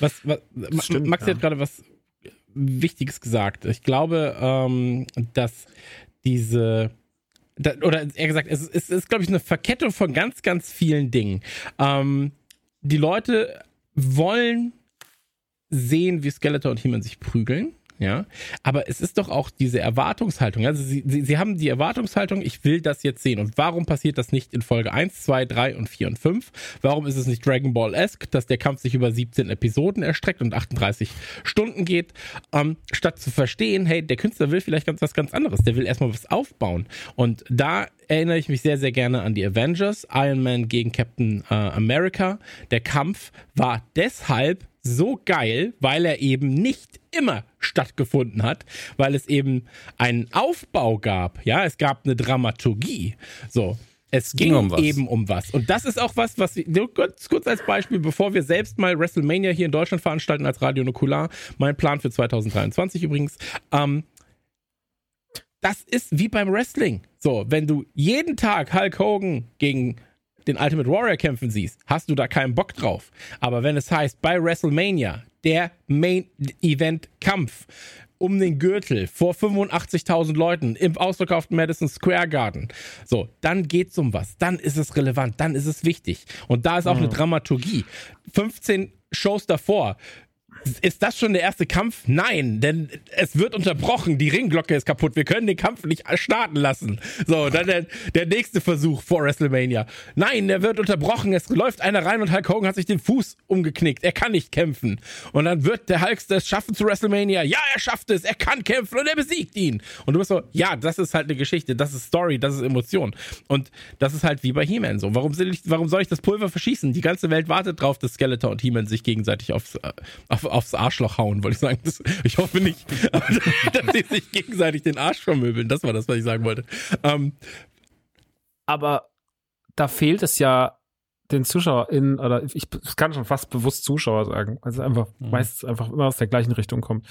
Was, was, Ma- stimmt, Max ja. hat gerade was Wichtiges gesagt. Ich glaube, ähm, dass diese da, oder eher gesagt, es ist, es ist glaube ich, eine Verkettung von ganz, ganz vielen Dingen. Ähm, die Leute wollen sehen, wie Skeletor und He-Man sich prügeln. Ja, aber es ist doch auch diese Erwartungshaltung. Also sie, sie, sie haben die Erwartungshaltung, ich will das jetzt sehen. Und warum passiert das nicht in Folge 1, 2, 3 und 4 und 5? Warum ist es nicht Dragon Ball-esque, dass der Kampf sich über 17 Episoden erstreckt und 38 Stunden geht? Ähm, statt zu verstehen, hey, der Künstler will vielleicht ganz was ganz anderes. Der will erstmal was aufbauen. Und da erinnere ich mich sehr, sehr gerne an die Avengers, Iron Man gegen Captain äh, America. Der Kampf war deshalb so geil, weil er eben nicht immer stattgefunden hat, weil es eben einen Aufbau gab. Ja, es gab eine Dramaturgie. So. Es ging, Ging um eben um was. Und das ist auch was, was wir, kurz, kurz als Beispiel, bevor wir selbst mal WrestleMania hier in Deutschland veranstalten als Radio Nukular, mein Plan für 2023 übrigens, ähm, das ist wie beim Wrestling. So, wenn du jeden Tag Hulk Hogan gegen den Ultimate Warrior kämpfen siehst, hast du da keinen Bock drauf. Aber wenn es heißt, bei WrestleMania, der Main Event Kampf um den Gürtel vor 85.000 Leuten im ausverkauften Madison Square Garden, so, dann geht's um was. Dann ist es relevant, dann ist es wichtig. Und da ist auch eine Dramaturgie. 15 Shows davor ist das schon der erste Kampf? Nein, denn es wird unterbrochen. Die Ringglocke ist kaputt. Wir können den Kampf nicht starten lassen. So, dann der, der nächste Versuch vor WrestleMania. Nein, der wird unterbrochen. Es läuft einer rein und Hulk Hogan hat sich den Fuß umgeknickt. Er kann nicht kämpfen. Und dann wird der Hulk es schaffen zu WrestleMania. Ja, er schafft es. Er kann kämpfen und er besiegt ihn. Und du bist so, ja, das ist halt eine Geschichte. Das ist Story. Das ist Emotion. Und das ist halt wie bei He-Man so. Warum, soll ich, warum soll ich das Pulver verschießen? Die ganze Welt wartet drauf, dass Skeletor und He-Man sich gegenseitig aufs, auf, aufs Arschloch hauen, wollte ich sagen. Das, ich hoffe nicht, dass sie sich gegenseitig den Arsch vermöbeln. Das war das, was ich sagen wollte. Ähm, aber da fehlt es ja den ZuschauerInnen, oder ich, ich kann schon fast bewusst Zuschauer sagen, weil es einfach Mhm. meistens einfach immer aus der gleichen Richtung kommt.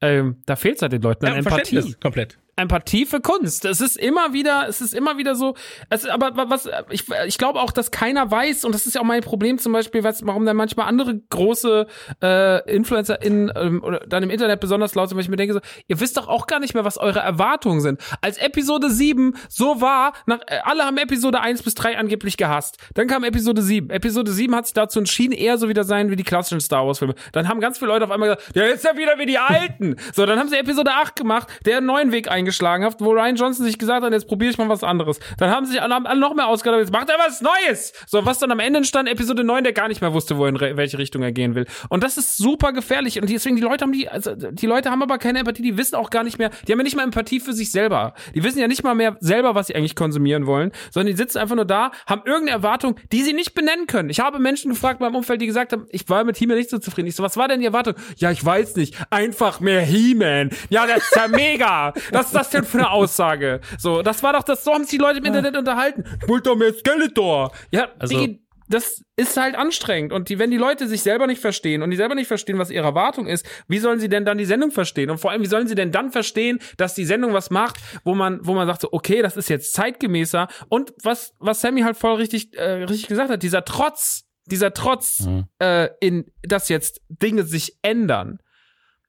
Ähm, da fehlt es halt den Leuten an ja, Empathie. Verständnis, komplett. Empathie für Kunst. Es ist immer wieder, es ist immer wieder so, es, aber wa- was, ich, ich glaube auch, dass keiner weiß, und das ist ja auch mein Problem zum Beispiel, was, warum dann manchmal andere große äh, InfluencerInnen ähm, oder dann im Internet besonders laut sind, weil ich mir denke so, ihr wisst doch auch gar nicht mehr, was eure Erwartungen sind. Als Episode 7 so war, nach, äh, alle haben Episode 1 bis 3 angeblich gehasst. Dann kam Episode 7. Episode 7 hat sich dazu entschieden, eher so wieder sein wie die klassischen Star Wars Filme. Dann haben ganz viele Leute auf einmal gesagt, der ist ja wieder wie die alten. so, dann haben sie Episode 8 gemacht, der einen neuen Weg eingeschlagen hat, wo Ryan Johnson sich gesagt hat, jetzt probiere ich mal was anderes. Dann haben sich alle, noch mehr ausgedacht, jetzt macht er was Neues. So, was dann am Ende entstand, Episode 9, der gar nicht mehr wusste, wo in welche Richtung er gehen will. Und das ist super gefährlich. Und deswegen, die Leute haben die, also, die Leute haben aber keine Empathie, die wissen auch gar nicht mehr, die haben ja nicht mal Empathie für sich selber. Die wissen ja nicht mal mehr selber, was sie eigentlich konsumieren wollen, sondern die sitzen einfach nur da, haben irgendeine Erwartung, die sie nicht benennen können. Ich habe Menschen gefragt in meinem Umfeld, die gesagt haben, ich war mit He-Man nicht so zufrieden. Ich so, was war denn die Erwartung? Ja, ich weiß nicht. Einfach mehr He-Man. Ja, das ist ja mega. Was ist das denn für eine Aussage? So, das war doch das, so haben sich die Leute im Internet unterhalten. Ich wollte doch mehr Skeletor. Ja, Also- Digi, das ist halt anstrengend. Und die, wenn die Leute sich selber nicht verstehen und die selber nicht verstehen, was ihre Erwartung ist, wie sollen sie denn dann die Sendung verstehen? Und vor allem, wie sollen sie denn dann verstehen, dass die Sendung was macht, wo man, wo man sagt so, okay, das ist jetzt zeitgemäßer. Und was, was Sammy halt voll richtig, äh, richtig gesagt hat, dieser Trotz, dieser Trotz, Mhm. äh, in, dass jetzt Dinge sich ändern.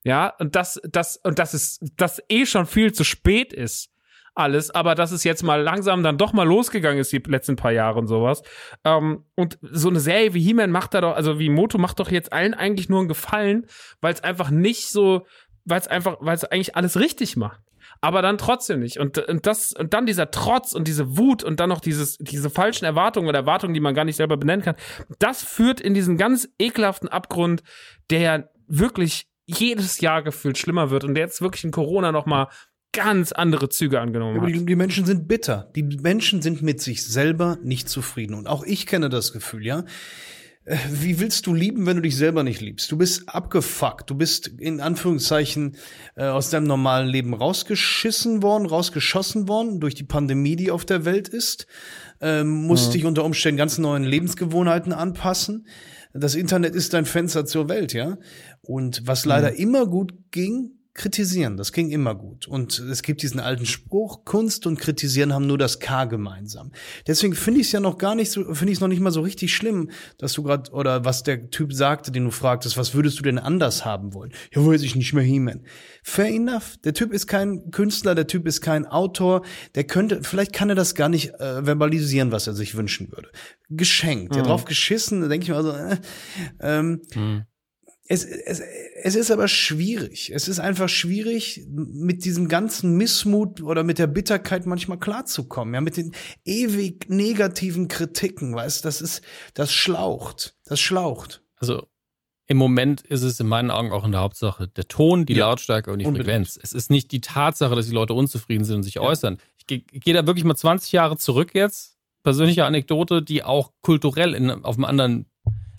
Ja, und das, das, und das ist, das eh schon viel zu spät ist. Alles, aber dass es jetzt mal langsam dann doch mal losgegangen ist, die letzten paar Jahre und sowas. Ähm, und so eine Serie wie He-Man macht da doch, also wie Moto macht doch jetzt allen eigentlich nur einen Gefallen, weil es einfach nicht so, weil es einfach, weil es eigentlich alles richtig macht. Aber dann trotzdem nicht. Und, und das, und dann dieser Trotz und diese Wut und dann noch dieses, diese falschen Erwartungen oder Erwartungen, die man gar nicht selber benennen kann, das führt in diesen ganz ekelhaften Abgrund, der wirklich jedes Jahr gefühlt schlimmer wird und der jetzt wirklich in Corona noch mal ganz andere Züge angenommen hat. die, die Menschen sind bitter. Die Menschen sind mit sich selber nicht zufrieden. Und auch ich kenne das Gefühl, ja. Äh, Wie willst du lieben, wenn du dich selber nicht liebst? Du bist abgefuckt. Du bist in Anführungszeichen äh, aus deinem normalen Leben rausgeschissen worden, rausgeschossen worden durch die Pandemie, die auf der Welt ist. Ähm, musst dich unter Umständen ganz neuen Lebensgewohnheiten anpassen. Das Internet ist dein Fenster zur Welt, ja. Und was leider immer gut ging, kritisieren. Das ging immer gut. Und es gibt diesen alten Spruch, Kunst und Kritisieren haben nur das K gemeinsam. Deswegen finde ich es ja noch gar nicht so, finde ich es noch nicht mal so richtig schlimm, dass du gerade, oder was der Typ sagte, den du fragtest, was würdest du denn anders haben wollen? Ja, weiß ich nicht mehr He-Man. Fair enough. Der Typ ist kein Künstler, der Typ ist kein Autor, der könnte, vielleicht kann er das gar nicht äh, verbalisieren, was er sich wünschen würde. Geschenkt. Der drauf geschissen, da denke ich mir also, äh, ähm, es, es, es ist aber schwierig. Es ist einfach schwierig, mit diesem ganzen Missmut oder mit der Bitterkeit manchmal klarzukommen. Ja, mit den ewig negativen Kritiken, weißt, das ist, das schlaucht. Das schlaucht. Also im Moment ist es in meinen Augen auch in der Hauptsache der Ton, die Ja, Lautstärke und die unbedingt. Frequenz. Es ist nicht die Tatsache, dass die Leute unzufrieden sind und sich äußern. Ich gehe geh da wirklich mal 20 Jahre zurück jetzt. Persönliche Anekdote, die auch kulturell in, auf einem anderen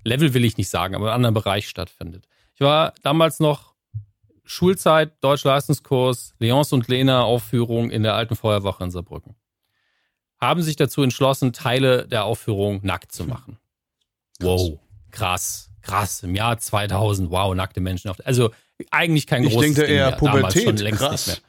Level will ich nicht sagen, aber in einem anderen Bereich stattfindet. Ich war damals noch Schulzeit, Deutschleistungskurs, Leons und Lena Aufführung in der alten Feuerwache in Saarbrücken. Haben sich dazu entschlossen, Teile der Aufführung nackt zu machen. Wow, krass, krass. Im Jahr 2000, wow, nackte Menschen. Auf, also eigentlich kein Ich großes denke Ding eher mehr. Damals Pubertät, schon längst krass. nicht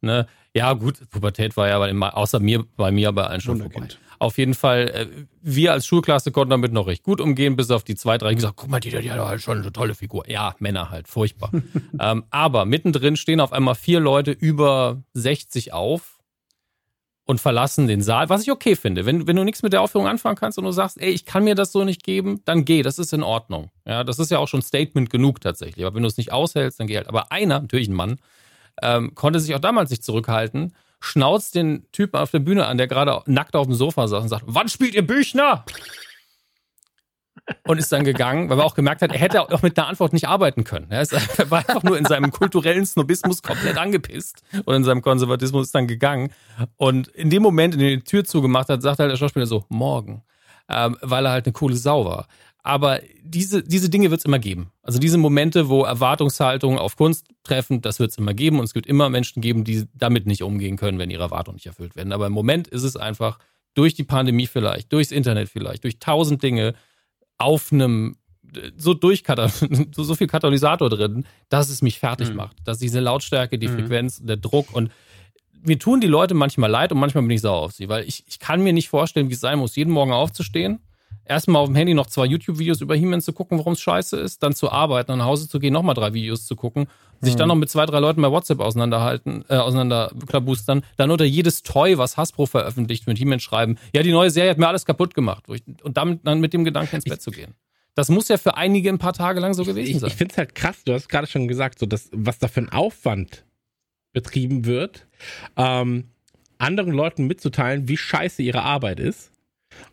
mehr. Ne? Ja, gut, Pubertät war ja bei, außer mir, bei mir bei allen schon vorbei. Auf jeden Fall, äh, wir als Schulklasse konnten damit noch recht gut umgehen, bis auf die zwei, drei, die gesagt, guck mal, die, die hat halt schon eine tolle Figur. Ja, Männer halt, furchtbar. ähm, aber mittendrin stehen auf einmal vier Leute über 60 auf und verlassen den Saal, was ich okay finde. Wenn, wenn du nichts mit der Aufführung anfangen kannst und du sagst, ey, ich kann mir das so nicht geben, dann geh, das ist in Ordnung. Ja, das ist ja auch schon Statement genug tatsächlich. Aber wenn du es nicht aushältst, dann geh halt. Aber einer, natürlich ein Mann, ähm, konnte sich auch damals nicht zurückhalten, schnauzt den Typen auf der Bühne an, der gerade nackt auf dem Sofa saß und sagt, wann spielt ihr Büchner? und ist dann gegangen, weil er auch gemerkt hat, er hätte auch mit einer Antwort nicht arbeiten können. Er, er war einfach nur in seinem kulturellen Snobismus komplett angepisst und in seinem Konservatismus ist dann gegangen. Und in dem Moment, in dem er die Tür zugemacht hat, sagt halt der Schauspieler so, morgen, ähm, weil er halt eine coole Sau war. Aber diese, diese Dinge wird es immer geben. Also diese Momente, wo Erwartungshaltungen auf Kunst treffen, das wird es immer geben. Und es wird immer Menschen geben, die damit nicht umgehen können, wenn ihre Erwartungen nicht erfüllt werden. Aber im Moment ist es einfach durch die Pandemie vielleicht, durchs Internet vielleicht, durch tausend Dinge, auf einem so durchkatal so, so viel Katalysator drin, dass es mich fertig mhm. macht. Dass diese Lautstärke, die mhm. Frequenz, der Druck und mir tun die Leute manchmal leid und manchmal bin ich sauer auf sie, weil ich, ich kann mir nicht vorstellen, wie es sein muss, jeden Morgen aufzustehen, erstmal auf dem Handy noch zwei YouTube-Videos über He-Man zu gucken, warum es scheiße ist, dann zu arbeiten, nach Hause zu gehen, nochmal drei Videos zu gucken, sich mhm. dann noch mit zwei, drei Leuten bei WhatsApp auseinanderhalten, äh, auseinanderklabustern, dann unter jedes Toy, was Hasbro veröffentlicht, mit He-Man schreiben, ja, die neue Serie hat mir alles kaputt gemacht. Und damit dann mit dem Gedanken ins Bett zu gehen. Das muss ja für einige ein paar Tage lang so gewesen ich, sein. Ich finde es halt krass, du hast gerade schon gesagt, so dass, was da für ein Aufwand betrieben wird, ähm, anderen Leuten mitzuteilen, wie scheiße ihre Arbeit ist.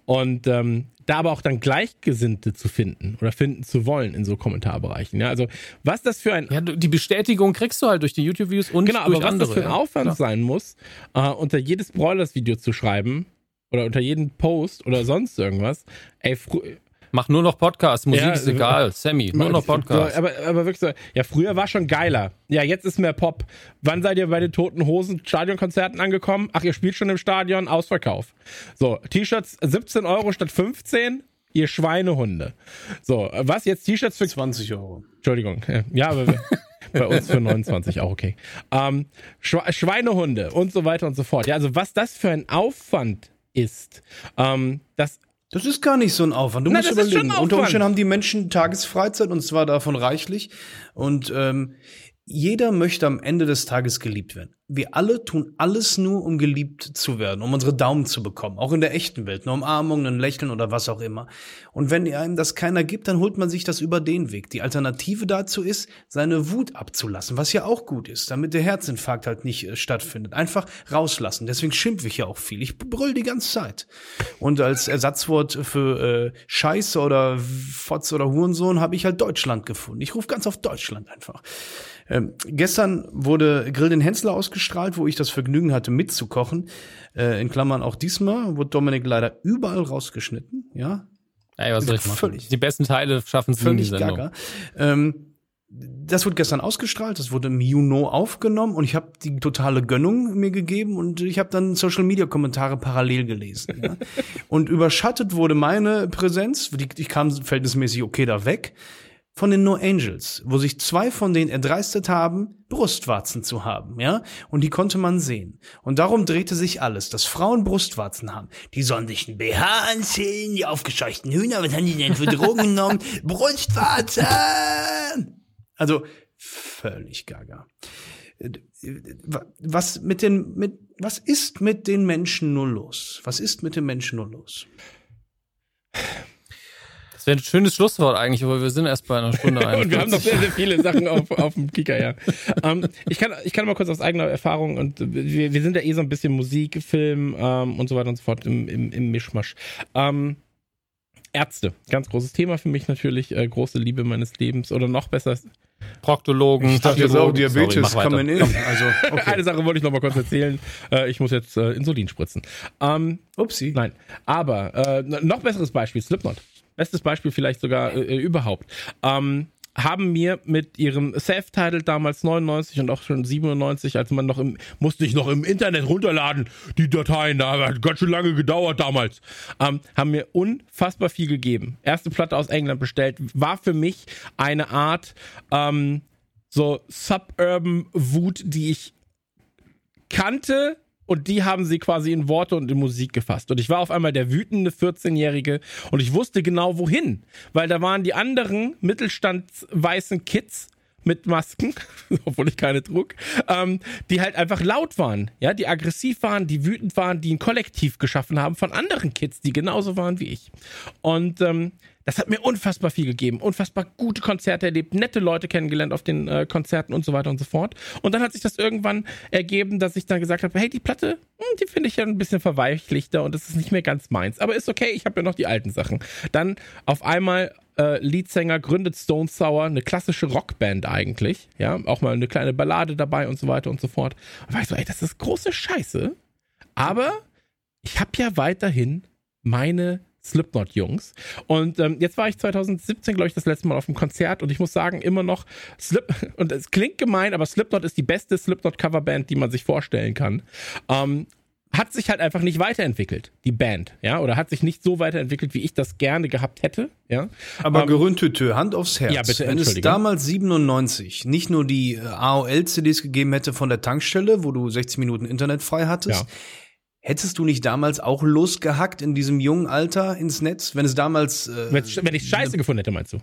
Und ähm, da aber auch dann Gleichgesinnte zu finden oder finden zu wollen in so Kommentarbereichen. Ja, also was das für ein ja, die Bestätigung kriegst du halt durch die YouTube-Videos und genau, aber was andere, das für ein ja. Aufwand Klar. sein muss, äh, unter jedes Broilers-Video zu schreiben oder unter jeden Post oder sonst irgendwas. Ey, Mach nur noch Podcasts, Musik Ja, ist egal, Sammy, nur noch Podcasts. So, aber, aber wirklich so, ja, früher war schon geiler. Ja, jetzt ist mehr Pop. Wann seid ihr bei den Toten Hosen Stadionkonzerten angekommen? Ach, ihr spielt schon im Stadion, Ausverkauf. So, T-Shirts 17 Euro statt 15? Ihr Schweinehunde. So, was jetzt T-Shirts für 20 Euro. Entschuldigung. Ja, aber bei uns für 29 auch okay. Ähm, Schwe Schweinehunde und so weiter und so fort. Ja, also was das für ein Aufwand ist, ähm, das Das ist gar nicht so ein Aufwand. Du Na, musst überlegen. Unter. Umständen haben die Menschen Tagesfreizeit und zwar davon reichlich. Und ähm, jeder möchte am Ende des Tages geliebt werden. Wir alle tun alles nur, um geliebt zu werden, um unsere Daumen zu bekommen. Auch in der echten Welt. Eine Umarmung, ein Lächeln oder was auch immer. Und wenn einem das keiner gibt, dann holt man sich das über den Weg. Die Alternative dazu ist, seine Wut abzulassen, was ja auch gut ist, damit der Herzinfarkt halt nicht äh, stattfindet. Einfach rauslassen. Deswegen schimpfe ich ja auch viel. Ich brüll die ganze Zeit. Und als Ersatzwort für äh, Scheiße oder Fotz oder Hurensohn habe ich halt Deutschland gefunden. Ich rufe ganz auf Deutschland einfach. Ähm, gestern wurde Grill den Hensler ausgestrahlt, wo ich das Vergnügen hatte, mitzukochen. Äh, in Klammern auch diesmal wurde Dominik leider überall rausgeschnitten. Ja, Ey, was soll ich machen? Völlig- Die besten Teile schaffen es völlig gaga. Ähm, das wurde gestern ausgestrahlt, das wurde im Juno aufgenommen und ich habe die totale Gönnung mir gegeben und ich habe dann Social Media Kommentare parallel gelesen. Ja. und überschattet wurde meine Präsenz, die, ich kam verhältnismäßig okay da weg, von den No Angels, wo sich zwei von denen erdreistet haben, Brustwarzen zu haben, ja, und die konnte man sehen. Und darum drehte sich alles, dass Frauen Brustwarzen haben. Die sollen sich ein BH anziehen, die aufgescheuchten Hühner, was haben die denn für Drogen genommen? Brustwarzen! Also, völlig gaga. Was mit den, mit, was ist mit den Menschen nur los? Was ist mit den Menschen nur los? Das wäre ein schönes Schlusswort eigentlich, aber wir sind erst bei einer Stunde Und wir haben noch 41. sehr, sehr viele Sachen auf, auf dem Kicker, ja. ähm, ich, kann, ich kann mal kurz aus eigener Erfahrung und wir, wir sind ja eh so ein bisschen Musik, Film ähm, und so weiter und so fort im, im, im Mischmasch. Ähm, Ärzte, ganz großes Thema für mich natürlich, äh, große Liebe meines Lebens oder noch besser. Proktologen, Ich dachte jetzt auch. Sorry, Diabetes mach kann weiter. man in. Also, okay. Eine Sache wollte ich noch mal kurz erzählen. Äh, ich muss jetzt äh, Insulin spritzen. Ähm, Upsi. Nein, aber äh, noch besseres Beispiel, Slipknot. Bestes Beispiel vielleicht sogar äh, überhaupt. Ähm, haben mir mit ihrem Self-Title damals 99 und auch schon 97, als man noch im, musste ich noch im Internet runterladen, die Dateien, da hat ganz schön lange gedauert damals, ähm, haben mir unfassbar viel gegeben. Erste Platte aus England bestellt, war für mich eine Art ähm, so Suburban Wut, die ich kannte und die haben sie quasi in Worte und in Musik gefasst. Und ich war auf einmal der wütende 14-Jährige und ich wusste genau wohin, weil da waren die anderen mittelstandsweißen Kids mit Masken, obwohl ich keine trug, ähm, die halt einfach laut waren, ja, die aggressiv waren, die wütend waren, die ein Kollektiv geschaffen haben von anderen Kids, die genauso waren wie ich. Und ähm, das hat mir unfassbar viel gegeben, unfassbar gute Konzerte erlebt, nette Leute kennengelernt auf den äh, Konzerten und so weiter und so fort. Und dann hat sich das irgendwann ergeben, dass ich dann gesagt habe, hey, die Platte, hm, die finde ich ja ein bisschen verweichlichter und das ist nicht mehr ganz meins. Aber ist okay, ich habe ja noch die alten Sachen. Dann auf einmal äh, Leadsänger gründet Stone Sour, eine klassische Rockband eigentlich, ja, auch mal eine kleine Ballade dabei und so weiter und so fort. Und war ich so, ey, das ist große Scheiße. Aber ich habe ja weiterhin meine Slipknot-Jungs. Und ähm, jetzt war ich 2017, glaube ich, das letzte Mal auf dem Konzert und ich muss sagen, immer noch Slip, und es klingt gemein, aber Slipknot ist die beste Slipknot-Coverband, die man sich vorstellen kann. Ähm, hat sich halt einfach nicht weiterentwickelt, die Band, ja, oder hat sich nicht so weiterentwickelt, wie ich das gerne gehabt hätte, ja. Aber Ähm, Gerüntütö, Hand aufs Herz. Ja, bitte, Wenn es damals 97 nicht nur die äh, AOL-CDs gegeben hätte von der Tankstelle, wo du 60 Minuten Internet frei hattest, Ja. hättest du nicht damals auch losgehackt in diesem jungen Alter ins Netz? Wenn es damals. Äh, Wenn ich Scheiße gefunden hätte, meinst du?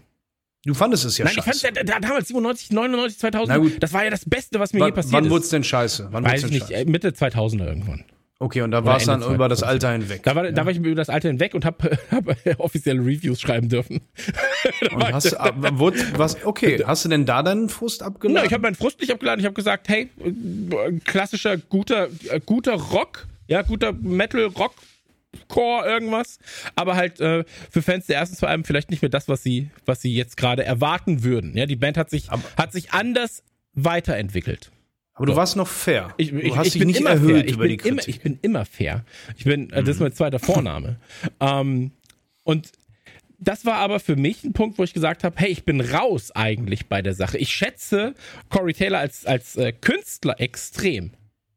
Du fandest es ja Nein, ich scheiße. fand ja, da, damals 97, 99, 2000, Na gut. das war ja das Beste, was mir je wann passiert wann ist. wurde es denn scheiße? Wann Weiß ich denn nicht, scheiße? äh, Mitte 2000er irgendwann. Okay, und da war es dann über das 2000. Alter hinweg. Da war, da war ich über das Alter hinweg und habe hab offizielle Reviews schreiben dürfen. Und hast, ab- wurde, was, okay, hast du denn da deinen Frust abgeladen? ich habe meinen Frust nicht abgeladen. Ich habe gesagt, hey, klassischer guter äh, guter Rock, ja guter Metal Rock. Core irgendwas, aber halt äh, für Fans der ersten zwei Alben vielleicht nicht mehr das, was sie, was sie jetzt gerade erwarten würden. Ja, die Band hat sich, hat sich anders weiterentwickelt. Aber du warst noch fair. Ich, du ich, hast ich dich bin nicht immer erhöht fair. Ich über bin die immer, Kritik. ich bin immer fair. Ich bin, äh, das ist mein zweiter Vorname. ähm, und das war aber für mich ein Punkt, wo ich gesagt habe, hey, ich bin raus eigentlich bei der Sache. Ich schätze Corey Taylor als, als äh, Künstler extrem.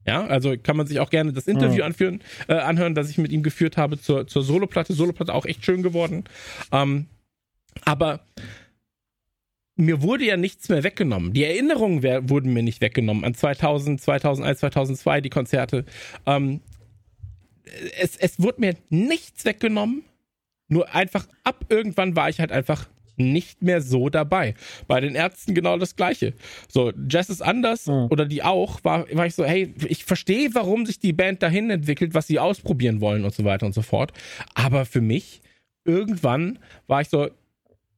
Ja, also kann man sich auch gerne das Interview anführen, äh, anhören, das ich mit ihm geführt habe zur, zur Soloplatte. Soloplatte auch echt schön geworden. Ähm, aber mir wurde ja nichts mehr weggenommen. Die Erinnerungen wär, wurden mir nicht weggenommen an 2000, 2001, 2002, die Konzerte. Ähm, es, es wurde mir nichts weggenommen. Nur einfach ab irgendwann war ich halt einfach nicht mehr so dabei. Bei den Ärzten genau das Gleiche. So, Jazz ist anders Mhm. oder die auch, war, war ich so, hey, ich verstehe, warum sich die Band dahin entwickelt, was sie ausprobieren wollen und so weiter und so fort. Aber für mich, irgendwann war ich so,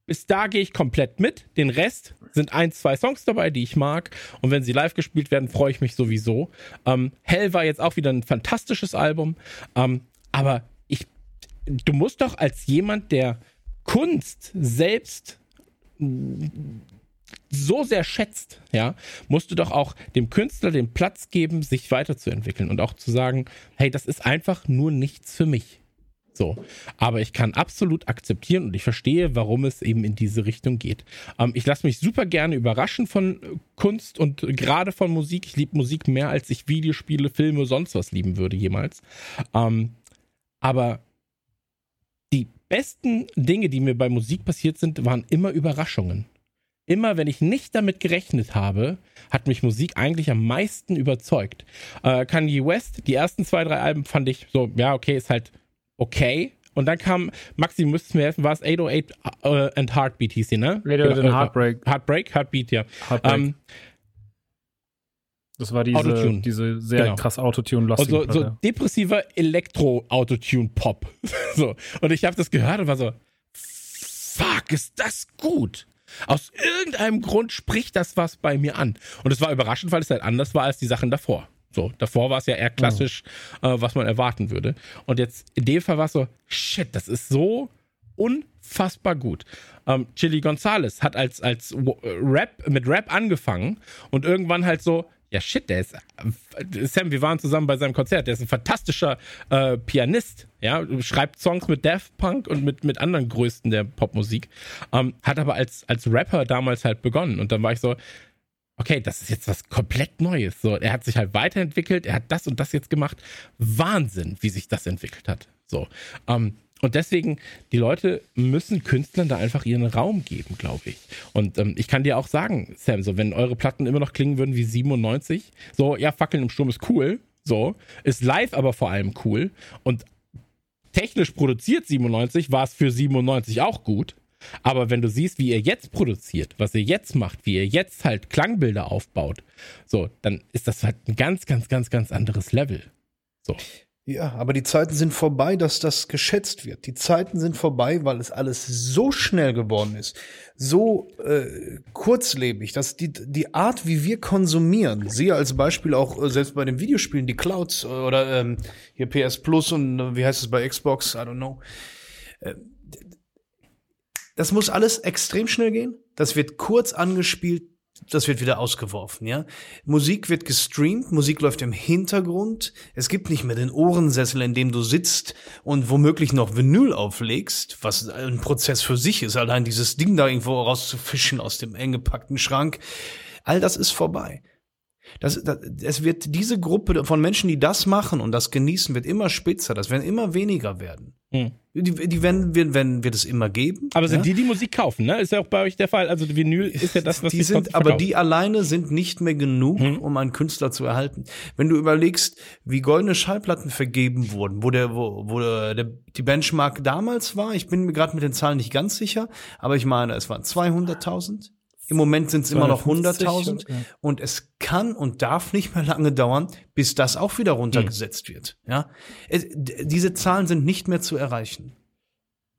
bis da gehe ich komplett mit. Den Rest sind ein, zwei Songs dabei, die ich mag. Und wenn sie live gespielt werden, freue ich mich sowieso. Ähm, Hell war jetzt auch wieder ein fantastisches Album. Ähm, aber ich, du musst doch als jemand, der Kunst selbst so sehr schätzt, ja, musst du doch auch dem Künstler den Platz geben, sich weiterzuentwickeln und auch zu sagen, hey, das ist einfach nur nichts für mich. So. Aber ich kann absolut akzeptieren und ich verstehe, warum es eben in diese Richtung geht. Ähm, ich lasse mich super gerne überraschen von äh, Kunst und gerade von Musik. Ich liebe Musik mehr, als ich Videospiele, Filme, sonst was lieben würde jemals. Ähm, aber die besten Dinge, die mir bei Musik passiert sind, waren immer Überraschungen. Immer wenn ich nicht damit gerechnet habe, hat mich Musik eigentlich am meisten überzeugt. Äh, Kanye West, die ersten zwei, drei Alben fand ich so, ja, okay, ist halt okay. Und dann kam, Maxi, du müsstest mir helfen, war es 808 äh, and Heartbeat hieß sie, ne? 808 and Äh, Heartbreak. Heartbreak, Heartbeat, ja. Heartbreak. Ähm, das war diese, Autotune. diese sehr Genau. krass Autotune-lastige so, so depressiver Elektro-Autotune-Pop. so. Und ich habe das gehört und war so, fuck, ist das gut. Aus irgendeinem Grund spricht das was bei mir an. Und es war überraschend, weil es halt anders war als die Sachen davor. So, davor war es ja eher klassisch, äh, was man erwarten würde. Und jetzt in dem Fall war es so, shit, das ist so unfassbar gut. Ähm, Chili Gonzalez hat als, als äh, Rap, mit Rap angefangen und irgendwann halt so, ja shit, der ist, äh, Sam, wir waren zusammen bei seinem Konzert, der ist ein fantastischer äh, Pianist, ja, schreibt Songs mit Daft Punk und mit, mit anderen Größten der Popmusik, ähm, hat aber als, als Rapper damals halt begonnen und dann war ich so, okay, das ist jetzt was komplett Neues. So, er hat sich halt weiterentwickelt, er hat das und das jetzt gemacht. Wahnsinn, wie sich das entwickelt hat. So. Ähm, und deswegen, die Leute müssen Künstlern da einfach ihren Raum geben, glaube ich. Und ähm, ich kann dir auch sagen, Sam, so, wenn eure Platten immer noch klingen würden wie 97, so, ja, Fackeln im Sturm ist cool, so, ist live aber vor allem cool. Und technisch produziert 97 war es für 97 auch gut. Aber wenn du siehst, wie ihr jetzt produziert, was ihr jetzt macht, wie ihr jetzt halt Klangbilder aufbaut, so, dann ist das halt ein ganz, ganz, ganz, ganz anderes Level. So. Ja, aber die Zeiten sind vorbei, dass das geschätzt wird. Die Zeiten sind vorbei, weil es alles so schnell geworden ist, so äh, kurzlebig, dass die, die Art, wie wir konsumieren, siehe als Beispiel auch äh, selbst bei den Videospielen, die Clouds oder ähm, hier PS Plus und äh, wie heißt es bei Xbox, I don't know. Äh, das muss alles extrem schnell gehen. Das wird kurz angespielt, das wird wieder ausgeworfen, ja. Musik wird gestreamt, Musik läuft im Hintergrund. Es gibt nicht mehr den Ohrensessel, in dem du sitzt und womöglich noch Vinyl auflegst, was ein Prozess für sich ist, allein dieses Ding da irgendwo rauszufischen aus dem eng gepackten Schrank. All das ist vorbei. Das, das, es wird diese Gruppe von Menschen, die das machen und das genießen, wird immer spitzer. Das werden immer weniger werden. Hm. Die, die werden, werden, werden, wird es immer geben. Aber sind ja? die, die Musik kaufen, ne? Ist ja auch bei euch der Fall. Also Vinyl ist ja das, was die sind, aber die alleine sind nicht mehr genug, hm. um einen Künstler zu erhalten. Wenn du überlegst, wie goldene Schallplatten vergeben wurden, wo der, wo, wo der, die Benchmark damals war, ich bin mir gerade mit den Zahlen nicht ganz sicher, aber ich meine, es waren 200.000. Im Moment sind es immer noch 100.000 und es kann und darf nicht mehr lange dauern, bis das auch wieder runtergesetzt hm. wird. Ja, es, diese Zahlen sind nicht mehr zu erreichen.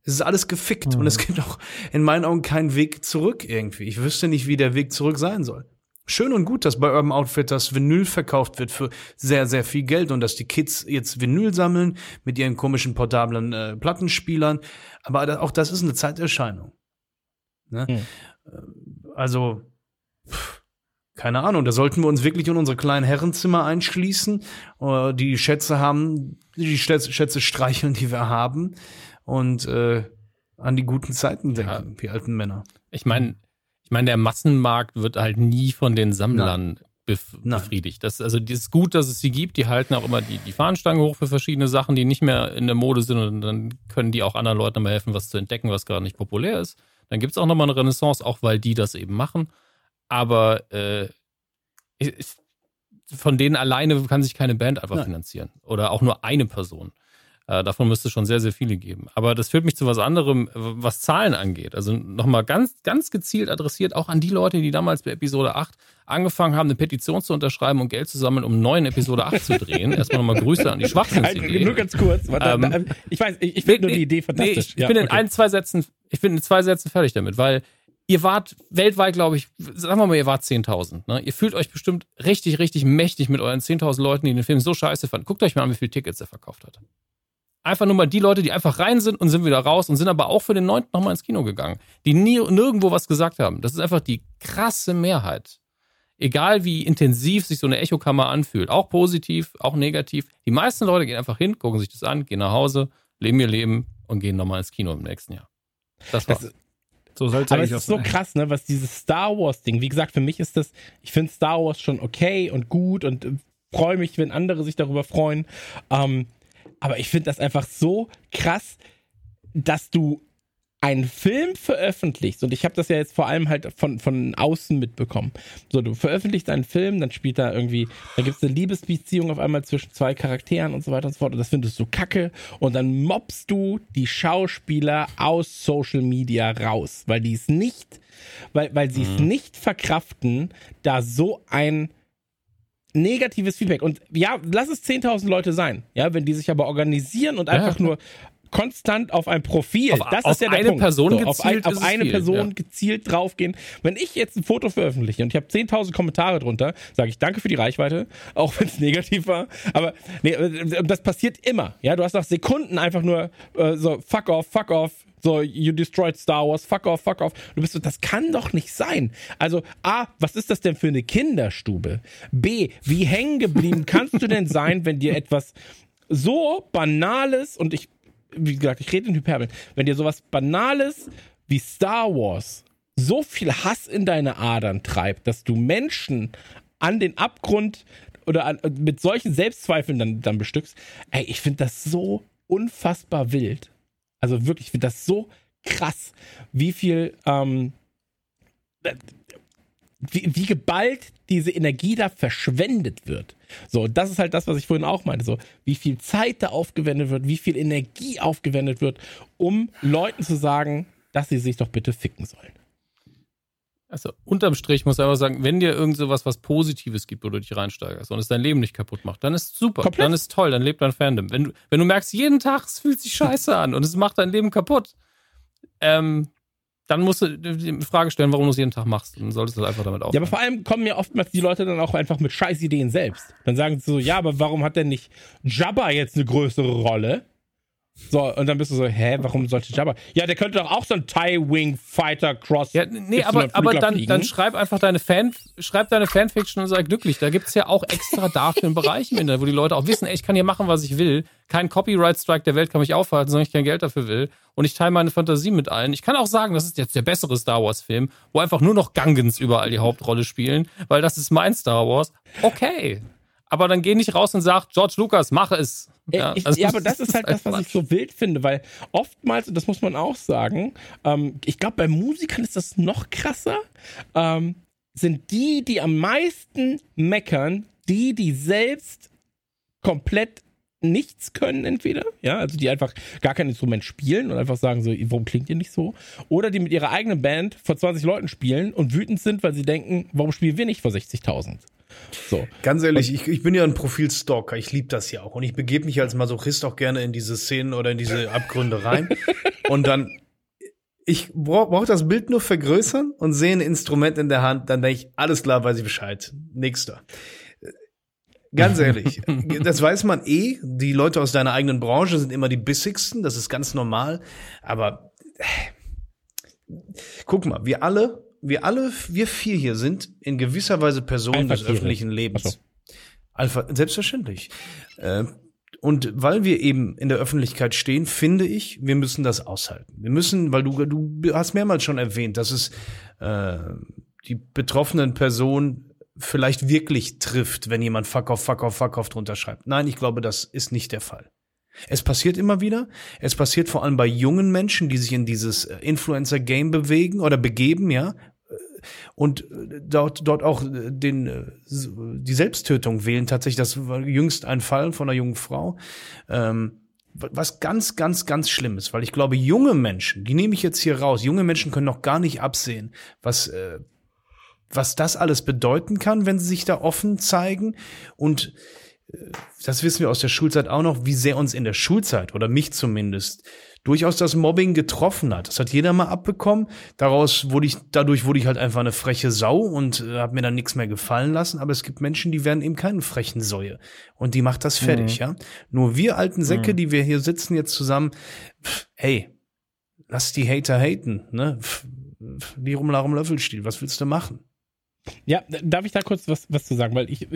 Es ist alles gefickt hm. und es gibt auch in meinen Augen keinen Weg zurück irgendwie. Ich wüsste nicht, wie der Weg zurück sein soll. Schön und gut, dass bei Urban Outfitters Vinyl verkauft wird für sehr, sehr viel Geld und dass die Kids jetzt Vinyl sammeln mit ihren komischen portablen äh, Plattenspielern. Aber auch das ist eine Zeiterscheinung. Ne? Hm. Also, pff, keine Ahnung, da sollten wir uns wirklich in unsere kleinen Herrenzimmer einschließen, äh, die Schätze haben, die Schätze, streicheln, die wir haben und äh, an die guten Zeiten denken, ja. die alten Männer. Ich meine, ich meine, der Massenmarkt wird halt nie von den Sammlern Nein. befriedigt. Das, also das ist gut, dass es sie gibt. Die halten auch immer die, die Fahnenstangen hoch für verschiedene Sachen, die nicht mehr in der Mode sind und dann können die auch anderen Leuten mal helfen, was zu entdecken, was gerade nicht populär ist. Dann gibt es auch nochmal eine Renaissance, auch weil die das eben machen. Aber äh, ich, von denen alleine kann sich keine Band einfach Nein. finanzieren. Oder auch nur eine Person. Äh, davon müsste es schon sehr, sehr viele geben. Aber das führt mich zu was anderem, was Zahlen angeht. Also nochmal ganz, ganz gezielt adressiert auch an die Leute, die damals bei Episode 8 angefangen haben, eine Petition zu unterschreiben und Geld zu sammeln, um einen neuen Episode 8 zu drehen. Erstmal nochmal Grüße an die Schwachsinnsidee. Nur ganz kurz. Warte, ähm, ich weiß, ich, ich finde nur die Idee fantastisch. Nee, ich, ich bin okay. in ein, zwei Sätzen, ich bin in zwei Sätzen fertig damit, weil ihr wart weltweit, glaube ich, sagen wir mal, ihr wart 10.000. Ne? Ihr fühlt euch bestimmt richtig, richtig mächtig mit euren 10.000 Leuten, die den Film so scheiße fanden. Guckt euch mal an, wie viele Tickets er verkauft hat. Einfach nur mal die Leute, die einfach rein sind und sind wieder raus und sind aber auch für den neunten nochmal ins Kino gegangen, die nie nirgendwo was gesagt haben. Das ist einfach die krasse Mehrheit egal wie intensiv sich so eine Echokammer anfühlt, auch positiv, auch negativ, die meisten Leute gehen einfach hin, gucken sich das an, gehen nach Hause, leben ihr Leben und gehen nochmal ins Kino im nächsten Jahr. Das war's. Das, so soll Aber es ist so krass, ne, was dieses Star Wars Ding, wie gesagt, für mich ist das, ich finde Star Wars schon okay und gut und äh, freue mich, wenn andere sich darüber freuen. Ähm, aber ich finde das einfach so krass, dass du einen Film veröffentlichst, und ich habe das ja jetzt vor allem halt von, von außen mitbekommen. So, du veröffentlichst einen Film, dann spielt da irgendwie, da gibt es eine Liebesbeziehung auf einmal zwischen zwei Charakteren und so weiter und so fort, und das findest du kacke, und dann mobst du die Schauspieler aus Social Media raus, weil die es nicht, weil, weil sie es mhm. nicht verkraften, da so ein negatives Feedback. Und ja, lass es 10.000 Leute sein, ja, wenn die sich aber organisieren und einfach ja. nur konstant auf ein Profil. Auf, das ist ja der eine Punkt. Person so, auf, ein, auf eine viel, Person ja. gezielt draufgehen. Wenn ich jetzt ein Foto veröffentliche und ich habe 10.000 Kommentare drunter, sage ich danke für die Reichweite, auch wenn es negativ war. Aber nee, äh, das passiert immer. Ja, du hast nach Sekunden einfach nur äh, so fuck off, fuck off, so, you destroyed Star Wars, fuck off, fuck off. Du bist so, das kann doch nicht sein. Also, A, was ist das denn für eine Kinderstube? B, wie hängen geblieben kannst du denn sein, wenn dir etwas so Banales, und ich wie gesagt, ich rede in Hyperbel, wenn dir sowas Banales wie Star Wars so viel Hass in deine Adern treibt, dass du Menschen an den Abgrund oder an, mit solchen Selbstzweifeln dann, dann bestückst, ey, ich finde das so unfassbar wild. Also wirklich, ich finde das so krass, wie viel, ähm, wie, wie geballt diese Energie da verschwendet wird. So, das ist halt das, was ich vorhin auch meinte. So, wie viel Zeit da aufgewendet wird, wie viel Energie aufgewendet wird, um Leuten zu sagen, dass sie sich doch bitte ficken sollen. Also unterm Strich muss ich einfach sagen, wenn dir irgend sowas was Positives gibt, wo du dich reinsteigerst und es dein Leben nicht kaputt macht, dann ist super, Komplett. dann ist toll, dann lebt dein Fandom. Wenn du, wenn du merkst, jeden Tag, es fühlt sich scheiße an und es macht dein Leben kaputt, ähm, dann musst du die Frage stellen, warum du es jeden Tag machst. Dann solltest du einfach damit aufhören. Ja, aber vor allem kommen ja oftmals die Leute dann auch einfach mit Scheißideen selbst. Dann sagen sie so, ja, aber warum hat denn nicht Jabba jetzt eine größere Rolle? So, und dann bist du so, hä, warum sollte Jabba? Ja, der könnte doch auch so ein TIE-Wing Fighter Cross. Ja, nee, aber, aber dann, fliegen. dann schreib einfach deine Fan, schreib deine Fanfiction und sei glücklich. Da gibt's ja auch extra dafür einen Bereich im Internet, wo die Leute auch wissen, ey, ich kann hier machen, was ich will. Kein Copyright-Strike der Welt kann mich aufhalten, sondern ich kein Geld dafür will. Und ich teile meine Fantasie mit allen. Ich kann auch sagen, das ist jetzt der bessere Star Wars-Film, wo einfach nur noch Gungans überall die Hauptrolle spielen, weil das ist mein Star Wars. Okay. Aber dann geh nicht raus und sag, George Lucas, mache es. Ja, ich, also ja, aber das ist halt das, was ich so wild finde, weil oftmals, und das muss man auch sagen, ähm, ich glaube, bei Musikern ist das noch krasser, ähm, sind die, die am meisten meckern, die, die selbst komplett nichts können, entweder, ja, also die einfach gar kein Instrument spielen und einfach sagen so, warum klingt ihr nicht so? Oder die mit ihrer eigenen Band vor 20 Leuten spielen und wütend sind, weil sie denken, warum spielen wir nicht vor 60.000? So. Ganz ehrlich, ich, ich bin ja ein Profilstalker. Ich liebe das ja auch. Und ich begebe mich als Masochist auch gerne in diese Szenen oder in diese Abgründe rein. und dann, ich brauche brauch das Bild nur vergrößern und sehe ein Instrument in der Hand. Dann denke ich, alles klar, weiß ich Bescheid. Nächster. Ganz ehrlich, das weiß man eh. Die Leute aus deiner eigenen Branche sind immer die bissigsten. Das ist ganz normal. Aber äh, guck mal, wir alle, wir alle, wir vier hier sind in gewisser Weise Personen des öffentlichen Lebens. So. Alpha, selbstverständlich. Äh, und weil wir eben in der Öffentlichkeit stehen, finde ich, wir müssen das aushalten. Wir müssen, weil du, du hast mehrmals schon erwähnt, dass es äh, die betroffenen Personen vielleicht wirklich trifft, wenn jemand Fuck off, Fuck off, Fuck off drunter schreibt. Nein, ich glaube, das ist nicht der Fall. Es passiert immer wieder. Es passiert vor allem bei jungen Menschen, die sich in dieses äh, Influencer-Game bewegen oder begeben, ja. Und äh, dort, dort auch äh, den, äh, die Selbsttötung wählen. Tatsächlich, das war jüngst ein Fall von einer jungen Frau. Ähm, wa- was ganz, ganz, ganz schlimm ist, weil ich glaube, junge Menschen, die nehme ich jetzt hier raus, junge Menschen können noch gar nicht absehen, was, äh, was das alles bedeuten kann, wenn sie sich da offen zeigen. Und äh, das wissen wir aus der Schulzeit auch noch, wie sehr uns in der Schulzeit oder mich zumindest durchaus das Mobbing getroffen hat. Das hat jeder mal abbekommen. Daraus wurde ich, dadurch wurde ich halt einfach eine freche Sau und äh, habe mir dann nichts mehr gefallen lassen. Aber es gibt Menschen, die werden eben keine frechen Säue. Und die macht das fertig, ja. Nur wir alten Säcke, die wir hier sitzen jetzt zusammen, pff, hey, lass die Hater haten, ne? Pff, pff, Die rumlarum Löffelstiel, was willst du machen? Ja, darf ich da kurz was, was zu sagen? Weil ich,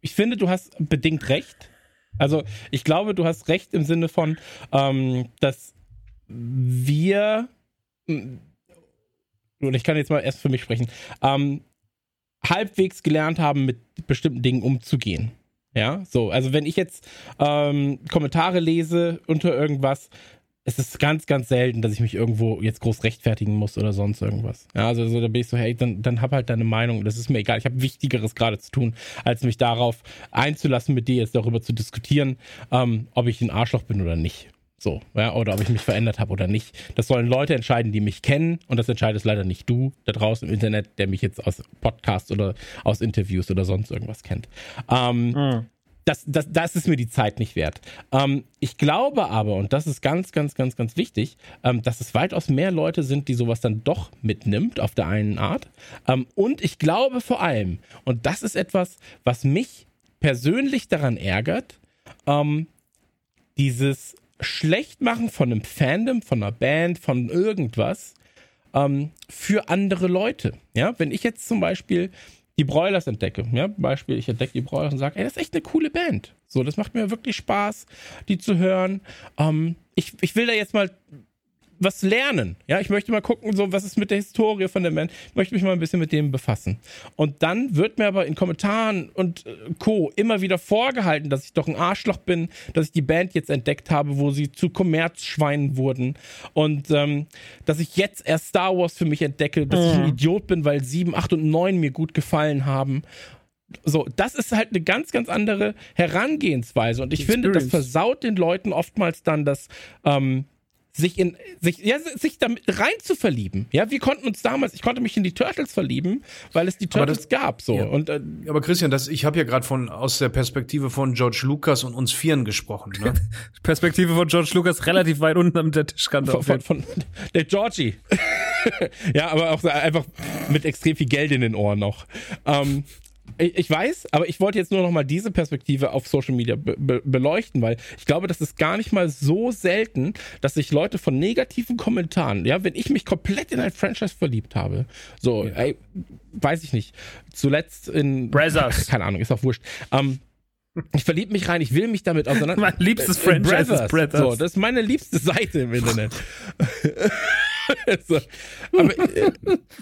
ich finde, du hast bedingt recht. Also ich glaube, du hast recht im Sinne von, ähm, dass wir, und ich kann jetzt mal erst für mich sprechen, ähm, halbwegs gelernt haben, mit bestimmten Dingen umzugehen. Ja, so, also wenn ich jetzt ähm, Kommentare lese unter irgendwas, es ist ganz, ganz selten, dass ich mich irgendwo jetzt groß rechtfertigen muss oder sonst irgendwas. Ja, also, also da bin ich so, hey, dann, dann hab halt deine Meinung. Das ist mir egal. Ich habe Wichtigeres gerade zu tun, als mich darauf einzulassen, mit dir jetzt darüber zu diskutieren, ähm, ob ich ein Arschloch bin oder nicht. So, ja, oder ob ich mich verändert habe oder nicht. Das sollen Leute entscheiden, die mich kennen und das entscheidest leider nicht du da draußen im Internet, der mich jetzt aus Podcasts oder aus Interviews oder sonst irgendwas kennt. Ähm, das, das, das ist mir die Zeit nicht wert. Ähm, ich glaube aber, und das ist ganz, ganz, ganz, ganz wichtig, ähm, dass es weitaus mehr Leute sind, die sowas dann doch mitnimmt auf der einen Art. Ähm, und ich glaube vor allem, und das ist etwas, was mich persönlich daran ärgert, ähm, dieses Schlechtmachen von einem Fandom, von einer Band, von irgendwas ähm, für andere Leute. Ja, wenn ich jetzt zum Beispiel die Broilers entdecke, ja, Beispiel, ich entdecke die Broilers und sage, ey, das ist echt eine coole Band. So, das macht mir wirklich Spaß, die zu hören. Ähm, ich, ich will da jetzt mal was lernen. Ja, ich möchte mal gucken, so was ist mit der Historie von der Band. Ich möchte mich mal ein bisschen mit dem befassen. Und dann wird mir aber in Kommentaren und äh, Co. immer wieder vorgehalten, dass ich doch ein Arschloch bin, dass ich die Band jetzt entdeckt habe, wo sie zu Kommerzschweinen wurden und ähm, dass ich jetzt erst Star Wars für mich entdecke, dass ich ein Idiot bin, weil 7, 8 und 9 mir gut gefallen haben. So, das ist halt eine ganz, ganz andere Herangehensweise. Und ich finde, das Experience. versaut den Leuten oftmals dann das ähm, sich in sich ja sich damit rein zu verlieben. Ja, wir konnten uns damals, ich konnte mich in die Turtles verlieben, weil es die Turtles das- gab so Ja. und äh, Aber Christian, das, ich habe ja gerade von aus der Perspektive von George Lucas und uns Vieren gesprochen. Ne? Perspektive von George Lucas relativ weit unten am der Tischkante. von, von, von der Georgie. ja, aber auch so einfach mit extrem viel Geld in den Ohren noch. Ähm, ich, weiß, aber ich wollte jetzt nur noch mal diese Perspektive auf Social Media be be beleuchten, weil ich glaube, das ist gar nicht mal so selten, dass sich Leute von negativen Kommentaren, ja, wenn ich mich komplett in ein Franchise verliebt habe, so, ey, weiß ich nicht, zuletzt in Brothers. keine Ahnung, ist auch wurscht. Ähm, ich verliebe mich rein, ich will mich damit auseinander. Mein liebstes Franchise Brothers. Brothers. So, das ist meine liebste Seite im Internet. so, aber äh,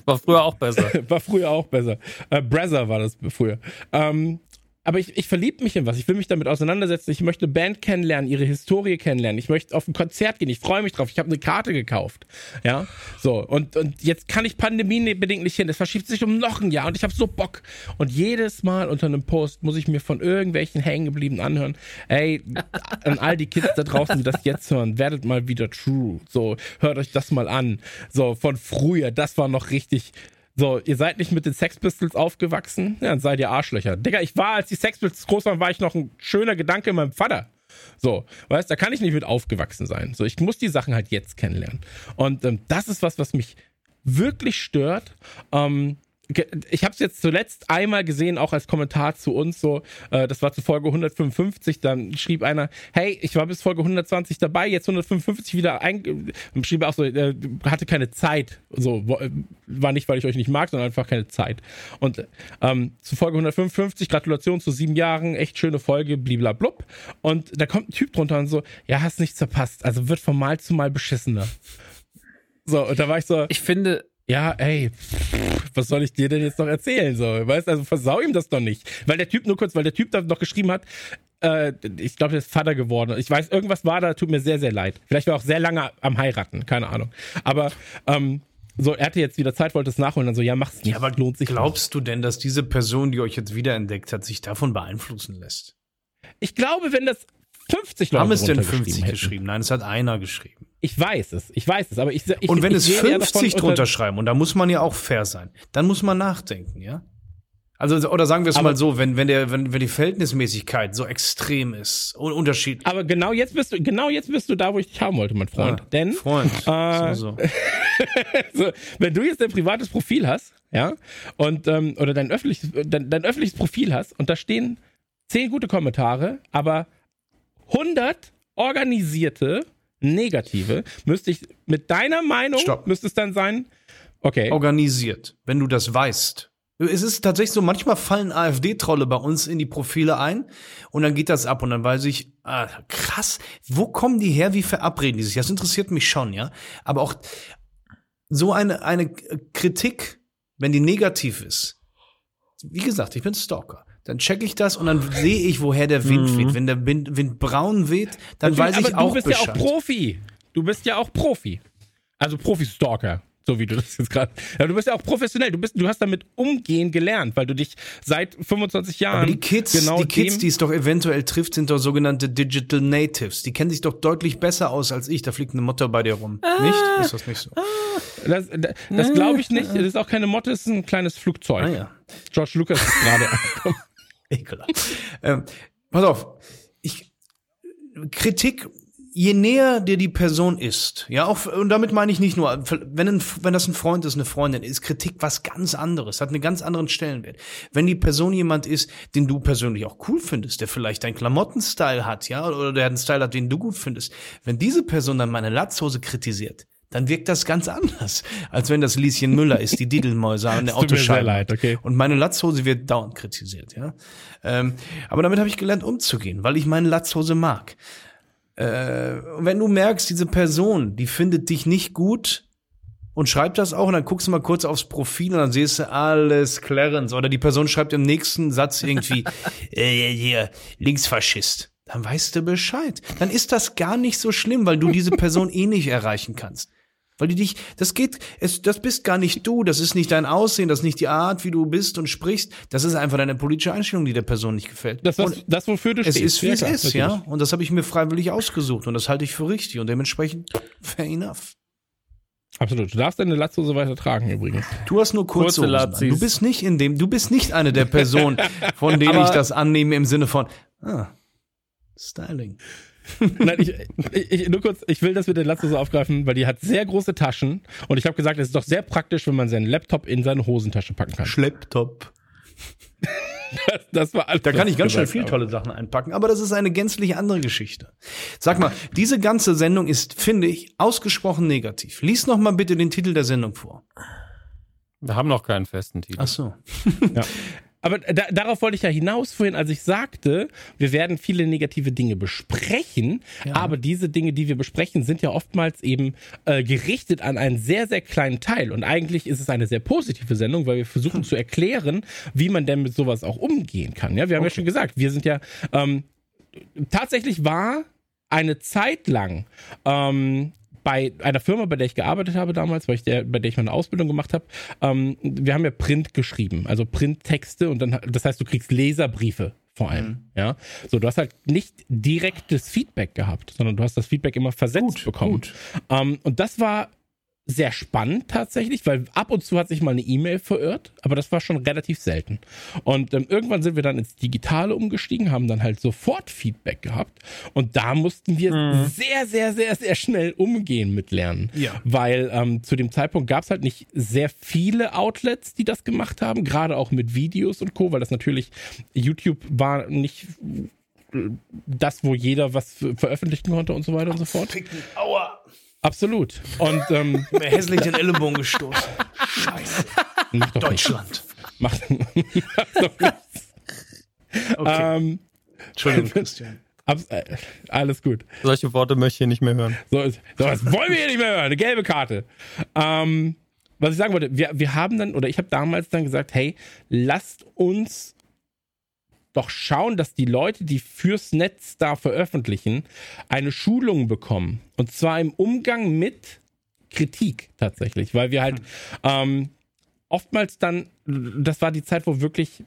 War früher auch besser. war früher auch besser. Äh, Brazzer war das früher. Ähm, aber ich, ich verliebe mich in was. Ich will mich damit auseinandersetzen. Ich möchte eine Band kennenlernen, ihre Historie kennenlernen. Ich möchte auf ein Konzert gehen. Ich freue mich drauf. Ich habe eine Karte gekauft. Ja, so. Und, und jetzt kann ich pandemiebedingt nicht hin. Es verschiebt sich um noch ein Jahr und ich habe so Bock. Und jedes Mal unter einem Post muss ich mir von irgendwelchen Hängengebliebenen anhören. Ey, an all die Kids da draußen, die das jetzt hören, werdet mal wieder true. So, hört euch das mal an. So, von früher. Das war noch richtig. So, ihr seid nicht mit den Sex Pistols aufgewachsen? Ja, dann seid ihr Arschlöcher. Digga, ich war, als die Sex Pistols groß waren, war ich noch ein schöner Gedanke in meinem Vater. So, weißt, da kann ich nicht mit aufgewachsen sein. So, ich muss die Sachen halt jetzt kennenlernen. Und ähm, das ist was, was mich wirklich stört. Ähm, ich habe es jetzt zuletzt einmal gesehen, auch als Kommentar zu uns so, äh, das war zu Folge 155, dann schrieb einer, hey, ich war bis Folge 120 dabei, jetzt 155 wieder ein, schrieb auch so, äh, hatte keine Zeit, so, äh, war nicht, weil ich euch nicht mag, sondern einfach keine Zeit. Und ähm, zu Folge 155, Gratulation zu sieben Jahren, echt schöne Folge, bliblablub. Und da kommt ein Typ drunter und so, ja, hast nichts verpasst, also wird von Mal zu Mal beschissener. So, und da war ich so, Ich finde, ja, ey, pff, was soll ich dir denn jetzt noch erzählen? So, weißt also versau ihm das doch nicht. Weil der Typ, nur kurz, weil der Typ da noch geschrieben hat, äh, ich glaube, der ist Vater geworden. Ich weiß, irgendwas war da, tut mir sehr, sehr leid. Vielleicht war er auch sehr lange am heiraten, keine Ahnung. Aber, ähm, so, er hatte jetzt wieder Zeit, wollte es nachholen, dann so, ja, mach's nicht, Ja, aber lohnt sich glaubst du denn, dass diese Person, die euch jetzt wiederentdeckt hat, sich davon beeinflussen lässt? nicht. Ich glaube, wenn das 50 Leute Haben es denn runtergeschrieben 50 hätten. geschrieben? Nein, es hat einer geschrieben. Ich weiß es, ich weiß es, aber ich, ich Und wenn ich es gehe eher 50 davon unter- drunter schreiben, und da muss man ja auch fair sein, dann muss man nachdenken, ja? Also, oder sagen wir es Aber- mal so, wenn, wenn, der, wenn, wenn die Verhältnismäßigkeit so extrem ist, un unterschiedlich. Aber genau jetzt bist du, genau jetzt bist du da, wo ich dich haben wollte, mein Freund. Ah, Denn Freund, äh, so, so. so, wenn du jetzt dein privates Profil hast, ja, und ähm, oder dein öffentliches, dein, dein öffentliches Profil hast und da stehen zehn gute Kommentare, aber 100 organisierte negative, müsste ich mit deiner Meinung Stopp. müsste es dann sein, okay, organisiert, wenn du das weißt. Es ist tatsächlich so, manchmal fallen AfD-Trolle bei uns in die Profile ein und dann geht das ab und dann weiß ich, ah, krass, wo kommen die her, wie verabreden die sich? Das interessiert mich schon, ja. Aber auch so eine, eine Kritik, wenn die negativ ist, wie gesagt, ich bin Stalker. Dann check ich das und dann sehe ich, woher der Wind weht. Wenn der Wind, Wind braun weht, dann weiß aber ich auch du bist Bescheid. ja auch Profi. Du bist ja auch Profi. Also Profi-Stalker. So wie du das jetzt gerade. Ja, du bist ja auch professionell. Du bist, du hast damit umgehen gelernt, weil du dich seit 25 Jahren Aber die Kids, genau die Kids, die es doch eventuell trifft, sind doch sogenannte Digital Natives. Die kennen sich doch deutlich besser aus als ich. Da fliegt eine Mutter bei dir rum. nicht? Ist das nicht so? Das, das, das glaube ich nicht. Das ist auch keine Motte, das ist ein kleines Flugzeug. Ah ja. George Lucas ist gerade angekommen. Ekelhaft. ähm, pass auf. Ich, Kritik, je näher dir die Person ist, ja, auch, und damit meine ich nicht nur, wenn, ein, wenn das ein Freund ist, eine Freundin, ist Kritik was ganz anderes, hat einen ganz anderen Stellenwert. Wenn die Person jemand ist, den du persönlich auch cool findest, der vielleicht deinen Klamottenstyle hat, ja, oder der einen Style hat, den du gut findest, wenn diese Person dann meine Latzhose kritisiert, dann wirkt das ganz anders, als wenn das Lieschen Müller ist, die Didelmäuse an der Autoscheibe. leid, okay. Und meine Latzhose wird dauernd kritisiert, ja. Ähm, aber damit habe ich gelernt, umzugehen, weil ich meine Latzhose mag. Äh, und wenn du merkst, diese Person, die findet dich nicht gut und schreibt das auch und dann guckst du mal kurz aufs Profil und dann siehst du alles Clarence oder die Person schreibt im nächsten Satz irgendwie äh, hier Linksfaschist. Dann weißt du Bescheid. Dann ist das gar nicht so schlimm, weil du diese Person eh nicht erreichen kannst. Weil die dich, das geht, es, das bist gar nicht du, das ist nicht dein Aussehen, das ist nicht die Art, wie du bist und sprichst. Das ist einfach deine politische Einstellung, die der Person nicht gefällt. Das, was, und das wofür du es stehst. ist, wie Ja, es klar, ist, natürlich. ja. Und das habe ich mir freiwillig ausgesucht und das halte ich für richtig und dementsprechend fair enough. Absolut. Du darfst deine Latzhose weiter tragen übrigens. Du hast nur kurze, Kurze. Du bist nicht in dem, du bist nicht eine der Personen, von denen ich das annehme im Sinne von, ah, Styling. Nein, ich, ich, nur kurz, ich will das mit der Latzhose aufgreifen, weil die hat sehr große Taschen und ich habe gesagt, es ist doch sehr praktisch, wenn man seinen Laptop in seine Hosentasche packen kann. Schlepptop. Das, das war alles. Da kann ich ganz schnell gesagt viel habe. tolle Sachen einpacken, aber das ist eine gänzlich andere Geschichte. Sag mal, diese ganze Sendung ist, finde ich, ausgesprochen negativ. Lies noch mal bitte den Titel der Sendung vor. Wir haben noch keinen festen Titel. Ach so. Ja. Aber da, darauf wollte ich ja hinaus vorhin, als ich sagte, wir werden viele negative Dinge besprechen, aber diese Dinge, die wir besprechen, sind ja oftmals eben äh, gerichtet an einen sehr, sehr kleinen Teil. Und eigentlich ist es eine sehr positive Sendung, weil wir versuchen zu erklären, wie man denn mit sowas auch umgehen kann. Ja, wir haben ja schon gesagt, wir sind ja ähm, tatsächlich war eine Zeit lang ähm, bei einer Firma, bei der ich gearbeitet habe damals, weil ich der, bei der ich meine Ausbildung gemacht habe, ähm, wir haben ja Print geschrieben, also Printtexte und dann, das heißt, du kriegst Leserbriefe vor allem, ja. So, du hast halt nicht direktes Feedback gehabt, sondern du hast das Feedback immer versetzt Gut, bekommen. gut. Ähm, und das war sehr spannend tatsächlich, weil ab und zu hat sich mal eine E-Mail verirrt, aber das war schon relativ selten. Und ähm, irgendwann sind wir dann ins Digitale umgestiegen, haben dann halt sofort Feedback gehabt und da mussten wir sehr, sehr, sehr, sehr schnell umgehen mit Lernen. Ja. Weil ähm, zu dem Zeitpunkt gab es halt nicht sehr viele Outlets, die das gemacht haben, gerade auch mit Videos und Co., weil das natürlich, YouTube war nicht äh, das, wo jeder was ver- veröffentlichen konnte und so weiter und so fort. Picken, aua. Absolut. Und ähm, hässlich den Ellenbogen gestoßen. Scheiße. mach. Deutschland. Mach, mach doch nicht. Okay. Ähm, Entschuldigung, Christian. abs- äh, alles gut. Solche Worte möchte ich hier nicht mehr hören. So, ist- so was wollen wir hier nicht mehr hören. Eine gelbe Karte. Ähm, was ich sagen wollte, wir, wir haben dann, oder ich habe damals dann gesagt, hey, lasst uns doch schauen, dass die Leute, die fürs Netz da veröffentlichen, eine Schulung bekommen. Und zwar im Umgang mit Kritik tatsächlich, weil wir halt ähm, oftmals dann, das war die Zeit, wo wirklich,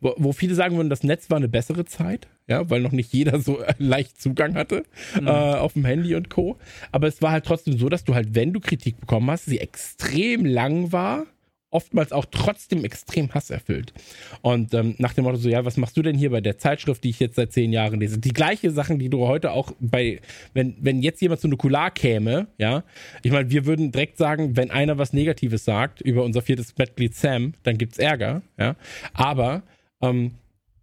wo, wo viele sagen würden, das Netz war eine bessere Zeit, ja, weil noch nicht jeder so leicht Zugang hatte äh, auf dem Handy und Co. Aber es war halt trotzdem so, dass du halt, wenn du Kritik bekommen hast, sie extrem lang war, oftmals auch trotzdem extrem hasserfüllt. Und ähm, nach dem Motto so, ja, was machst du denn hier bei der Zeitschrift, die ich jetzt seit zehn Jahren lese? Die gleiche Sachen, die du heute auch bei, wenn, wenn jetzt jemand zu Nukular käme, ja, ich meine, wir würden direkt sagen, wenn einer was Negatives sagt über unser viertes Mitglied Sam, dann gibt's Ärger, ja. Aber ähm,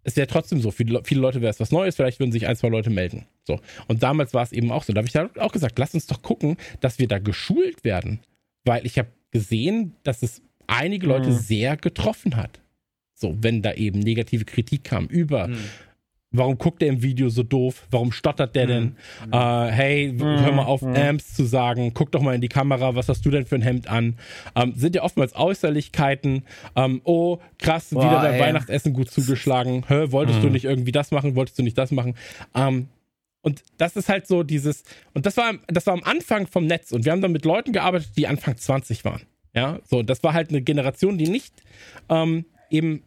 es wäre trotzdem so, für viele Leute wäre es was Neues, vielleicht würden sich ein, zwei Leute melden. So. Und damals war es eben auch so. Da habe ich dann auch gesagt, lass uns doch gucken, dass wir da geschult werden. Weil ich habe gesehen, dass es einige Leute Mhm. sehr getroffen hat. So, wenn da eben negative Kritik kam über, warum guckt er im Video so doof? Warum stottert der denn? Äh, hey, w- hör mal auf, Amps zu sagen, guck doch mal in die Kamera, was hast du denn für ein Hemd an? Ähm, sind ja oftmals Äußerlichkeiten. Ähm, oh, krass, Boah, wieder dein ey. Weihnachtsessen gut zugeschlagen. Hä, wolltest du nicht irgendwie das machen? Wolltest du nicht das machen? Ähm, und das ist halt so dieses, und das war, das war am Anfang vom Netz und wir haben dann mit Leuten gearbeitet, die Anfang 20 waren. Ja, so, das war halt eine Generation, die nicht ähm, eben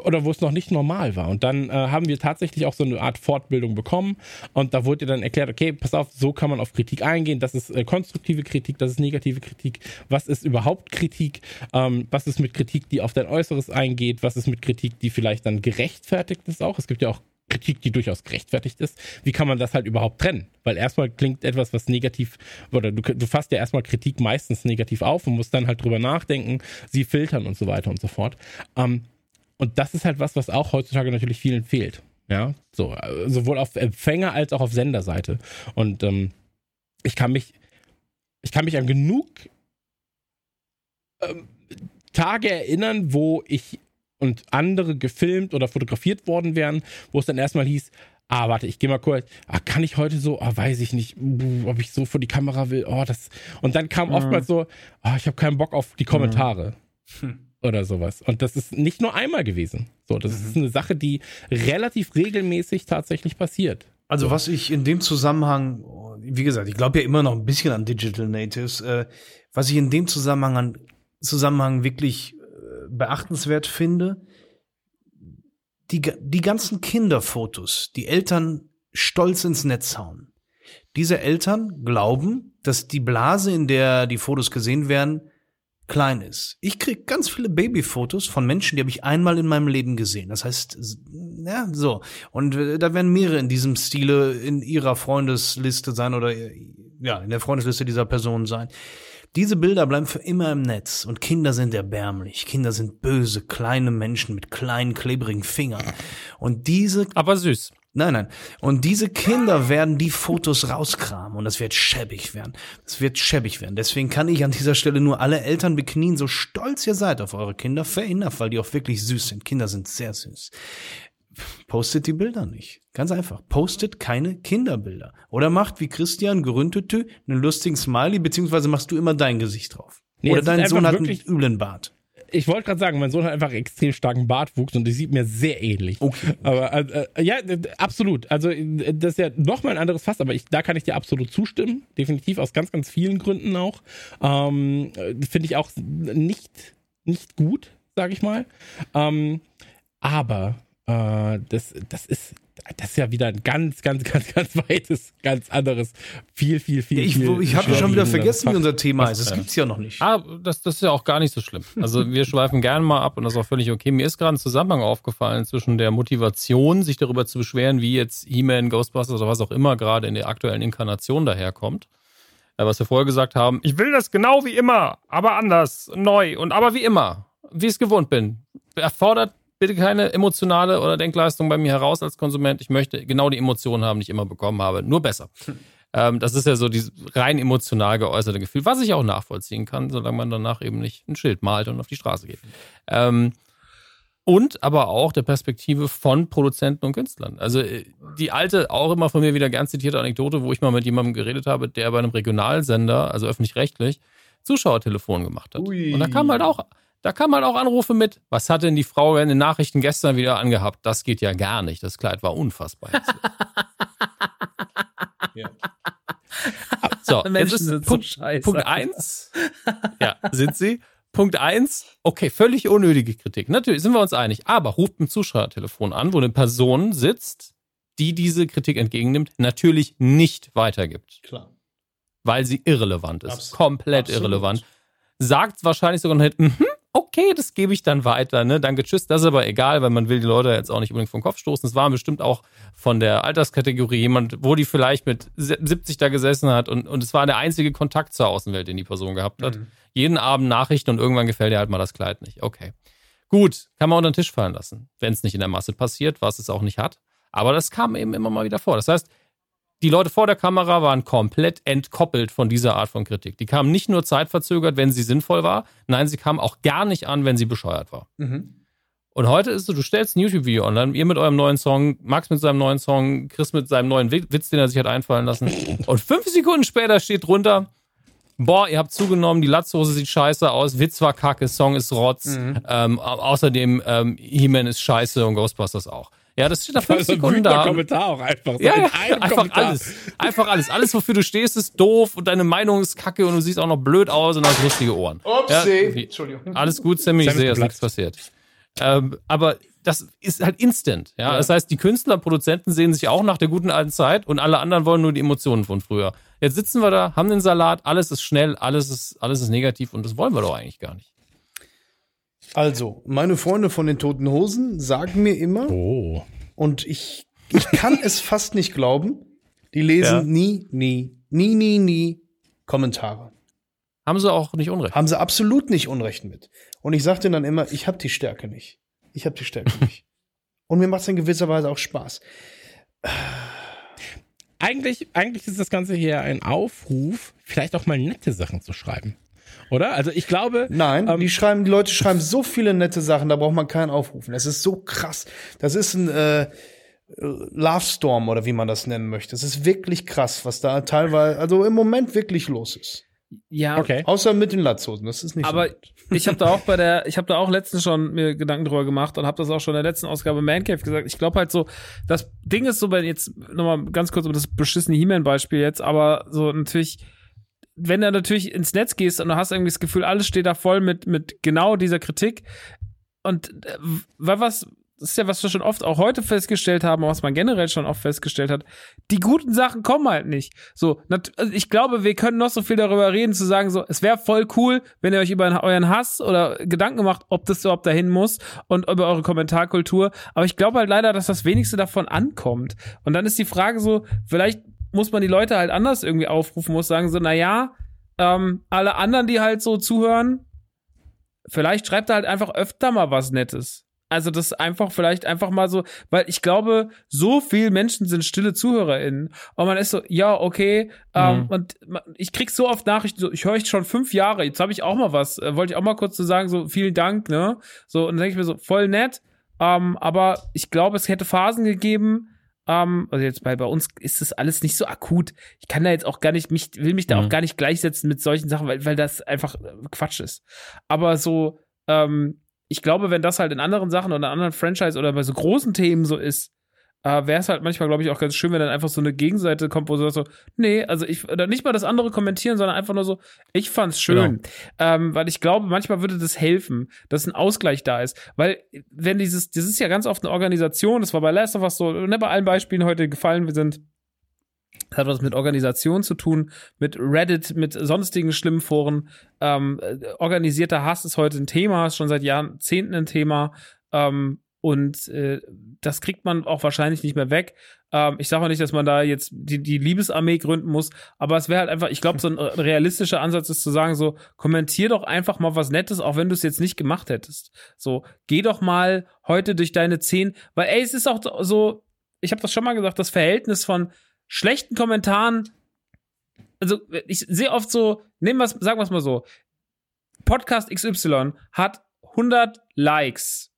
oder wo es noch nicht normal war. Und dann äh, haben wir tatsächlich auch so eine Art Fortbildung bekommen. Und da wurde dann erklärt, okay, pass auf, so kann man auf Kritik eingehen, das ist äh, konstruktive Kritik, das ist negative Kritik, was ist überhaupt Kritik, ähm, was ist mit Kritik, die auf dein Äußeres eingeht, was ist mit Kritik, die vielleicht dann gerechtfertigt ist auch. Es gibt ja auch Kritik, die durchaus gerechtfertigt ist. Wie kann man das halt überhaupt trennen? Weil erstmal klingt etwas, was negativ, oder du, du fasst ja erstmal Kritik meistens negativ auf und musst dann halt drüber nachdenken, sie filtern und so weiter und so fort. Ähm, und das ist halt was, was auch heutzutage natürlich vielen fehlt. Ja, so, äh, sowohl auf Empfänger als auch auf Senderseite. Und ähm, ich kann mich, ich kann mich an genug ähm, Tage erinnern, wo ich und andere gefilmt oder fotografiert worden wären, wo es dann erstmal hieß, ah, warte, ich gehe mal kurz, ah, kann ich heute so, ah, weiß ich nicht, ob ich so vor die Kamera will, oh, das, und dann kam oftmals so, ah, ich habe keinen Bock auf die Kommentare oder sowas. Und das ist nicht nur einmal gewesen. So, das ist eine Sache, die relativ regelmäßig tatsächlich passiert. Also was ich in dem Zusammenhang, wie gesagt, ich glaube ja immer noch ein bisschen an Digital Natives. Äh, was ich in dem Zusammenhang, an, Zusammenhang wirklich beachtenswert finde, die, die ganzen Kinderfotos, die Eltern stolz ins Netz hauen. Diese Eltern glauben, dass die Blase, in der die Fotos gesehen werden, klein ist. Ich krieg ganz viele Babyfotos von Menschen, die habe ich einmal in meinem Leben gesehen. Das heißt, ja, so. Und äh, da werden mehrere in diesem Stile in ihrer Freundesliste sein oder äh, ja, in der Freundesliste dieser Person sein. Diese Bilder bleiben für immer im Netz und Kinder sind erbärmlich. Kinder sind böse, kleine Menschen mit kleinen, klebrigen Fingern. Und diese Aber süß. Nein, nein. Und diese Kinder werden die Fotos rauskramen und das wird schäbig werden. Das wird schäbig werden. Deswegen kann ich an dieser Stelle nur alle Eltern beknien, so stolz ihr seid auf eure Kinder. Fair enough, weil die auch wirklich süß sind. Kinder sind sehr süß. Postet die Bilder nicht. Ganz einfach. Postet keine Kinderbilder. Oder macht wie Christian Gerüntete einen lustigen Smiley, beziehungsweise machst du immer dein Gesicht drauf. Nee, Oder dein Sohn hat einen wirklich- üblen Bart. Ich wollte gerade sagen, mein Sohn hat einfach extrem starken Bartwuchs und die sieht mir sehr ähnlich. Okay. Aber äh, äh, ja, absolut. Also äh, das ist ja nochmal ein anderes Fass, aber ich, da kann ich dir absolut zustimmen. Definitiv aus ganz, ganz vielen Gründen auch. Ähm, äh, Finde ich auch nicht, nicht gut, sage ich mal. Ähm, aber äh, das, das ist das ist ja wieder ein ganz, ganz, ganz, ganz weites, ganz anderes, viel, viel, viel. Ich, viel ich habe schon wieder vergessen, wie unser Thema ist. Das gibt's ja noch nicht. Ah, das, das ist ja auch gar nicht so schlimm. Also wir schweifen gerne mal ab und das ist auch völlig okay. Mir ist gerade ein Zusammenhang aufgefallen zwischen der Motivation, sich darüber zu beschweren, wie jetzt He-Man, Ghostbusters oder was auch immer gerade in der aktuellen Inkarnation daherkommt. Äh, Was wir vorher gesagt haben, ich will das genau wie immer, aber anders, neu und aber wie immer, wie ich es gewohnt bin. Erfordert bitte keine emotionale oder Denkleistung bei mir heraus als Konsument. Ich möchte genau die Emotionen haben, die ich immer bekommen habe, nur besser. Ähm, das ist ja so dieses rein emotional geäußerte Gefühl, was ich auch nachvollziehen kann, solange man danach eben nicht ein Schild malt und auf die Straße geht. Ähm, und aber auch der Perspektive von Produzenten und Künstlern. Also äh, die alte, auch immer von mir wieder gern zitierte Anekdote, wo ich mal mit jemandem geredet habe, der bei einem Regionalsender, also öffentlich-rechtlich, Zuschauertelefon gemacht hat. Ui. Und da kam halt auch, da kamen halt auch Anrufe mit, was hat denn die Frau in den Nachrichten gestern wieder angehabt? Das geht ja gar nicht. Das Kleid war unfassbar. So, jetzt ist Punkt, scheiße. Punkt eins. Ja, sind sie. Punkt eins. Okay, völlig unnötige Kritik. Natürlich sind wir uns einig. Aber ruft ein Zuschauertelefon an, wo eine Person sitzt, die diese Kritik entgegennimmt, natürlich nicht weitergibt, Klar. weil sie irrelevant ist. Abs- Komplett absolut. irrelevant. Sagt wahrscheinlich sogar noch, mhm, okay, das gebe ich dann weiter, ne? Danke, tschüss. Das ist aber egal, weil man will die Leute jetzt auch nicht unbedingt vom Kopf stoßen. Es war bestimmt auch von der Alterskategorie jemand, wo die vielleicht mit 70 da gesessen hat und, und es war der einzige Kontakt zur Außenwelt, den die Person gehabt hat. Jeden Abend Nachrichten und irgendwann gefällt ihr halt mal das Kleid nicht. Okay. Gut, kann man unter den Tisch fallen lassen, wenn es nicht in der Masse passiert, was es auch nicht hat. Aber das kam eben immer mal wieder vor. Das heißt, die Leute vor der Kamera waren komplett entkoppelt von dieser Art von Kritik. Die kamen nicht nur zeitverzögert, wenn sie sinnvoll war, nein, sie kamen auch gar nicht an, wenn sie bescheuert war. Mhm. Und heute ist es so, du stellst ein YouTube-Video online, ihr mit eurem neuen Song, Max mit seinem neuen Song, Chris mit seinem neuen Wi- Witz, den er sich hat einfallen lassen. Und fünf Sekunden später steht drunter, boah, ihr habt zugenommen, die Latzhose sieht scheiße aus, Witz war kacke, Song ist Rotz, ähm, au- außerdem ähm, He-Man ist scheiße und Ghostbusters auch. Ja, das steht da fünf Also ein Sekunden da. Kommentar auch einfach. So Ja, ja einfach Kommentar. alles. Einfach alles. Alles, wofür du stehst, ist doof und deine Meinung ist kacke und du siehst auch noch blöd aus und hast lustige Ohren. Upsi. wie- Entschuldigung. Alles gut, Sammy, ich sehe, dass geplatzt. nichts passiert. Ähm, aber das ist halt instant. Ja? Das heißt, die Künstler, Produzenten sehen sich auch nach der guten alten Zeit und alle anderen wollen nur die Emotionen von früher. Jetzt sitzen wir da, haben den Salat, alles ist schnell, alles ist, alles ist negativ und das wollen wir doch eigentlich gar nicht. Also, meine Freunde von den Toten Hosen sagen mir immer, Oh. und ich, ich kann es fast nicht glauben, die lesen Ja. nie, nie, nie, nie, nie Kommentare. Haben sie auch nicht unrecht. Haben sie absolut nicht Unrecht mit. Und ich sage denen dann immer, ich habe die Stärke nicht. Ich habe die Stärke nicht. Und mir macht es in gewisser Weise auch Spaß. Eigentlich, eigentlich ist das Ganze hier ein Aufruf, vielleicht auch mal nette Sachen zu schreiben. Oder? Also ich glaube. Nein, ähm, die schreiben, die Leute schreiben so viele nette Sachen, da braucht man keinen aufrufen. Das ist so krass. Das ist ein äh, Love Storm oder wie man das nennen möchte. Es ist wirklich krass, was da teilweise, also im Moment wirklich los ist. Ja, Okay. Außer mit den Latzhosen, das ist nicht Aber so. ich habe da auch bei der, ich habe da auch letztens schon mir Gedanken drüber gemacht und habe das auch schon in der letzten Ausgabe Man Cave gesagt. Ich glaube halt so, das Ding ist so, wenn jetzt nochmal ganz kurz über das beschissene He-Man-Beispiel jetzt, aber so natürlich, wenn du natürlich ins Netz gehst und du hast irgendwie das Gefühl, alles steht da voll mit, mit genau dieser Kritik und äh, weil was, das ist ja, was wir schon oft auch heute festgestellt haben, was man generell schon oft festgestellt hat, die guten Sachen kommen halt nicht. So, also ich glaube, wir können noch so viel darüber reden, zu sagen, so, es wäre voll cool, wenn ihr euch über euren Hass oder Gedanken macht, ob das überhaupt dahin muss und über eure Kommentarkultur. Aber ich glaube halt leider, dass das wenigste davon ankommt. Und dann ist die Frage so, vielleicht muss man die Leute halt anders irgendwie aufrufen, muss sagen, so, na ja, ähm, alle anderen, die halt so zuhören, vielleicht schreibt er halt einfach öfter mal was Nettes. Also das einfach vielleicht einfach mal so, weil ich glaube, so viel Menschen sind stille ZuhörerInnen und man ist so, ja, okay, ähm, Mhm. und ich krieg so oft Nachrichten, so, ich höre euch schon fünf Jahre, jetzt habe ich auch mal was, äh, wollte ich auch mal kurz so sagen, so vielen Dank, ne? So, und dann denke ich mir so, voll nett, ähm, aber ich glaube, es hätte Phasen gegeben, ähm, also jetzt bei, bei uns ist das alles nicht so akut. Ich kann da jetzt auch gar nicht, mich, will mich da Mhm. auch gar nicht gleichsetzen mit solchen Sachen, weil, weil das einfach äh, Quatsch ist. Aber so, ähm, ich glaube, wenn das halt in anderen Sachen oder in anderen Franchise oder bei so großen Themen so ist, äh, wäre es halt manchmal, glaube ich, auch ganz schön, wenn dann einfach so eine Gegenseite kommt, wo so, so nee, also ich, oder nicht mal das andere kommentieren, sondern einfach nur so, ich fand's schön. Ähm, weil ich glaube, manchmal würde das helfen, dass ein Ausgleich da ist. Weil, wenn dieses, das ist ja ganz oft eine Organisation, das war bei Last of Us so, ne, bei allen Beispielen heute gefallen, wir sind, das hat was mit Organisation zu tun, mit Reddit, mit sonstigen schlimmen Foren. Ähm, äh, organisierter Hass ist heute ein Thema, ist schon seit Jahrzehnten ein Thema. Ähm, und äh, das kriegt man auch wahrscheinlich nicht mehr weg. Ähm, ich sage auch nicht, dass man da jetzt die, die Liebesarmee gründen muss, aber es wäre halt einfach, ich glaube, so ein äh, realistischer Ansatz ist zu sagen, so, kommentier doch einfach mal was Nettes, auch wenn du es jetzt nicht gemacht hättest. So, geh doch mal heute durch deine zehn, weil ey, es ist auch so, ich habe das schon mal gesagt, das Verhältnis von schlechten Kommentaren, also ich sehe oft so, nehmen wir sagen wir es mal so, Podcast XY hat 100 Likes.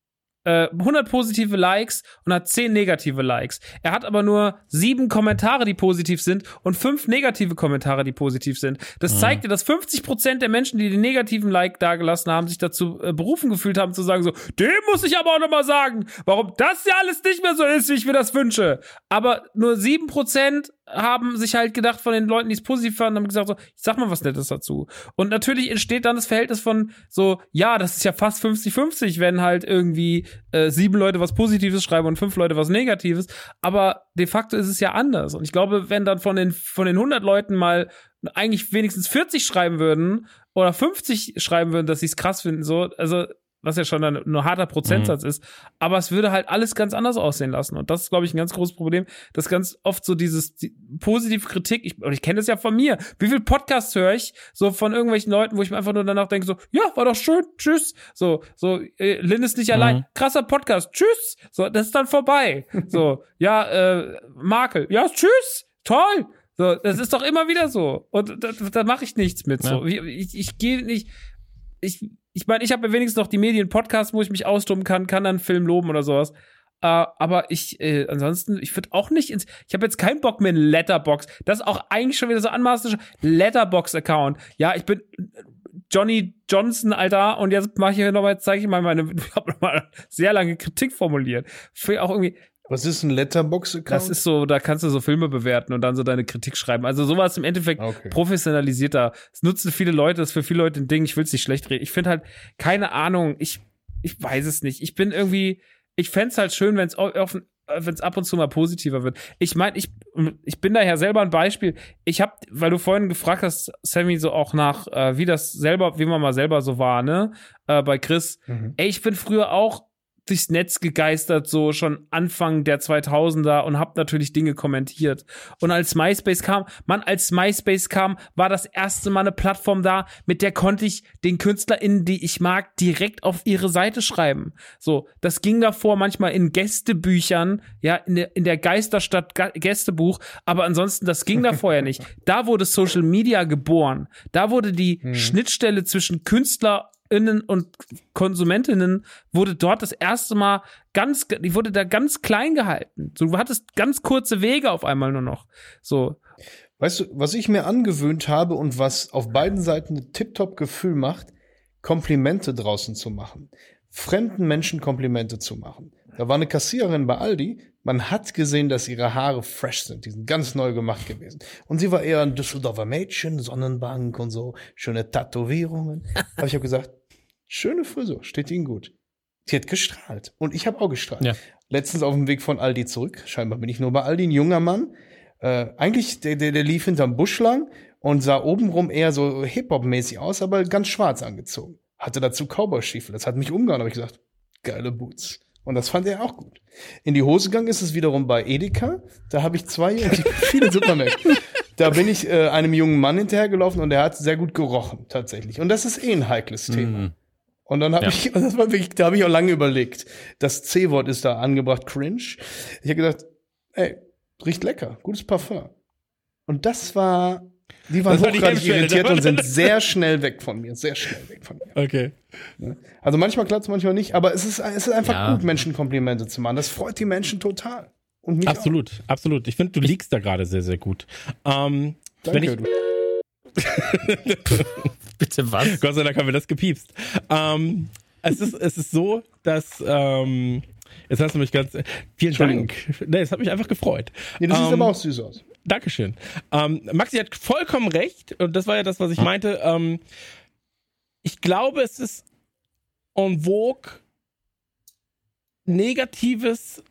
Äh, 100 positive Likes und hat 10 negative Likes. Er hat aber nur sieben Kommentare, die positiv sind und fünf negative Kommentare, die positiv sind. Das zeigt dir, dass 50% der Menschen, die den negativen Like dagelassen haben, sich dazu äh, berufen gefühlt haben, zu sagen so, dem muss ich aber auch nochmal sagen, warum das ja alles nicht mehr so ist, wie ich mir das wünsche. Aber nur 7% haben sich halt gedacht von den Leuten, die es positiv fanden, haben gesagt so, ich sag mal was Nettes dazu. Und natürlich entsteht dann das Verhältnis von so, ja, das ist ja fast 50-50, wenn halt irgendwie äh, sieben Leute was Positives schreiben und fünf Leute was Negatives. Aber de facto ist es ja anders. Und ich glaube, wenn dann von den, von den 100 Leuten mal eigentlich wenigstens 40 schreiben würden oder 50 schreiben würden, dass sie es krass finden, so, also was ja schon ein, ein harter Prozentsatz ist, aber es würde halt alles ganz anders aussehen lassen. Und das ist, glaube ich, ein ganz großes Problem, dass ganz oft so dieses die, positive Kritik, ich, und ich kenne das ja von mir, wie viel Podcasts höre ich so von irgendwelchen Leuten, wo ich mir einfach nur danach denke, so, ja, war doch schön, tschüss. So, so, äh, Lynn ist nicht allein, krasser Podcast, tschüss. So, das ist dann vorbei. So, ja, äh, Makel, ja, tschüss, toll. So, das ist doch immer wieder so. Und da, da mache ich nichts mit. So. Ich, ich, ich gehe nicht. Ich, ich meine, ich habe ja wenigstens noch die Medien-Podcasts, wo ich mich austoben kann, kann dann Film loben oder sowas. Äh, aber ich, äh, ansonsten, ich würde auch nicht ins. Ich habe jetzt keinen Bock mehr in Letterbox. Das ist auch eigentlich schon wieder so anmaßend. Letterbox-Account. Ja, ich bin Johnny Johnson, Alter, und jetzt mache ich hier nochmal, zeige ich mal meine, ich habe nochmal sehr lange Kritik formuliert. Für auch irgendwie, Was ist ein Letterbox-Account? das ist so, da kannst du so Filme bewerten und dann so deine Kritik schreiben. Also sowas im Endeffekt Okay. professionalisierter. Es nutzen viele Leute, das ist für viele Leute ein Ding. Ich will es nicht schlecht reden. Ich finde halt, keine Ahnung, ich, ich weiß es nicht. Ich bin irgendwie, ich fänd's halt schön, wenn es wenn es ab und zu mal positiver wird. Ich meine, ich, ich bin daher selber ein Beispiel. Ich habe, weil du vorhin gefragt hast, Sammy, so auch nach, äh, wie das selber, wie man mal selber so war, ne? Äh, bei Chris. Mhm. Ey, ich bin früher auch durchs Netz gegeistert, so schon Anfang der 2000er und hab natürlich Dinge kommentiert. Und als MySpace kam, man, als MySpace kam, war das erste Mal eine Plattform da, mit der konnte ich den KünstlerInnen, die ich mag, direkt auf ihre Seite schreiben. So, das ging davor manchmal in Gästebüchern, ja, in der, in der Geisterstadt Gästebuch, aber ansonsten, das ging da vorher nicht. Da wurde Social Media geboren. Da wurde die Schnittstelle zwischen Künstler Innen und Konsumentinnen wurde dort das erste Mal ganz, die wurde da ganz klein gehalten. So, du hattest ganz kurze Wege auf einmal nur noch. So. Weißt du, was ich mir angewöhnt habe und was auf beiden Seiten ein tiptop Gefühl macht, Komplimente draußen zu machen. Fremden Menschen Komplimente zu machen. Da war eine Kassiererin bei Aldi, man hat gesehen, dass ihre Haare fresh sind, die sind ganz neu gemacht gewesen. Und sie war eher ein Düsseldorfer Mädchen, Sonnenbank und so, schöne Tätowierungen. Aber ich habe gesagt, schöne Frisur, steht Ihnen gut. Sie hat gestrahlt und ich habe auch gestrahlt. Ja. Letztens auf dem Weg von Aldi zurück, scheinbar bin ich nur bei Aldi, ein junger Mann, äh, eigentlich, der, der, der lief hinterm Busch lang und sah obenrum eher so Hip-Hop-mäßig aus, aber ganz schwarz angezogen. Hatte dazu Cowboy-Stiefel. Das hat mich umgehauen, habe ich gesagt, geile Boots. Und das fand er auch gut. In die Hose gegangen ist es wiederum bei Edeka. Da habe ich zwei viele Supermärkte. Da bin ich äh, einem jungen Mann hinterhergelaufen und der hat sehr gut gerochen, tatsächlich. Und das ist eh ein heikles Thema. Mhm. Und dann habe Ja. ich, das war wirklich, da habe ich auch lange überlegt. Das C-Wort ist da angebracht, cringe. Ich habe gedacht, ey, riecht lecker, gutes Parfum. Und das war, die waren hochgradig irritiert und sind sehr schnell weg von mir, sehr schnell weg von mir. Okay. Also manchmal klappt manchmal nicht, aber es ist, es ist einfach Ja. gut, Menschen Komplimente zu machen. Das freut die Menschen total. Und mich Absolut, absolut. Ich finde, du liegst da gerade sehr, sehr gut. Ähm, Auch. wenn Danke. ich, Bitte was? Gott sei Dank haben wir das gepiepst. Ähm, es, ist, es ist so, dass. Ähm, jetzt hast du mich ganz. Vielen. Dank. Nee, es hat mich einfach gefreut. nee, das sieht Ähm, aber auch süß aus. Dankeschön. Ähm, Maxi hat vollkommen recht. Und das war ja das, was ich meinte. Ähm, ich glaube, es ist en vogue, Negatives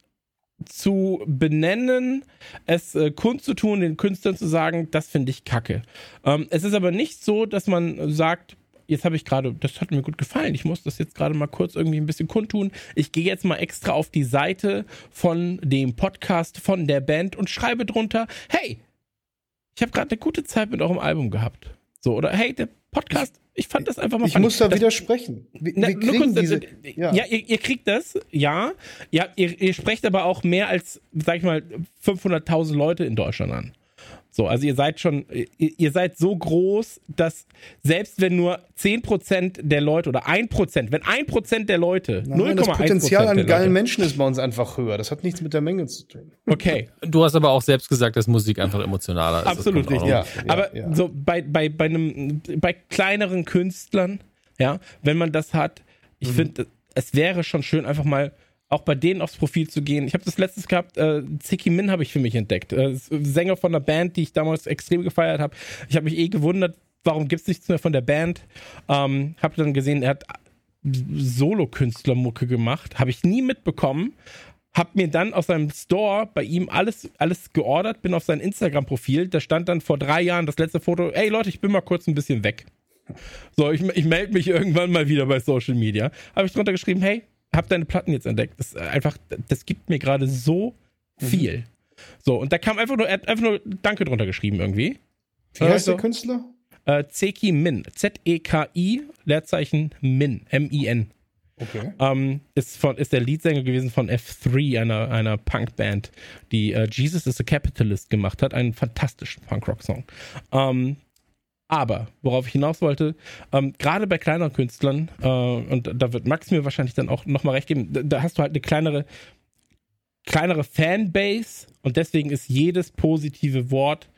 zu benennen, es äh, kundzutun, den Künstlern zu sagen, das finde ich kacke. Ähm, es ist aber nicht so, dass man sagt, jetzt habe ich gerade, das hat mir gut gefallen, ich muss das jetzt gerade mal kurz irgendwie ein bisschen kundtun. Ich gehe jetzt mal extra auf die Seite von dem Podcast von der Band und schreibe drunter, hey, ich habe gerade eine gute Zeit mit eurem Album gehabt. So, oder hey, der Podcast, ich fand das einfach mal Ich funny. muss da das, widersprechen. Wir, na, wir kriegen kurz, diese, äh, ja, ja. ihr, ihr kriegt das, ja. Ja, ihr, ihr sprecht aber auch mehr als, sag ich mal, 500.000 Leute in Deutschland an. So, also ihr seid schon, ihr, seid so groß, dass selbst wenn nur 10% der Leute oder 1%, wenn 1% der Leute, Nein, das 0,1% Potenzial an geilen Leute, Menschen ist bei uns einfach höher. Das hat nichts mit der Menge zu tun. Okay, Du hast aber auch selbst gesagt, dass Musik einfach emotionaler ist. Absolut richtig. Ja, Aber ja. so bei, bei, bei einem, bei kleineren Künstlern, ja, wenn man das hat, ich Mhm. finde, es wäre schon schön, einfach mal auch bei denen aufs Profil zu gehen. Ich habe das letztes gehabt, äh, Ziki Min habe ich für mich entdeckt. Äh, Sänger von einer Band, die ich damals extrem gefeiert habe. Ich habe mich eh gewundert, warum gibt's nichts mehr von der Band. Ähm, habe dann gesehen, er hat Solo-Künstlermucke gemacht. Habe ich nie mitbekommen. Hab mir dann aus seinem Store bei ihm alles, alles geordert, bin auf sein Instagram-Profil. Da stand dann vor drei Jahren das letzte Foto. Ey Leute, ich bin mal kurz ein bisschen weg. So, ich, ich melde mich irgendwann mal wieder bei Social Media. Habe ich drunter geschrieben, hey, hab deine Platten jetzt entdeckt. Das einfach, das gibt mir gerade so viel. So, und da kam einfach nur, er hat einfach nur Danke drunter geschrieben irgendwie. Wie heißt so. der Künstler? Äh, Zeki Min. Z-E-K-I, Leerzeichen Min. M-I-N. Okay. Ähm, ist, von, ist der Leadsänger gewesen von F3, einer, einer Punkband, die äh, Jesus is a Capitalist gemacht hat. Einen fantastischen Punkrock-Song. Ähm, aber, worauf ich hinaus wollte, ähm, gerade bei kleineren Künstlern, äh, und da wird Max mir wahrscheinlich dann auch nochmal recht geben, da, da hast du halt eine kleinere, kleinere Fanbase und deswegen ist jedes positive Wort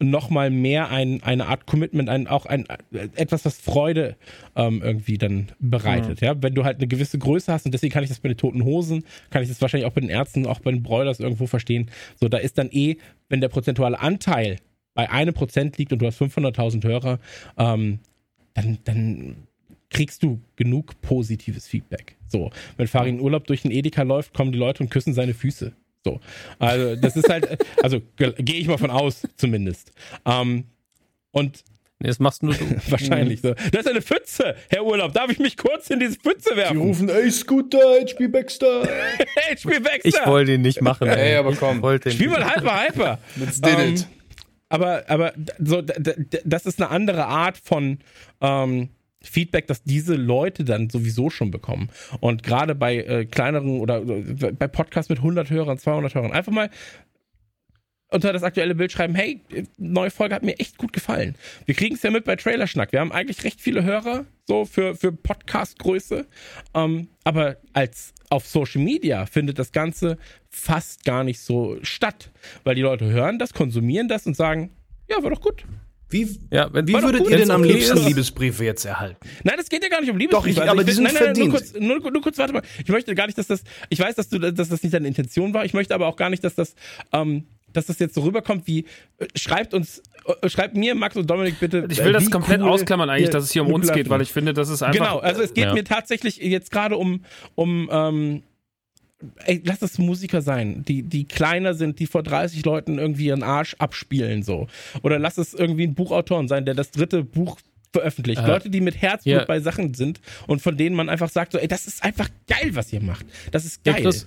nochmal mehr ein, eine Art Commitment, ein, auch ein, äh, etwas, was Freude ähm, irgendwie dann bereitet. Ja. Wenn du halt eine gewisse Größe hast und deswegen kann ich das bei den Toten Hosen, kann ich das wahrscheinlich auch bei den Ärzten, auch bei den Broilers irgendwo verstehen. So, da ist dann eh, wenn der prozentuale Anteil bei einem Prozent liegt und du hast 500.000 Hörer, ähm, dann, dann kriegst du genug positives Feedback. So, wenn Farin in Urlaub durch den Edeka läuft, kommen die Leute und küssen seine Füße. So, also das ist halt, also ge- gehe ich mal von aus, zumindest. Ähm, und Nee, das machst nur du. wahrscheinlich so. Das ist eine Pfütze, Herr Urlaub. Darf ich mich kurz in diese Pfütze Die werfen? rufen, ey, Scooter, HP Baxter. Hey, spiel weg, Ich wollte ihn nicht machen. Ey, aber komm. Ich wollte ihn Spiel nicht. mal Hyper, Hyper. Let's did Ähm, it. Aber, aber so, das ist eine andere Art von ähm, Feedback, das diese Leute dann sowieso schon bekommen. Und gerade bei äh, kleineren oder äh, bei Podcasts mit 100 Hörern, 200 Hörern, einfach mal unter das aktuelle Bild schreiben, hey, neue Folge hat mir echt gut gefallen. Wir kriegen es ja mit bei Trailerschnack. Wir haben eigentlich recht viele Hörer, so für, für Podcast-Größe. Ähm, aber als auf Social Media findet das Ganze fast gar nicht so statt. Weil die Leute hören das, konsumieren das und sagen, Ja, war doch gut. Wie, Ja, wenn- wie würdet gut, ihr denn am liebsten. Liebesbriefe jetzt erhalten? Nein, das geht ja gar nicht um Liebesbriefe. Doch, ich- aber die will- sind nein, nein, Nur verdient. kurz, nur, nur kurz, warte mal. Ich möchte gar nicht, dass das, ich weiß, dass du, dass das nicht deine Intention war. Ich möchte aber auch gar nicht, dass das, ähm, dass das jetzt so rüberkommt wie, äh, schreibt uns, äh, schreibt mir, Max und Dominik bitte. Ich äh, will das wie komplett cool ausklammern eigentlich, dass es hier um uns geht, weil ich finde, das ist einfach. Genau, also es geht Ja. mir tatsächlich jetzt gerade um, um ähm, ey, lass es Musiker sein, die, die kleiner sind, die vor 30 Leuten irgendwie ihren Arsch abspielen so. Oder lass es irgendwie ein Buchautoren sein, der das dritte Buch veröffentlicht. Äh, Leute, die mit Herzblut ja. bei Sachen sind und von denen man einfach sagt, so, ey, das ist einfach geil, was ihr macht. Das ist Ja, geil. Chris,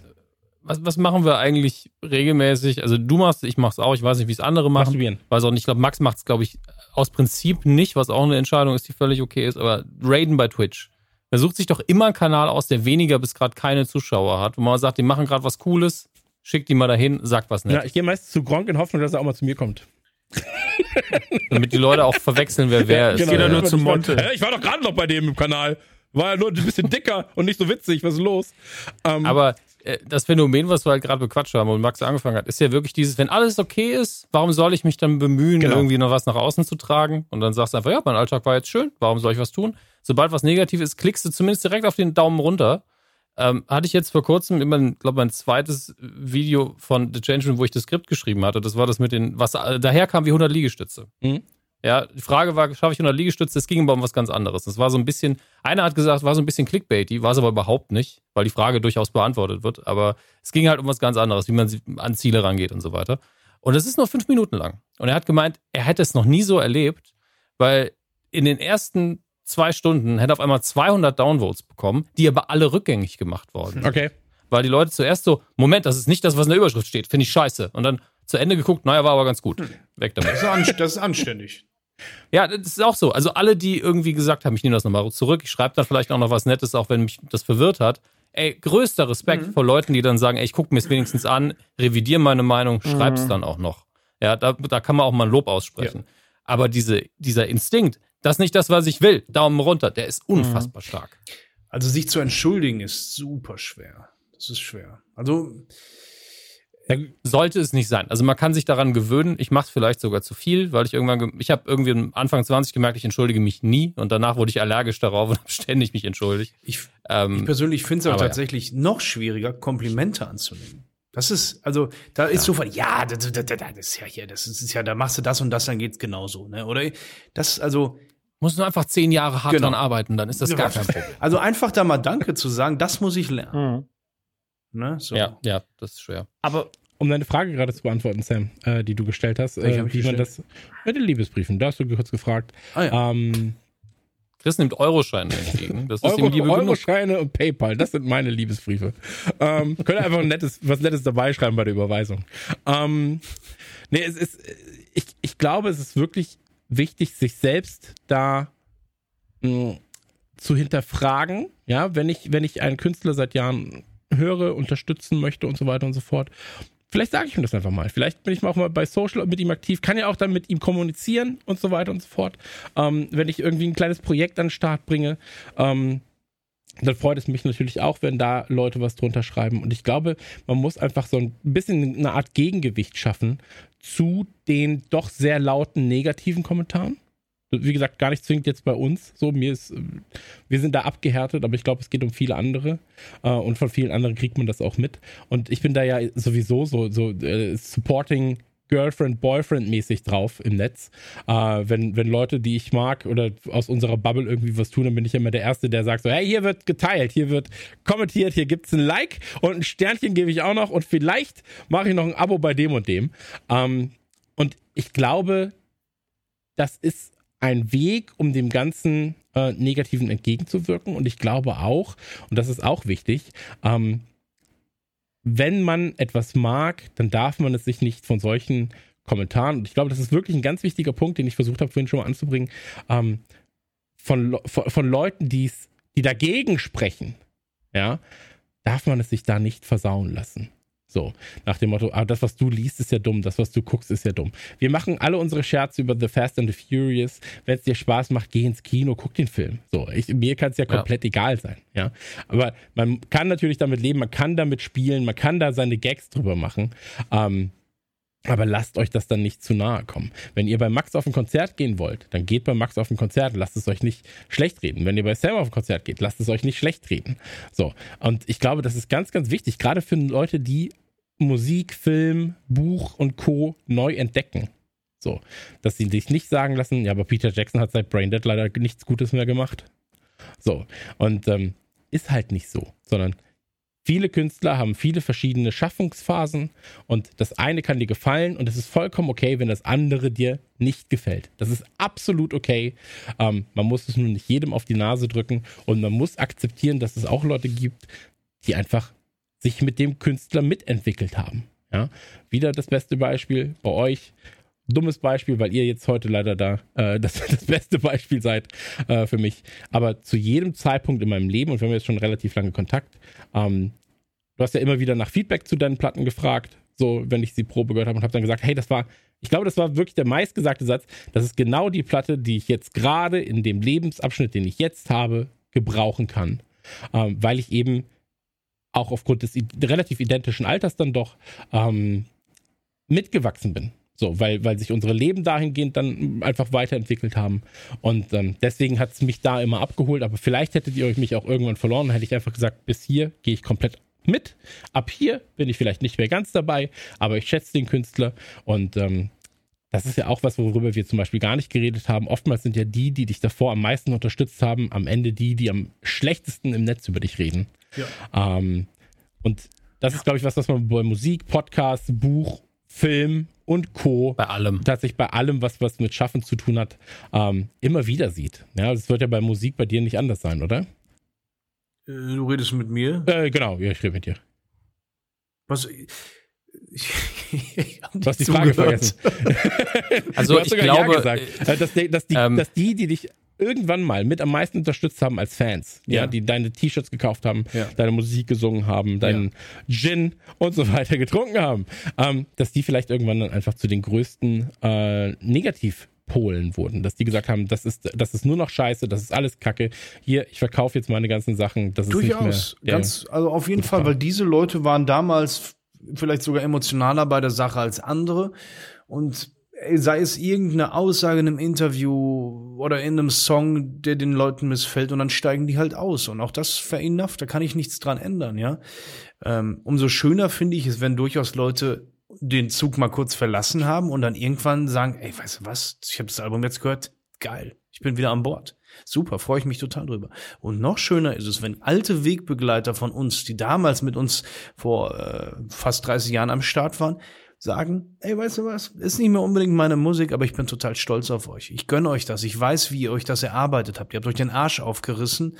was, was machen wir eigentlich regelmäßig? Also du machst, ich mach's auch, ich weiß nicht, wie es andere machen. Masturbieren. Weiß auch nicht, ich glaube, Max macht's, glaube ich, aus Prinzip nicht, was auch eine Entscheidung ist, die völlig okay ist, aber Raiden bei Twitch. Er sucht sich doch immer einen Kanal aus, der weniger bis gerade keine Zuschauer hat, wo man sagt, die machen gerade was Cooles, schickt die mal dahin, sagt was Ja, Nettes. ich gehe meist zu Gronk in Hoffnung, dass er auch mal zu mir kommt. Damit die Leute auch verwechseln, wer wer ist. geht er Äh, nur zum Monte. Ich war doch gerade noch bei dem im Kanal. War ja nur ein bisschen dicker und nicht so witzig. Was ist los? Ähm, Aber das Phänomen, was wir halt gerade bequatscht haben und Max angefangen hat, ist ja wirklich dieses, wenn alles okay ist, warum soll ich mich dann bemühen, Genau. irgendwie noch was nach außen zu tragen? Und dann sagst du einfach, ja, mein Alltag war jetzt schön, warum soll ich was tun? Sobald was negativ ist, klickst du zumindest direkt auf den Daumen runter. Ähm, hatte ich jetzt vor kurzem immer, glaube mein zweites Video von The Change Room, wo ich das Skript geschrieben hatte. Das war das mit den, was äh, daher kam wie 100 Liegestütze. Mhm. Ja, die Frage war, schaffe ich 100 Liegestütze? Es ging aber um was ganz anderes. Das war so ein bisschen, einer hat gesagt, war so ein bisschen Clickbaity, war es aber überhaupt nicht, weil die Frage durchaus beantwortet wird. Aber es ging halt um was ganz anderes, wie man sie- an Ziele rangeht und so weiter. Und es ist nur fünf Minuten lang. Und er hat gemeint, er hätte es noch nie so erlebt, weil in den ersten zwei Stunden hätte er auf einmal 200 Downvotes bekommen, die aber alle rückgängig gemacht worden. okay. Weil die Leute zuerst so, Moment, das ist nicht das, was in der Überschrift steht, finde ich scheiße. Und dann zu Ende geguckt, naja, war aber ganz gut. Weg damit. Das das ist anständig. Ja, das ist auch so. Also alle, die irgendwie gesagt haben, ich nehme das nochmal zurück, ich schreibe dann vielleicht auch noch was Nettes, auch wenn mich das verwirrt hat. Ey, größter Respekt vor Leuten, die dann sagen, ey, ich gucke mir es wenigstens an, revidiere meine Meinung, schreib's dann auch noch. Ja, da, da kann man auch mal ein Lob aussprechen. Aber diese, dieser Instinkt, das ist nicht das, was ich will, Daumen runter, der ist unfassbar stark. Also sich zu entschuldigen ist super schwer. Das ist schwer. Also Sollte es nicht sein. Also man kann sich daran gewöhnen. Ich mache es vielleicht sogar zu viel, weil ich irgendwann, ge- ich habe irgendwie am Anfang 20 gemerkt, ich entschuldige mich nie und danach wurde ich allergisch darauf und habe ständig mich entschuldigt. ich, Ähm, ich persönlich finde es auch aber ja. tatsächlich noch schwieriger, Komplimente anzunehmen. Das ist, also, da ist sofort, ja, das, das, das, das ist ja hier, das ist, ist ja, da machst du das und das, dann geht's genauso, ne? Oder das, also, Muss nur einfach zehn Jahre hart Genau. dran arbeiten, dann ist das gar kein Problem. also einfach da mal Danke zu sagen, das muss ich lernen. Mhm. Ne? So. Ja, ja, das ist schwer. Aber Um deine Frage gerade zu beantworten, Sam, äh, die du gestellt hast, äh, wie man das mit den Liebesbriefen, da hast du kurz gefragt. Ah, ja. Ähm, Chris nimmt Euroscheine entgegen. Das ist Euro, ihm Liebe genug. Euroscheine und PayPal, das sind meine Liebesbriefe. Ähm, könnt ihr einfach ein nettes, was Nettes dabei schreiben bei der Überweisung. Ähm, nee, es ist, ich, ich glaube, es ist wirklich wichtig, sich selbst da mh, zu hinterfragen, ja, wenn ich, wenn ich einen Künstler seit Jahren höre, unterstützen möchte und so weiter und so fort. Vielleicht sage ich ihm das einfach mal. Vielleicht bin ich mal auch mal bei Social mit ihm aktiv, kann ja auch dann mit ihm kommunizieren und so weiter und so fort. Ähm, wenn ich irgendwie ein kleines Projekt an den Start bringe, ähm, dann freut es mich natürlich auch, wenn da Leute was drunter schreiben. Und ich glaube, man muss einfach so ein bisschen eine Art Gegengewicht schaffen zu den doch sehr lauten negativen Kommentaren. Wie gesagt, gar nicht zwingend jetzt bei uns. So, mir ist, wir sind da abgehärtet, aber ich glaube, es geht um viele andere. Äh, und von vielen anderen kriegt man das auch mit. Und ich bin da ja sowieso so, so äh, supporting Girlfriend, Boyfriend mäßig drauf im Netz. Äh, wenn, wenn Leute, die ich mag oder aus unserer Bubble irgendwie was tun, dann bin ich immer der Erste, der sagt so, hey, hier wird geteilt, hier wird kommentiert, hier gibt's ein Like und ein Sternchen gebe ich auch noch und vielleicht mache ich noch ein Abo bei dem und dem. Ähm, und ich glaube, das ist ein Weg, um dem Ganzen äh, Negativen entgegenzuwirken. Und ich glaube auch, und das ist auch wichtig, ähm, wenn man etwas mag, dann darf man es sich nicht von solchen Kommentaren, und ich glaube, das ist wirklich ein ganz wichtiger Punkt, den ich versucht habe vorhin schon mal anzubringen, ähm, von, von, von Leuten, die dagegen sprechen, ja, darf man es sich da nicht versauen lassen. So, nach dem Motto, ah, das, was du liest, ist ja dumm, das, was du guckst, ist ja dumm. Wir machen alle unsere Scherze über The Fast and the Furious. Wenn es dir Spaß macht, geh ins Kino, guck den Film. So, ich, mir kann es ja Ja. komplett egal sein, ja. Aber man kann natürlich damit leben, man kann damit spielen, man kann da seine Gags drüber machen. Ähm, Aber lasst euch das dann nicht zu nahe kommen. Wenn ihr bei Max auf ein Konzert gehen wollt, dann geht bei Max auf ein Konzert, lasst es euch nicht schlecht reden. Wenn ihr bei Sam auf ein Konzert geht, lasst es euch nicht schlecht reden. So. Und ich glaube, das ist ganz, ganz wichtig, gerade für Leute, die Musik, Film, Buch und Co. neu entdecken. So. Dass sie sich nicht sagen lassen, ja, aber Peter Jackson hat seit Braindead leider nichts Gutes mehr gemacht. So. Und ähm, ist halt nicht so, sondern Viele Künstler haben viele verschiedene Schaffungsphasen und das eine kann dir gefallen und es ist vollkommen okay, wenn das andere dir nicht gefällt. Das ist absolut okay. Ähm, man muss es nur nicht jedem auf die Nase drücken und man muss akzeptieren, dass es auch Leute gibt, die einfach sich mit dem Künstler mitentwickelt haben. Ja? Wieder das beste Beispiel bei euch dummes Beispiel, weil ihr jetzt heute leider da äh, das, das beste Beispiel seid äh, für mich. Aber zu jedem Zeitpunkt in meinem Leben, und wir haben jetzt schon relativ lange Kontakt, ähm, du hast ja immer wieder nach Feedback zu deinen Platten gefragt, so wenn ich sie Probe gehört habe und habe dann gesagt, hey, das war, ich glaube, das war wirklich der meistgesagte Satz, das ist genau die Platte, die ich jetzt gerade in dem Lebensabschnitt, den ich jetzt habe, gebrauchen kann. Ähm, weil ich eben auch aufgrund des relativ identischen Alters dann doch ähm, mitgewachsen bin. So, weil, weil sich unsere Leben dahingehend dann einfach weiterentwickelt haben. Und ähm, deswegen hat es mich da immer abgeholt. Aber vielleicht hättet ihr euch mich auch irgendwann verloren. Dann hätte ich einfach gesagt, bis hier gehe ich komplett mit. Ab hier bin ich vielleicht nicht mehr ganz dabei, aber ich schätze den Künstler. Und ähm, das ist ja auch was, worüber wir zum Beispiel gar nicht geredet haben. Oftmals sind ja die, die dich davor am meisten unterstützt haben, am Ende die, die am schlechtesten im Netz über dich reden. Ja. Ähm, und das ist, glaube ich, was, was man bei Musik, Podcast, Buch, Film und Co. Bei allem. Tatsächlich bei allem, was, was mit Schaffen zu tun hat, ähm, immer wieder sieht. Ja, das wird ja bei Musik bei dir nicht anders sein, oder? Äh, du redest mit mir? Äh, genau, ja, ich rede mit dir. Was? Ich, ich du hast die Frage vergessen. also ich glaube, ja gesagt, äh, dass, dass, die, ähm, dass die, die dich irgendwann mal mit am meisten unterstützt haben als Fans, ja, ja die deine T-Shirts gekauft haben, ja. deine Musik gesungen haben, deinen ja. Gin und so weiter getrunken haben, ähm, dass die vielleicht irgendwann dann einfach zu den größten äh, Negativpolen wurden, dass die gesagt haben, das ist, das ist nur noch Scheiße, das ist alles Kacke. Hier, ich verkaufe jetzt meine ganzen Sachen. Das ist Durchaus, nicht mehr ganz, also auf jeden Fall, weil diese Leute waren damals vielleicht sogar emotionaler bei der Sache als andere und sei es irgendeine Aussage in einem Interview oder in einem Song, der den Leuten missfällt und dann steigen die halt aus und auch das fair da kann ich nichts dran ändern, ja. Ähm, umso schöner finde ich es, wenn durchaus Leute den Zug mal kurz verlassen haben und dann irgendwann sagen, ey, weißt du was, ich habe das Album jetzt gehört, geil, ich bin wieder an Bord. Super, freue ich mich total drüber. Und noch schöner ist es, wenn alte Wegbegleiter von uns, die damals mit uns vor äh, fast 30 Jahren am Start waren, sagen, ey, weißt du was, ist nicht mehr unbedingt meine Musik, aber ich bin total stolz auf euch. Ich gönne euch das. Ich weiß, wie ihr euch das erarbeitet habt. Ihr habt euch den Arsch aufgerissen.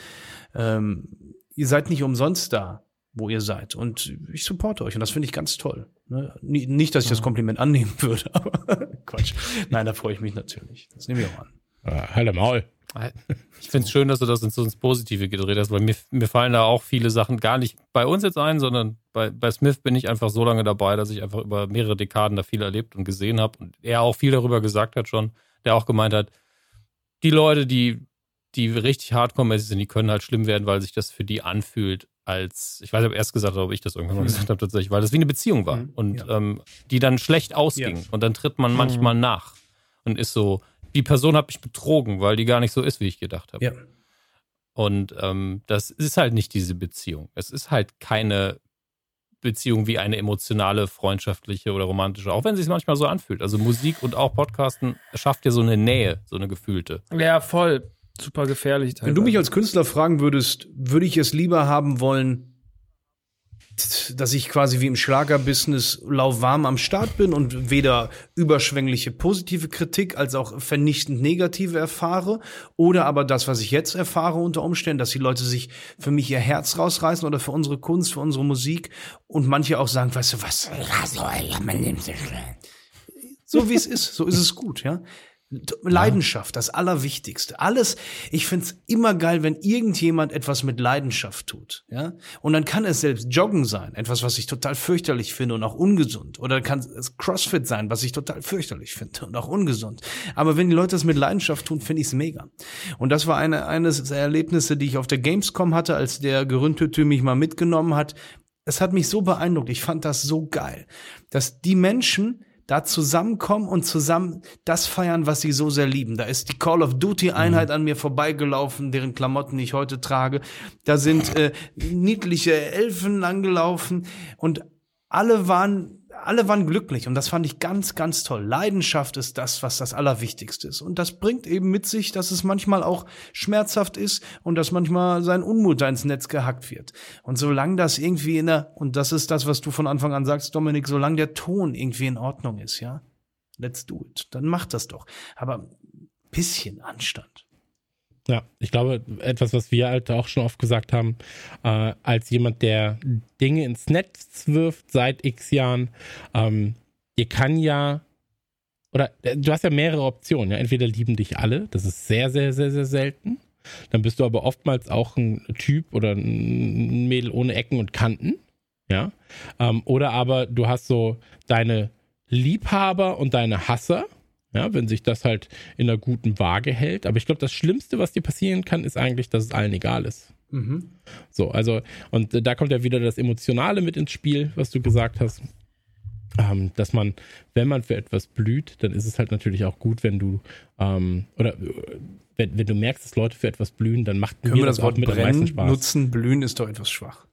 Ähm, ihr seid nicht umsonst da, wo ihr seid. Und ich supporte euch. Und das finde ich ganz toll. Ne? Nicht, dass ich das Kompliment annehmen würde, aber Quatsch. Nein, da freue ich mich natürlich. Das nehme ich auch an. Äh, Halle Maul. Ich finde es schön, dass du das so ins Positive gedreht hast, weil mir, mir fallen da auch viele Sachen gar nicht bei uns jetzt ein, sondern bei, bei Smith bin ich einfach so lange dabei, dass ich einfach über mehrere Dekaden da viel erlebt und gesehen habe und er auch viel darüber gesagt hat schon, der auch gemeint hat, die Leute, die, die richtig hardcore-mäßig sind, die können halt schlimm werden, weil sich das für die anfühlt als, ich weiß, habe erst gesagt, ob ich das irgendwann mal mhm. gesagt habe tatsächlich, weil das wie eine Beziehung war mhm. und ja. ähm, die dann schlecht ausging ja. und dann tritt man manchmal mhm. nach und ist so, die Person hat mich betrogen, weil die gar nicht so ist, wie ich gedacht habe. Ja. Und ähm, das ist halt nicht diese Beziehung. Es ist halt keine Beziehung wie eine emotionale, freundschaftliche oder romantische, auch wenn es sich manchmal so anfühlt. Also Musik und auch Podcasten schafft ja so eine Nähe, so eine gefühlte. Ja, voll. Super gefährlich. Teilweise. Wenn du mich als Künstler fragen würdest, würde ich es lieber haben wollen, dass ich quasi wie im Schlagerbusiness lauwarm am Start bin und weder überschwängliche positive Kritik als auch vernichtend negative erfahre oder aber das, was ich jetzt erfahre unter Umständen, dass die Leute sich für mich ihr Herz rausreißen oder für unsere Kunst, für unsere Musik und manche auch sagen, weißt du was, so wie es ist, so ist es gut, ja. Leidenschaft, das Allerwichtigste. Alles, ich find's immer geil, wenn irgendjemand etwas mit Leidenschaft tut. Ja? Und dann kann es selbst Joggen sein, etwas, was ich total fürchterlich finde und auch ungesund. Oder kann es Crossfit sein, was ich total fürchterlich finde und auch ungesund. Aber wenn die Leute das mit Leidenschaft tun, finde ich's mega. Und das war eine, eines der Erlebnisse, die ich auf der Gamescom hatte, als der Geründetü mich mal mitgenommen hat. Es hat mich so beeindruckt. Ich fand das so geil, dass die Menschen, da zusammenkommen und zusammen das feiern, was sie so sehr lieben. Da ist die Call of Duty Einheit an mir vorbeigelaufen, deren Klamotten ich heute trage. Da sind äh, niedliche Elfen angelaufen und alle waren alle waren glücklich und das fand ich ganz, ganz toll. Leidenschaft ist das, was das Allerwichtigste ist. Und das bringt eben mit sich, dass es manchmal auch schmerzhaft ist und dass manchmal sein Unmut ins Netz gehackt wird. Und solange das irgendwie in der, und das ist das, was du von Anfang an sagst, Dominik, solange der Ton irgendwie in Ordnung ist, ja, let's do it. Dann macht das doch. Aber bisschen Anstand. Ja, ich glaube, etwas, was wir halt auch schon oft gesagt haben, äh, als jemand, der Dinge ins Netz wirft seit x Jahren, ähm, dir kann ja, oder äh, du hast ja mehrere Optionen. Ja? Entweder lieben dich alle, das ist sehr, sehr, sehr, sehr selten. Dann bist du aber oftmals auch ein Typ oder ein Mädel ohne Ecken und Kanten. Ja. Ähm, oder aber du hast so deine Liebhaber und deine Hasser ja, wenn sich das halt in einer guten Waage hält. Aber ich glaube, das Schlimmste, was dir passieren kann, ist eigentlich, dass es allen egal ist. Mhm. So, also, und äh, da kommt ja wieder das Emotionale mit ins Spiel, was du gesagt hast. Ähm, dass man, wenn man für etwas blüht, dann ist es halt natürlich auch gut, wenn du, ähm, oder äh, wenn, wenn du merkst, dass Leute für etwas blühen, dann macht Können mir wir das, das Wort mit brennen, Spaß. nutzen, blühen ist doch etwas schwach.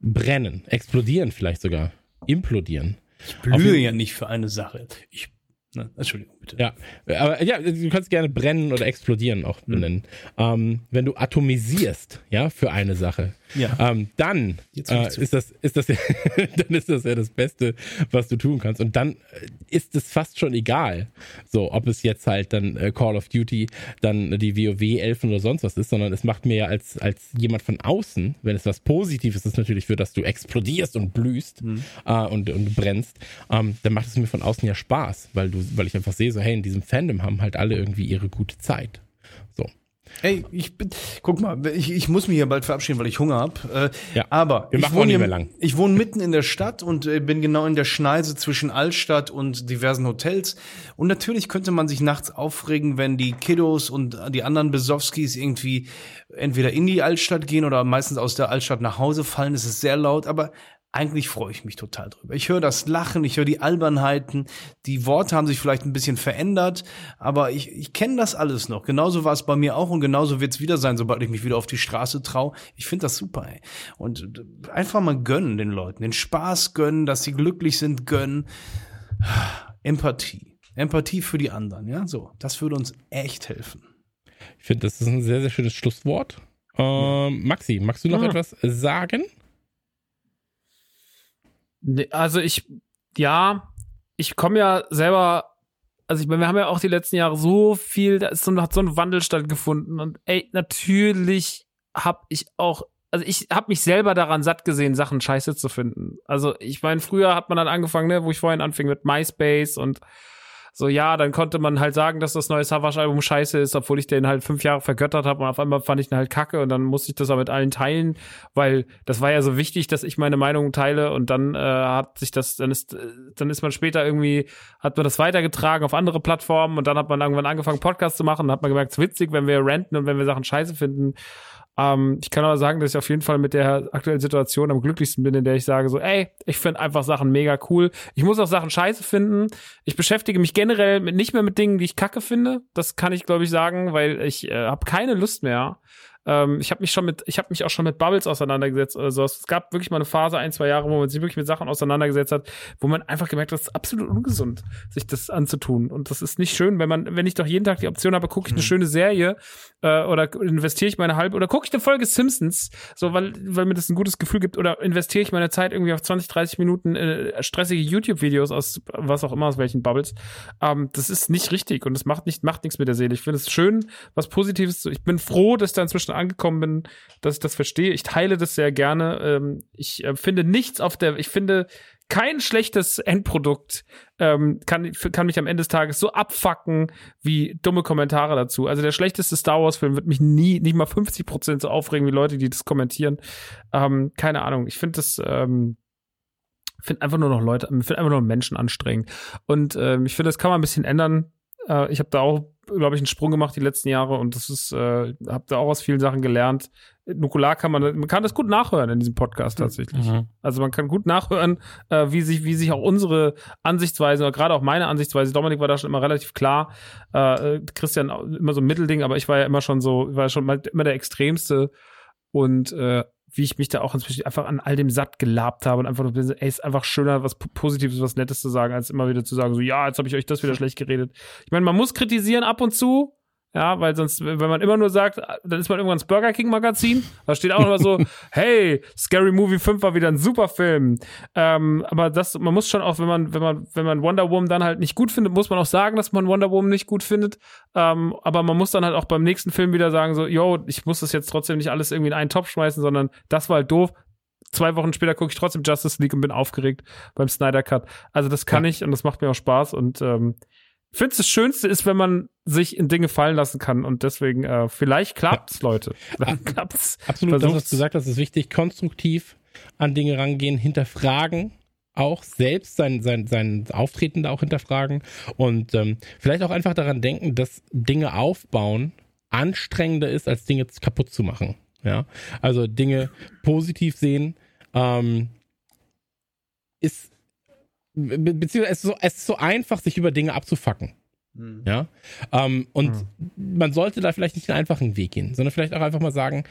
Brennen, explodieren vielleicht sogar, implodieren. Ich blühe ja nicht für eine Sache. Ich Ne? Entschuldigung, bitte. Ja, aber ja, du kannst gerne brennen oder explodieren auch hm. benennen. Mhm. Ähm, wenn du atomisierst, ja, für eine Sache, ja. Ähm, dann äh, ist das, ist das, dann ist das ja das Beste, was du tun kannst. Und dann äh, ist es fast schon egal, so, ob es jetzt halt dann äh, Call of Duty, dann die WoW 11 oder sonst was ist, sondern es macht mir ja als, als jemand von außen, wenn es was Positives ist, natürlich für, dass du explodierst und blühst mhm. äh, und, und brennst, ähm, dann macht es mir von außen ja Spaß, weil du, weil ich einfach sehe, so, hey, in diesem Fandom haben halt alle irgendwie ihre gute Zeit. So. Ey, ich bin, guck mal, ich, ich muss mich hier bald verabschieden, weil ich Hunger hab. Äh, ja, aber wir ich wohne nicht mehr lang. Ich wohne mitten in der Stadt und äh, bin genau in der Schneise zwischen Altstadt und diversen Hotels. Und natürlich könnte man sich nachts aufregen, wenn die Kiddos und die anderen Besowskis irgendwie entweder in die Altstadt gehen oder meistens aus der Altstadt nach Hause fallen. Es ist sehr laut, aber eigentlich freue ich mich total drüber. Ich höre das Lachen, ich höre die Albernheiten, die Worte haben sich vielleicht ein bisschen verändert, aber ich, ich kenne das alles noch. Genauso war es bei mir auch und genauso wird es wieder sein, sobald ich mich wieder auf die Straße traue. Ich finde das super, ey. Und einfach mal gönnen den Leuten, den Spaß gönnen, dass sie glücklich sind, gönnen. Empathie. Empathie für die anderen, ja, so. Das würde uns echt helfen. Ich finde, das ist ein sehr, sehr schönes Schlusswort. Ähm, Maxi, magst du noch ah. etwas sagen? Also ich, ja, ich komme ja selber, also ich meine, wir haben ja auch die letzten Jahre so viel, da ist so, hat so ein Wandel stattgefunden und ey, natürlich habe ich auch also ich habe mich selber daran satt gesehen, Sachen scheiße zu finden. Also ich meine, früher hat man dann angefangen, ne, wo ich vorhin anfing mit MySpace und so, ja, dann konnte man halt sagen, dass das neue Savage-Album scheiße ist, obwohl ich den halt fünf Jahre vergöttert habe und auf einmal fand ich den halt kacke und dann musste ich das auch mit allen teilen, weil das war ja so wichtig, dass ich meine Meinung teile und dann äh, hat sich das, dann ist, dann ist man später irgendwie, hat man das weitergetragen auf andere Plattformen und dann hat man irgendwann angefangen, Podcasts zu machen und hat man gemerkt, es ist witzig, wenn wir ranten und wenn wir Sachen scheiße finden. Ähm, ich kann aber sagen, dass ich auf jeden Fall mit der aktuellen Situation am glücklichsten bin, in der ich sage so, ey, ich finde einfach Sachen mega cool. Ich muss auch Sachen scheiße finden. Ich beschäftige mich generell mit, nicht mehr mit Dingen, die ich kacke finde. Das kann ich, glaube ich, sagen, weil ich äh, habe keine Lust mehr, ähm, ich habe mich schon mit, ich habe mich auch schon mit Bubbles auseinandergesetzt oder sowas. Es gab wirklich mal eine Phase, ein, zwei Jahre, wo man sich wirklich mit Sachen auseinandergesetzt hat, wo man einfach gemerkt hat, das ist absolut ungesund, sich das anzutun. Und das ist nicht schön, wenn man, wenn ich doch jeden Tag die Option habe, gucke ich eine mhm. schöne Serie äh, oder investiere ich meine halbe oder gucke ich eine Folge Simpsons, so weil, weil mir das ein gutes Gefühl gibt, oder investiere ich meine Zeit irgendwie auf 20, 30 Minuten äh, stressige YouTube-Videos aus was auch immer, aus welchen Bubbles. Ähm, das ist nicht richtig und das macht nicht, macht nichts mit der Seele. Ich finde es schön, was Positives. Ich bin froh, dass da inzwischen angekommen bin, dass ich das verstehe. Ich teile das sehr gerne. Ähm, ich äh, finde nichts auf der, ich finde kein schlechtes Endprodukt ähm, kann, kann mich am Ende des Tages so abfacken wie dumme Kommentare dazu. Also der schlechteste Star Wars Film wird mich nie, nicht mal 50 Prozent so aufregen wie Leute, die das kommentieren. Ähm, keine Ahnung. Ich finde das, ähm, finde einfach nur noch Leute, finde einfach nur Menschen anstrengend. Und ähm, ich finde, das kann man ein bisschen ändern. Äh, ich habe da auch glaube ich, einen Sprung gemacht die letzten Jahre und das ist, äh, habe da auch aus vielen Sachen gelernt. Nukular kann man, man kann das gut nachhören in diesem Podcast tatsächlich. Mhm. Also man kann gut nachhören, äh, wie sich, wie sich auch unsere Ansichtsweise, oder gerade auch meine Ansichtsweise, Dominik war da schon immer relativ klar, äh, Christian auch immer so ein Mittelding, aber ich war ja immer schon so, war schon mal immer der Extremste und äh, wie ich mich da auch inzwischen einfach an all dem satt gelabt habe und einfach nur, ey, ist einfach schöner, was Positives, was Nettes zu sagen, als immer wieder zu sagen, so, ja, jetzt habe ich euch das wieder schlecht geredet. Ich meine, man muss kritisieren ab und zu, ja, weil sonst, wenn man immer nur sagt, dann ist man irgendwann das Burger King Magazin. Da steht auch immer so, hey, Scary Movie 5 war wieder ein super Film. Ähm, aber das, man muss schon auch, wenn man, wenn man, wenn man Wonder Woman dann halt nicht gut findet, muss man auch sagen, dass man Wonder Woman nicht gut findet. Ähm, aber man muss dann halt auch beim nächsten Film wieder sagen, so, yo, ich muss das jetzt trotzdem nicht alles irgendwie in einen Topf schmeißen, sondern das war halt doof. Zwei Wochen später gucke ich trotzdem Justice League und bin aufgeregt beim Snyder Cut. Also das kann ich und das macht mir auch Spaß und ähm, finde, das Schönste ist, wenn man sich in Dinge fallen lassen kann und deswegen, äh, vielleicht klappt's, Leute. Vielleicht klappt's. Absolut, das, was Versucht's. du gesagt hast, ist wichtig. Konstruktiv an Dinge rangehen, hinterfragen, auch selbst sein, sein, sein Auftreten da auch hinterfragen und ähm, vielleicht auch einfach daran denken, dass Dinge aufbauen anstrengender ist, als Dinge kaputt zu machen. Ja, also Dinge positiv sehen ähm, ist be beziehungsweise es ist, so, es ist so einfach, sich über Dinge abzufacken. Ja. Ähm, und man sollte da vielleicht nicht den einfachen Weg gehen, sondern vielleicht auch einfach mal sagen,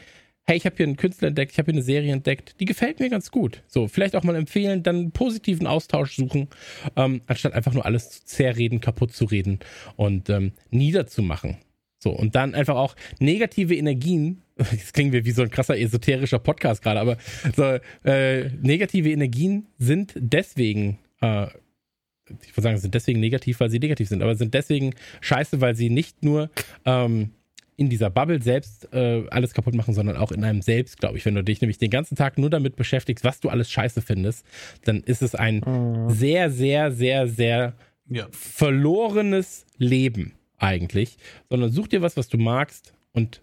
hey, ich habe hier einen Künstler entdeckt, ich habe hier eine Serie entdeckt, die gefällt mir ganz gut. So, vielleicht auch mal empfehlen, dann einen positiven Austausch suchen, ähm, anstatt einfach nur alles zu zerreden, kaputt zu reden und ähm, niederzumachen. So, und dann einfach auch negative Energien, das klingt wie so ein krasser esoterischer Podcast gerade, aber so, äh, negative Energien sind deswegen äh, ich würde sagen, sind deswegen negativ, weil sie negativ sind, aber sind deswegen scheiße, weil sie nicht nur ähm, in dieser Bubble selbst äh, alles kaputt machen, sondern auch in einem selbst, glaube ich. Wenn du dich nämlich den ganzen Tag nur damit beschäftigst, was du alles scheiße findest, dann ist es ein sehr, sehr, sehr, sehr Ja. verlorenes Leben eigentlich. Sondern such dir was, was du magst und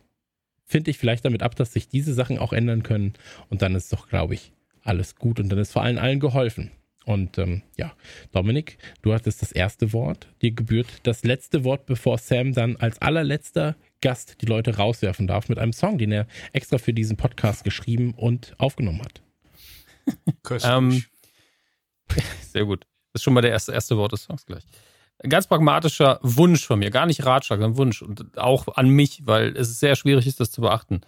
find dich vielleicht damit ab, dass sich diese Sachen auch ändern können. Und dann ist doch, glaube ich, alles gut und dann ist vor allen allen geholfen. Und ähm, ja, Dominik, du hattest das erste Wort. Dir gebührt das letzte Wort, bevor Sam dann als allerletzter Gast die Leute rauswerfen darf mit einem Song, den er extra für diesen Podcast geschrieben und aufgenommen hat. Köstlich. Ähm, Sehr gut. Das ist schon mal der erste, erste Wort des Songs gleich. Ein ganz pragmatischer Wunsch von mir, gar nicht Ratschlag, sondern Wunsch und auch an mich, weil es sehr schwierig ist, das zu beachten.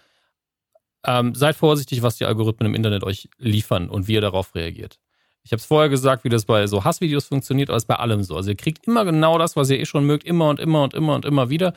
Ähm, seid vorsichtig, was die Algorithmen im Internet euch liefern und wie ihr darauf reagiert. Ich habe es vorher gesagt, wie das bei so Hassvideos funktioniert, aber es ist bei allem so. Also ihr kriegt immer genau das, was ihr eh schon mögt, immer und immer und immer und immer wieder.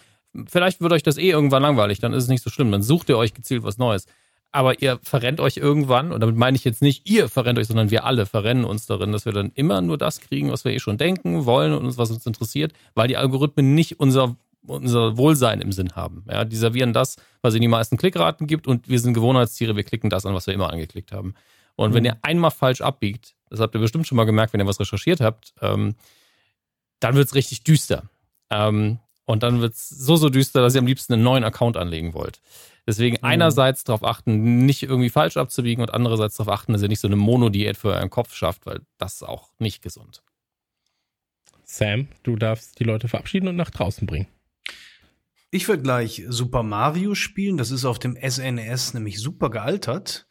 Vielleicht wird euch das eh irgendwann langweilig, dann ist es nicht so schlimm. Dann sucht ihr euch gezielt was Neues. Aber ihr verrennt euch irgendwann, und damit meine ich jetzt nicht ihr verrennt euch, sondern wir alle verrennen uns darin, dass wir dann immer nur das kriegen, was wir eh schon denken, wollen und uns, was uns interessiert, weil die Algorithmen nicht unser, unser Wohlsein im Sinn haben. Ja, die servieren das, was ihnen die meisten Klickraten gibt, und wir sind Gewohnheitstiere, wir klicken das an, was wir immer angeklickt haben. Und wenn ihr einmal falsch abbiegt, das habt ihr bestimmt schon mal gemerkt, wenn ihr was recherchiert habt, ähm, dann wird's richtig düster. Ähm, und dann wird's so, so düster, dass ihr am liebsten einen neuen Account anlegen wollt. Deswegen einerseits darauf achten, nicht irgendwie falsch abzubiegen und andererseits darauf achten, dass ihr nicht so eine Monodiät für euren Kopf schafft, weil das ist auch nicht gesund. Sam, du darfst die Leute verabschieden und nach draußen bringen. Ich werde gleich Super Mario spielen. Das ist auf dem SNES nämlich super gealtert.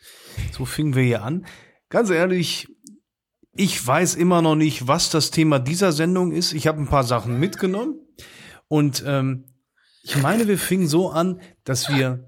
So fingen wir hier an. Ganz ehrlich, ich weiß immer noch nicht, was das Thema dieser Sendung ist. Ich habe ein paar Sachen mitgenommen. Und ähm, ich meine, wir fingen so an, dass wir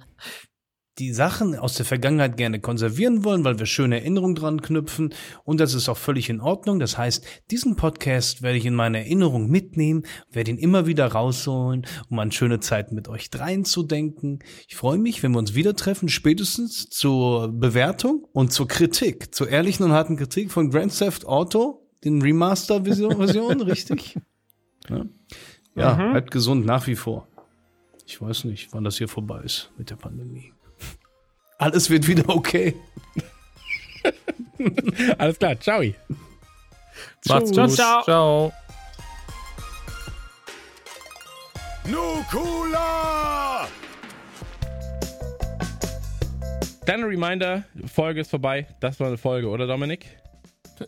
die Sachen aus der Vergangenheit gerne konservieren wollen, weil wir schöne Erinnerungen dran knüpfen. Und das ist auch völlig in Ordnung. Das heißt, diesen Podcast werde ich in meine Erinnerung mitnehmen, werde ihn immer wieder rausholen, um an schöne Zeiten mit euch dreien zu denken. Ich freue mich, wenn wir uns wieder treffen, spätestens zur Bewertung und zur Kritik, zur ehrlichen und harten Kritik von Grand Theft Auto, den Remaster-Version, Version, richtig? Ja, ja Mhm. bleibt gesund nach wie vor. Ich weiß nicht, wann das hier vorbei ist mit der Pandemie. Alles wird wieder okay. Alles klar, ciao. Macht's Ciao, gut. ciao. ciao. Nukula! Kleiner Reminder, Folge ist vorbei. Das war eine Folge, oder Dominik?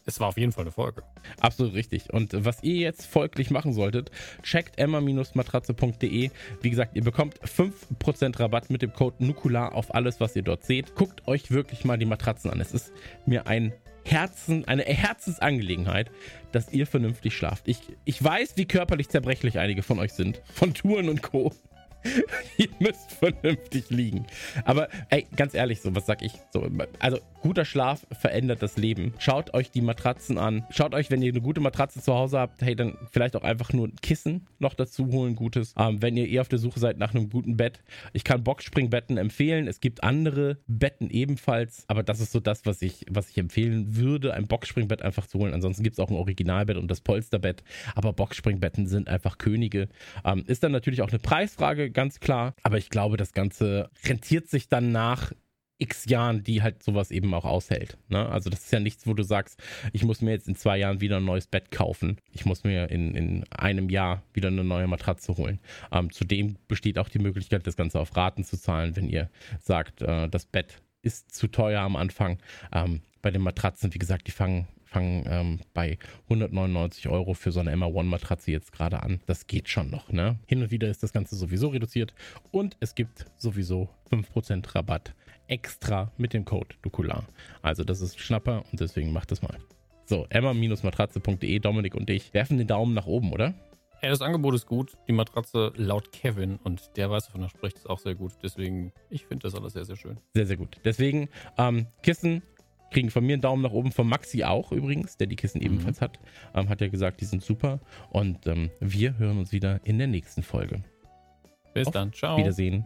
Es war auf jeden Fall eine Folge. Absolut richtig. Und was ihr jetzt folglich machen solltet, checkt emma-matratze.de. Wie gesagt, ihr bekommt 5% Rabatt mit dem Code Nukular auf alles, was ihr dort seht. Guckt euch wirklich mal die Matratzen an. Es ist mir ein Herzen, eine Herzensangelegenheit, dass ihr vernünftig schlaft. Ich, ich weiß, wie körperlich zerbrechlich einige von euch sind. Von Touren und Co. ihr müsst vernünftig liegen. Aber ey, ganz ehrlich, so was sag ich? So, also guter Schlaf verändert das Leben. Schaut euch die Matratzen an. Schaut euch, wenn ihr eine gute Matratze zu Hause habt, hey, dann vielleicht auch einfach nur ein Kissen noch dazu holen, gutes. Ähm, wenn ihr eher auf der Suche seid nach einem guten Bett. Ich kann Boxspringbetten empfehlen. Es gibt andere Betten ebenfalls, aber das ist so das, was ich, was ich empfehlen würde, ein Boxspringbett einfach zu holen. Ansonsten gibt es auch ein Originalbett und das Polsterbett. Aber Boxspringbetten sind einfach Könige. Ähm, ist dann natürlich auch eine Preisfrage, ganz klar. Aber ich glaube, das Ganze rentiert sich dann nach x Jahren, die halt sowas eben auch aushält. Ne? Also das ist ja nichts, wo du sagst, ich muss mir jetzt in zwei Jahren wieder ein neues Bett kaufen. Ich muss mir in, in einem Jahr wieder eine neue Matratze holen. Ähm, zudem besteht auch die Möglichkeit, das Ganze auf Raten zu zahlen, wenn ihr sagt, äh, das Bett ist zu teuer am Anfang. Ähm, bei den Matratzen, wie gesagt, die fangen fangen ähm, bei 199 Euro für so eine Emma One Matratze jetzt gerade an. Das geht schon noch. Ne? Hin und wieder ist das Ganze sowieso reduziert und es gibt sowieso 5% Rabatt extra mit dem Code Dukular. Also das ist Schnapper und deswegen macht das mal. So, emma-matratze.de, Dominik und ich werfen den Daumen nach oben, oder? Ja, das Angebot ist gut. Die Matratze laut Kevin und der weiß, wovon er spricht, ist auch sehr gut. Deswegen, ich finde das alles sehr, sehr schön. Sehr, sehr gut. Deswegen, ähm, Kissen kriegen von mir einen Daumen nach oben, von Maxi auch übrigens, der die Kissen mhm. ebenfalls hat. Ähm, hat ja gesagt, die sind super. Und ähm, wir hören uns wieder in der nächsten Folge. Bis Auf dann. Ciao. Wiedersehen.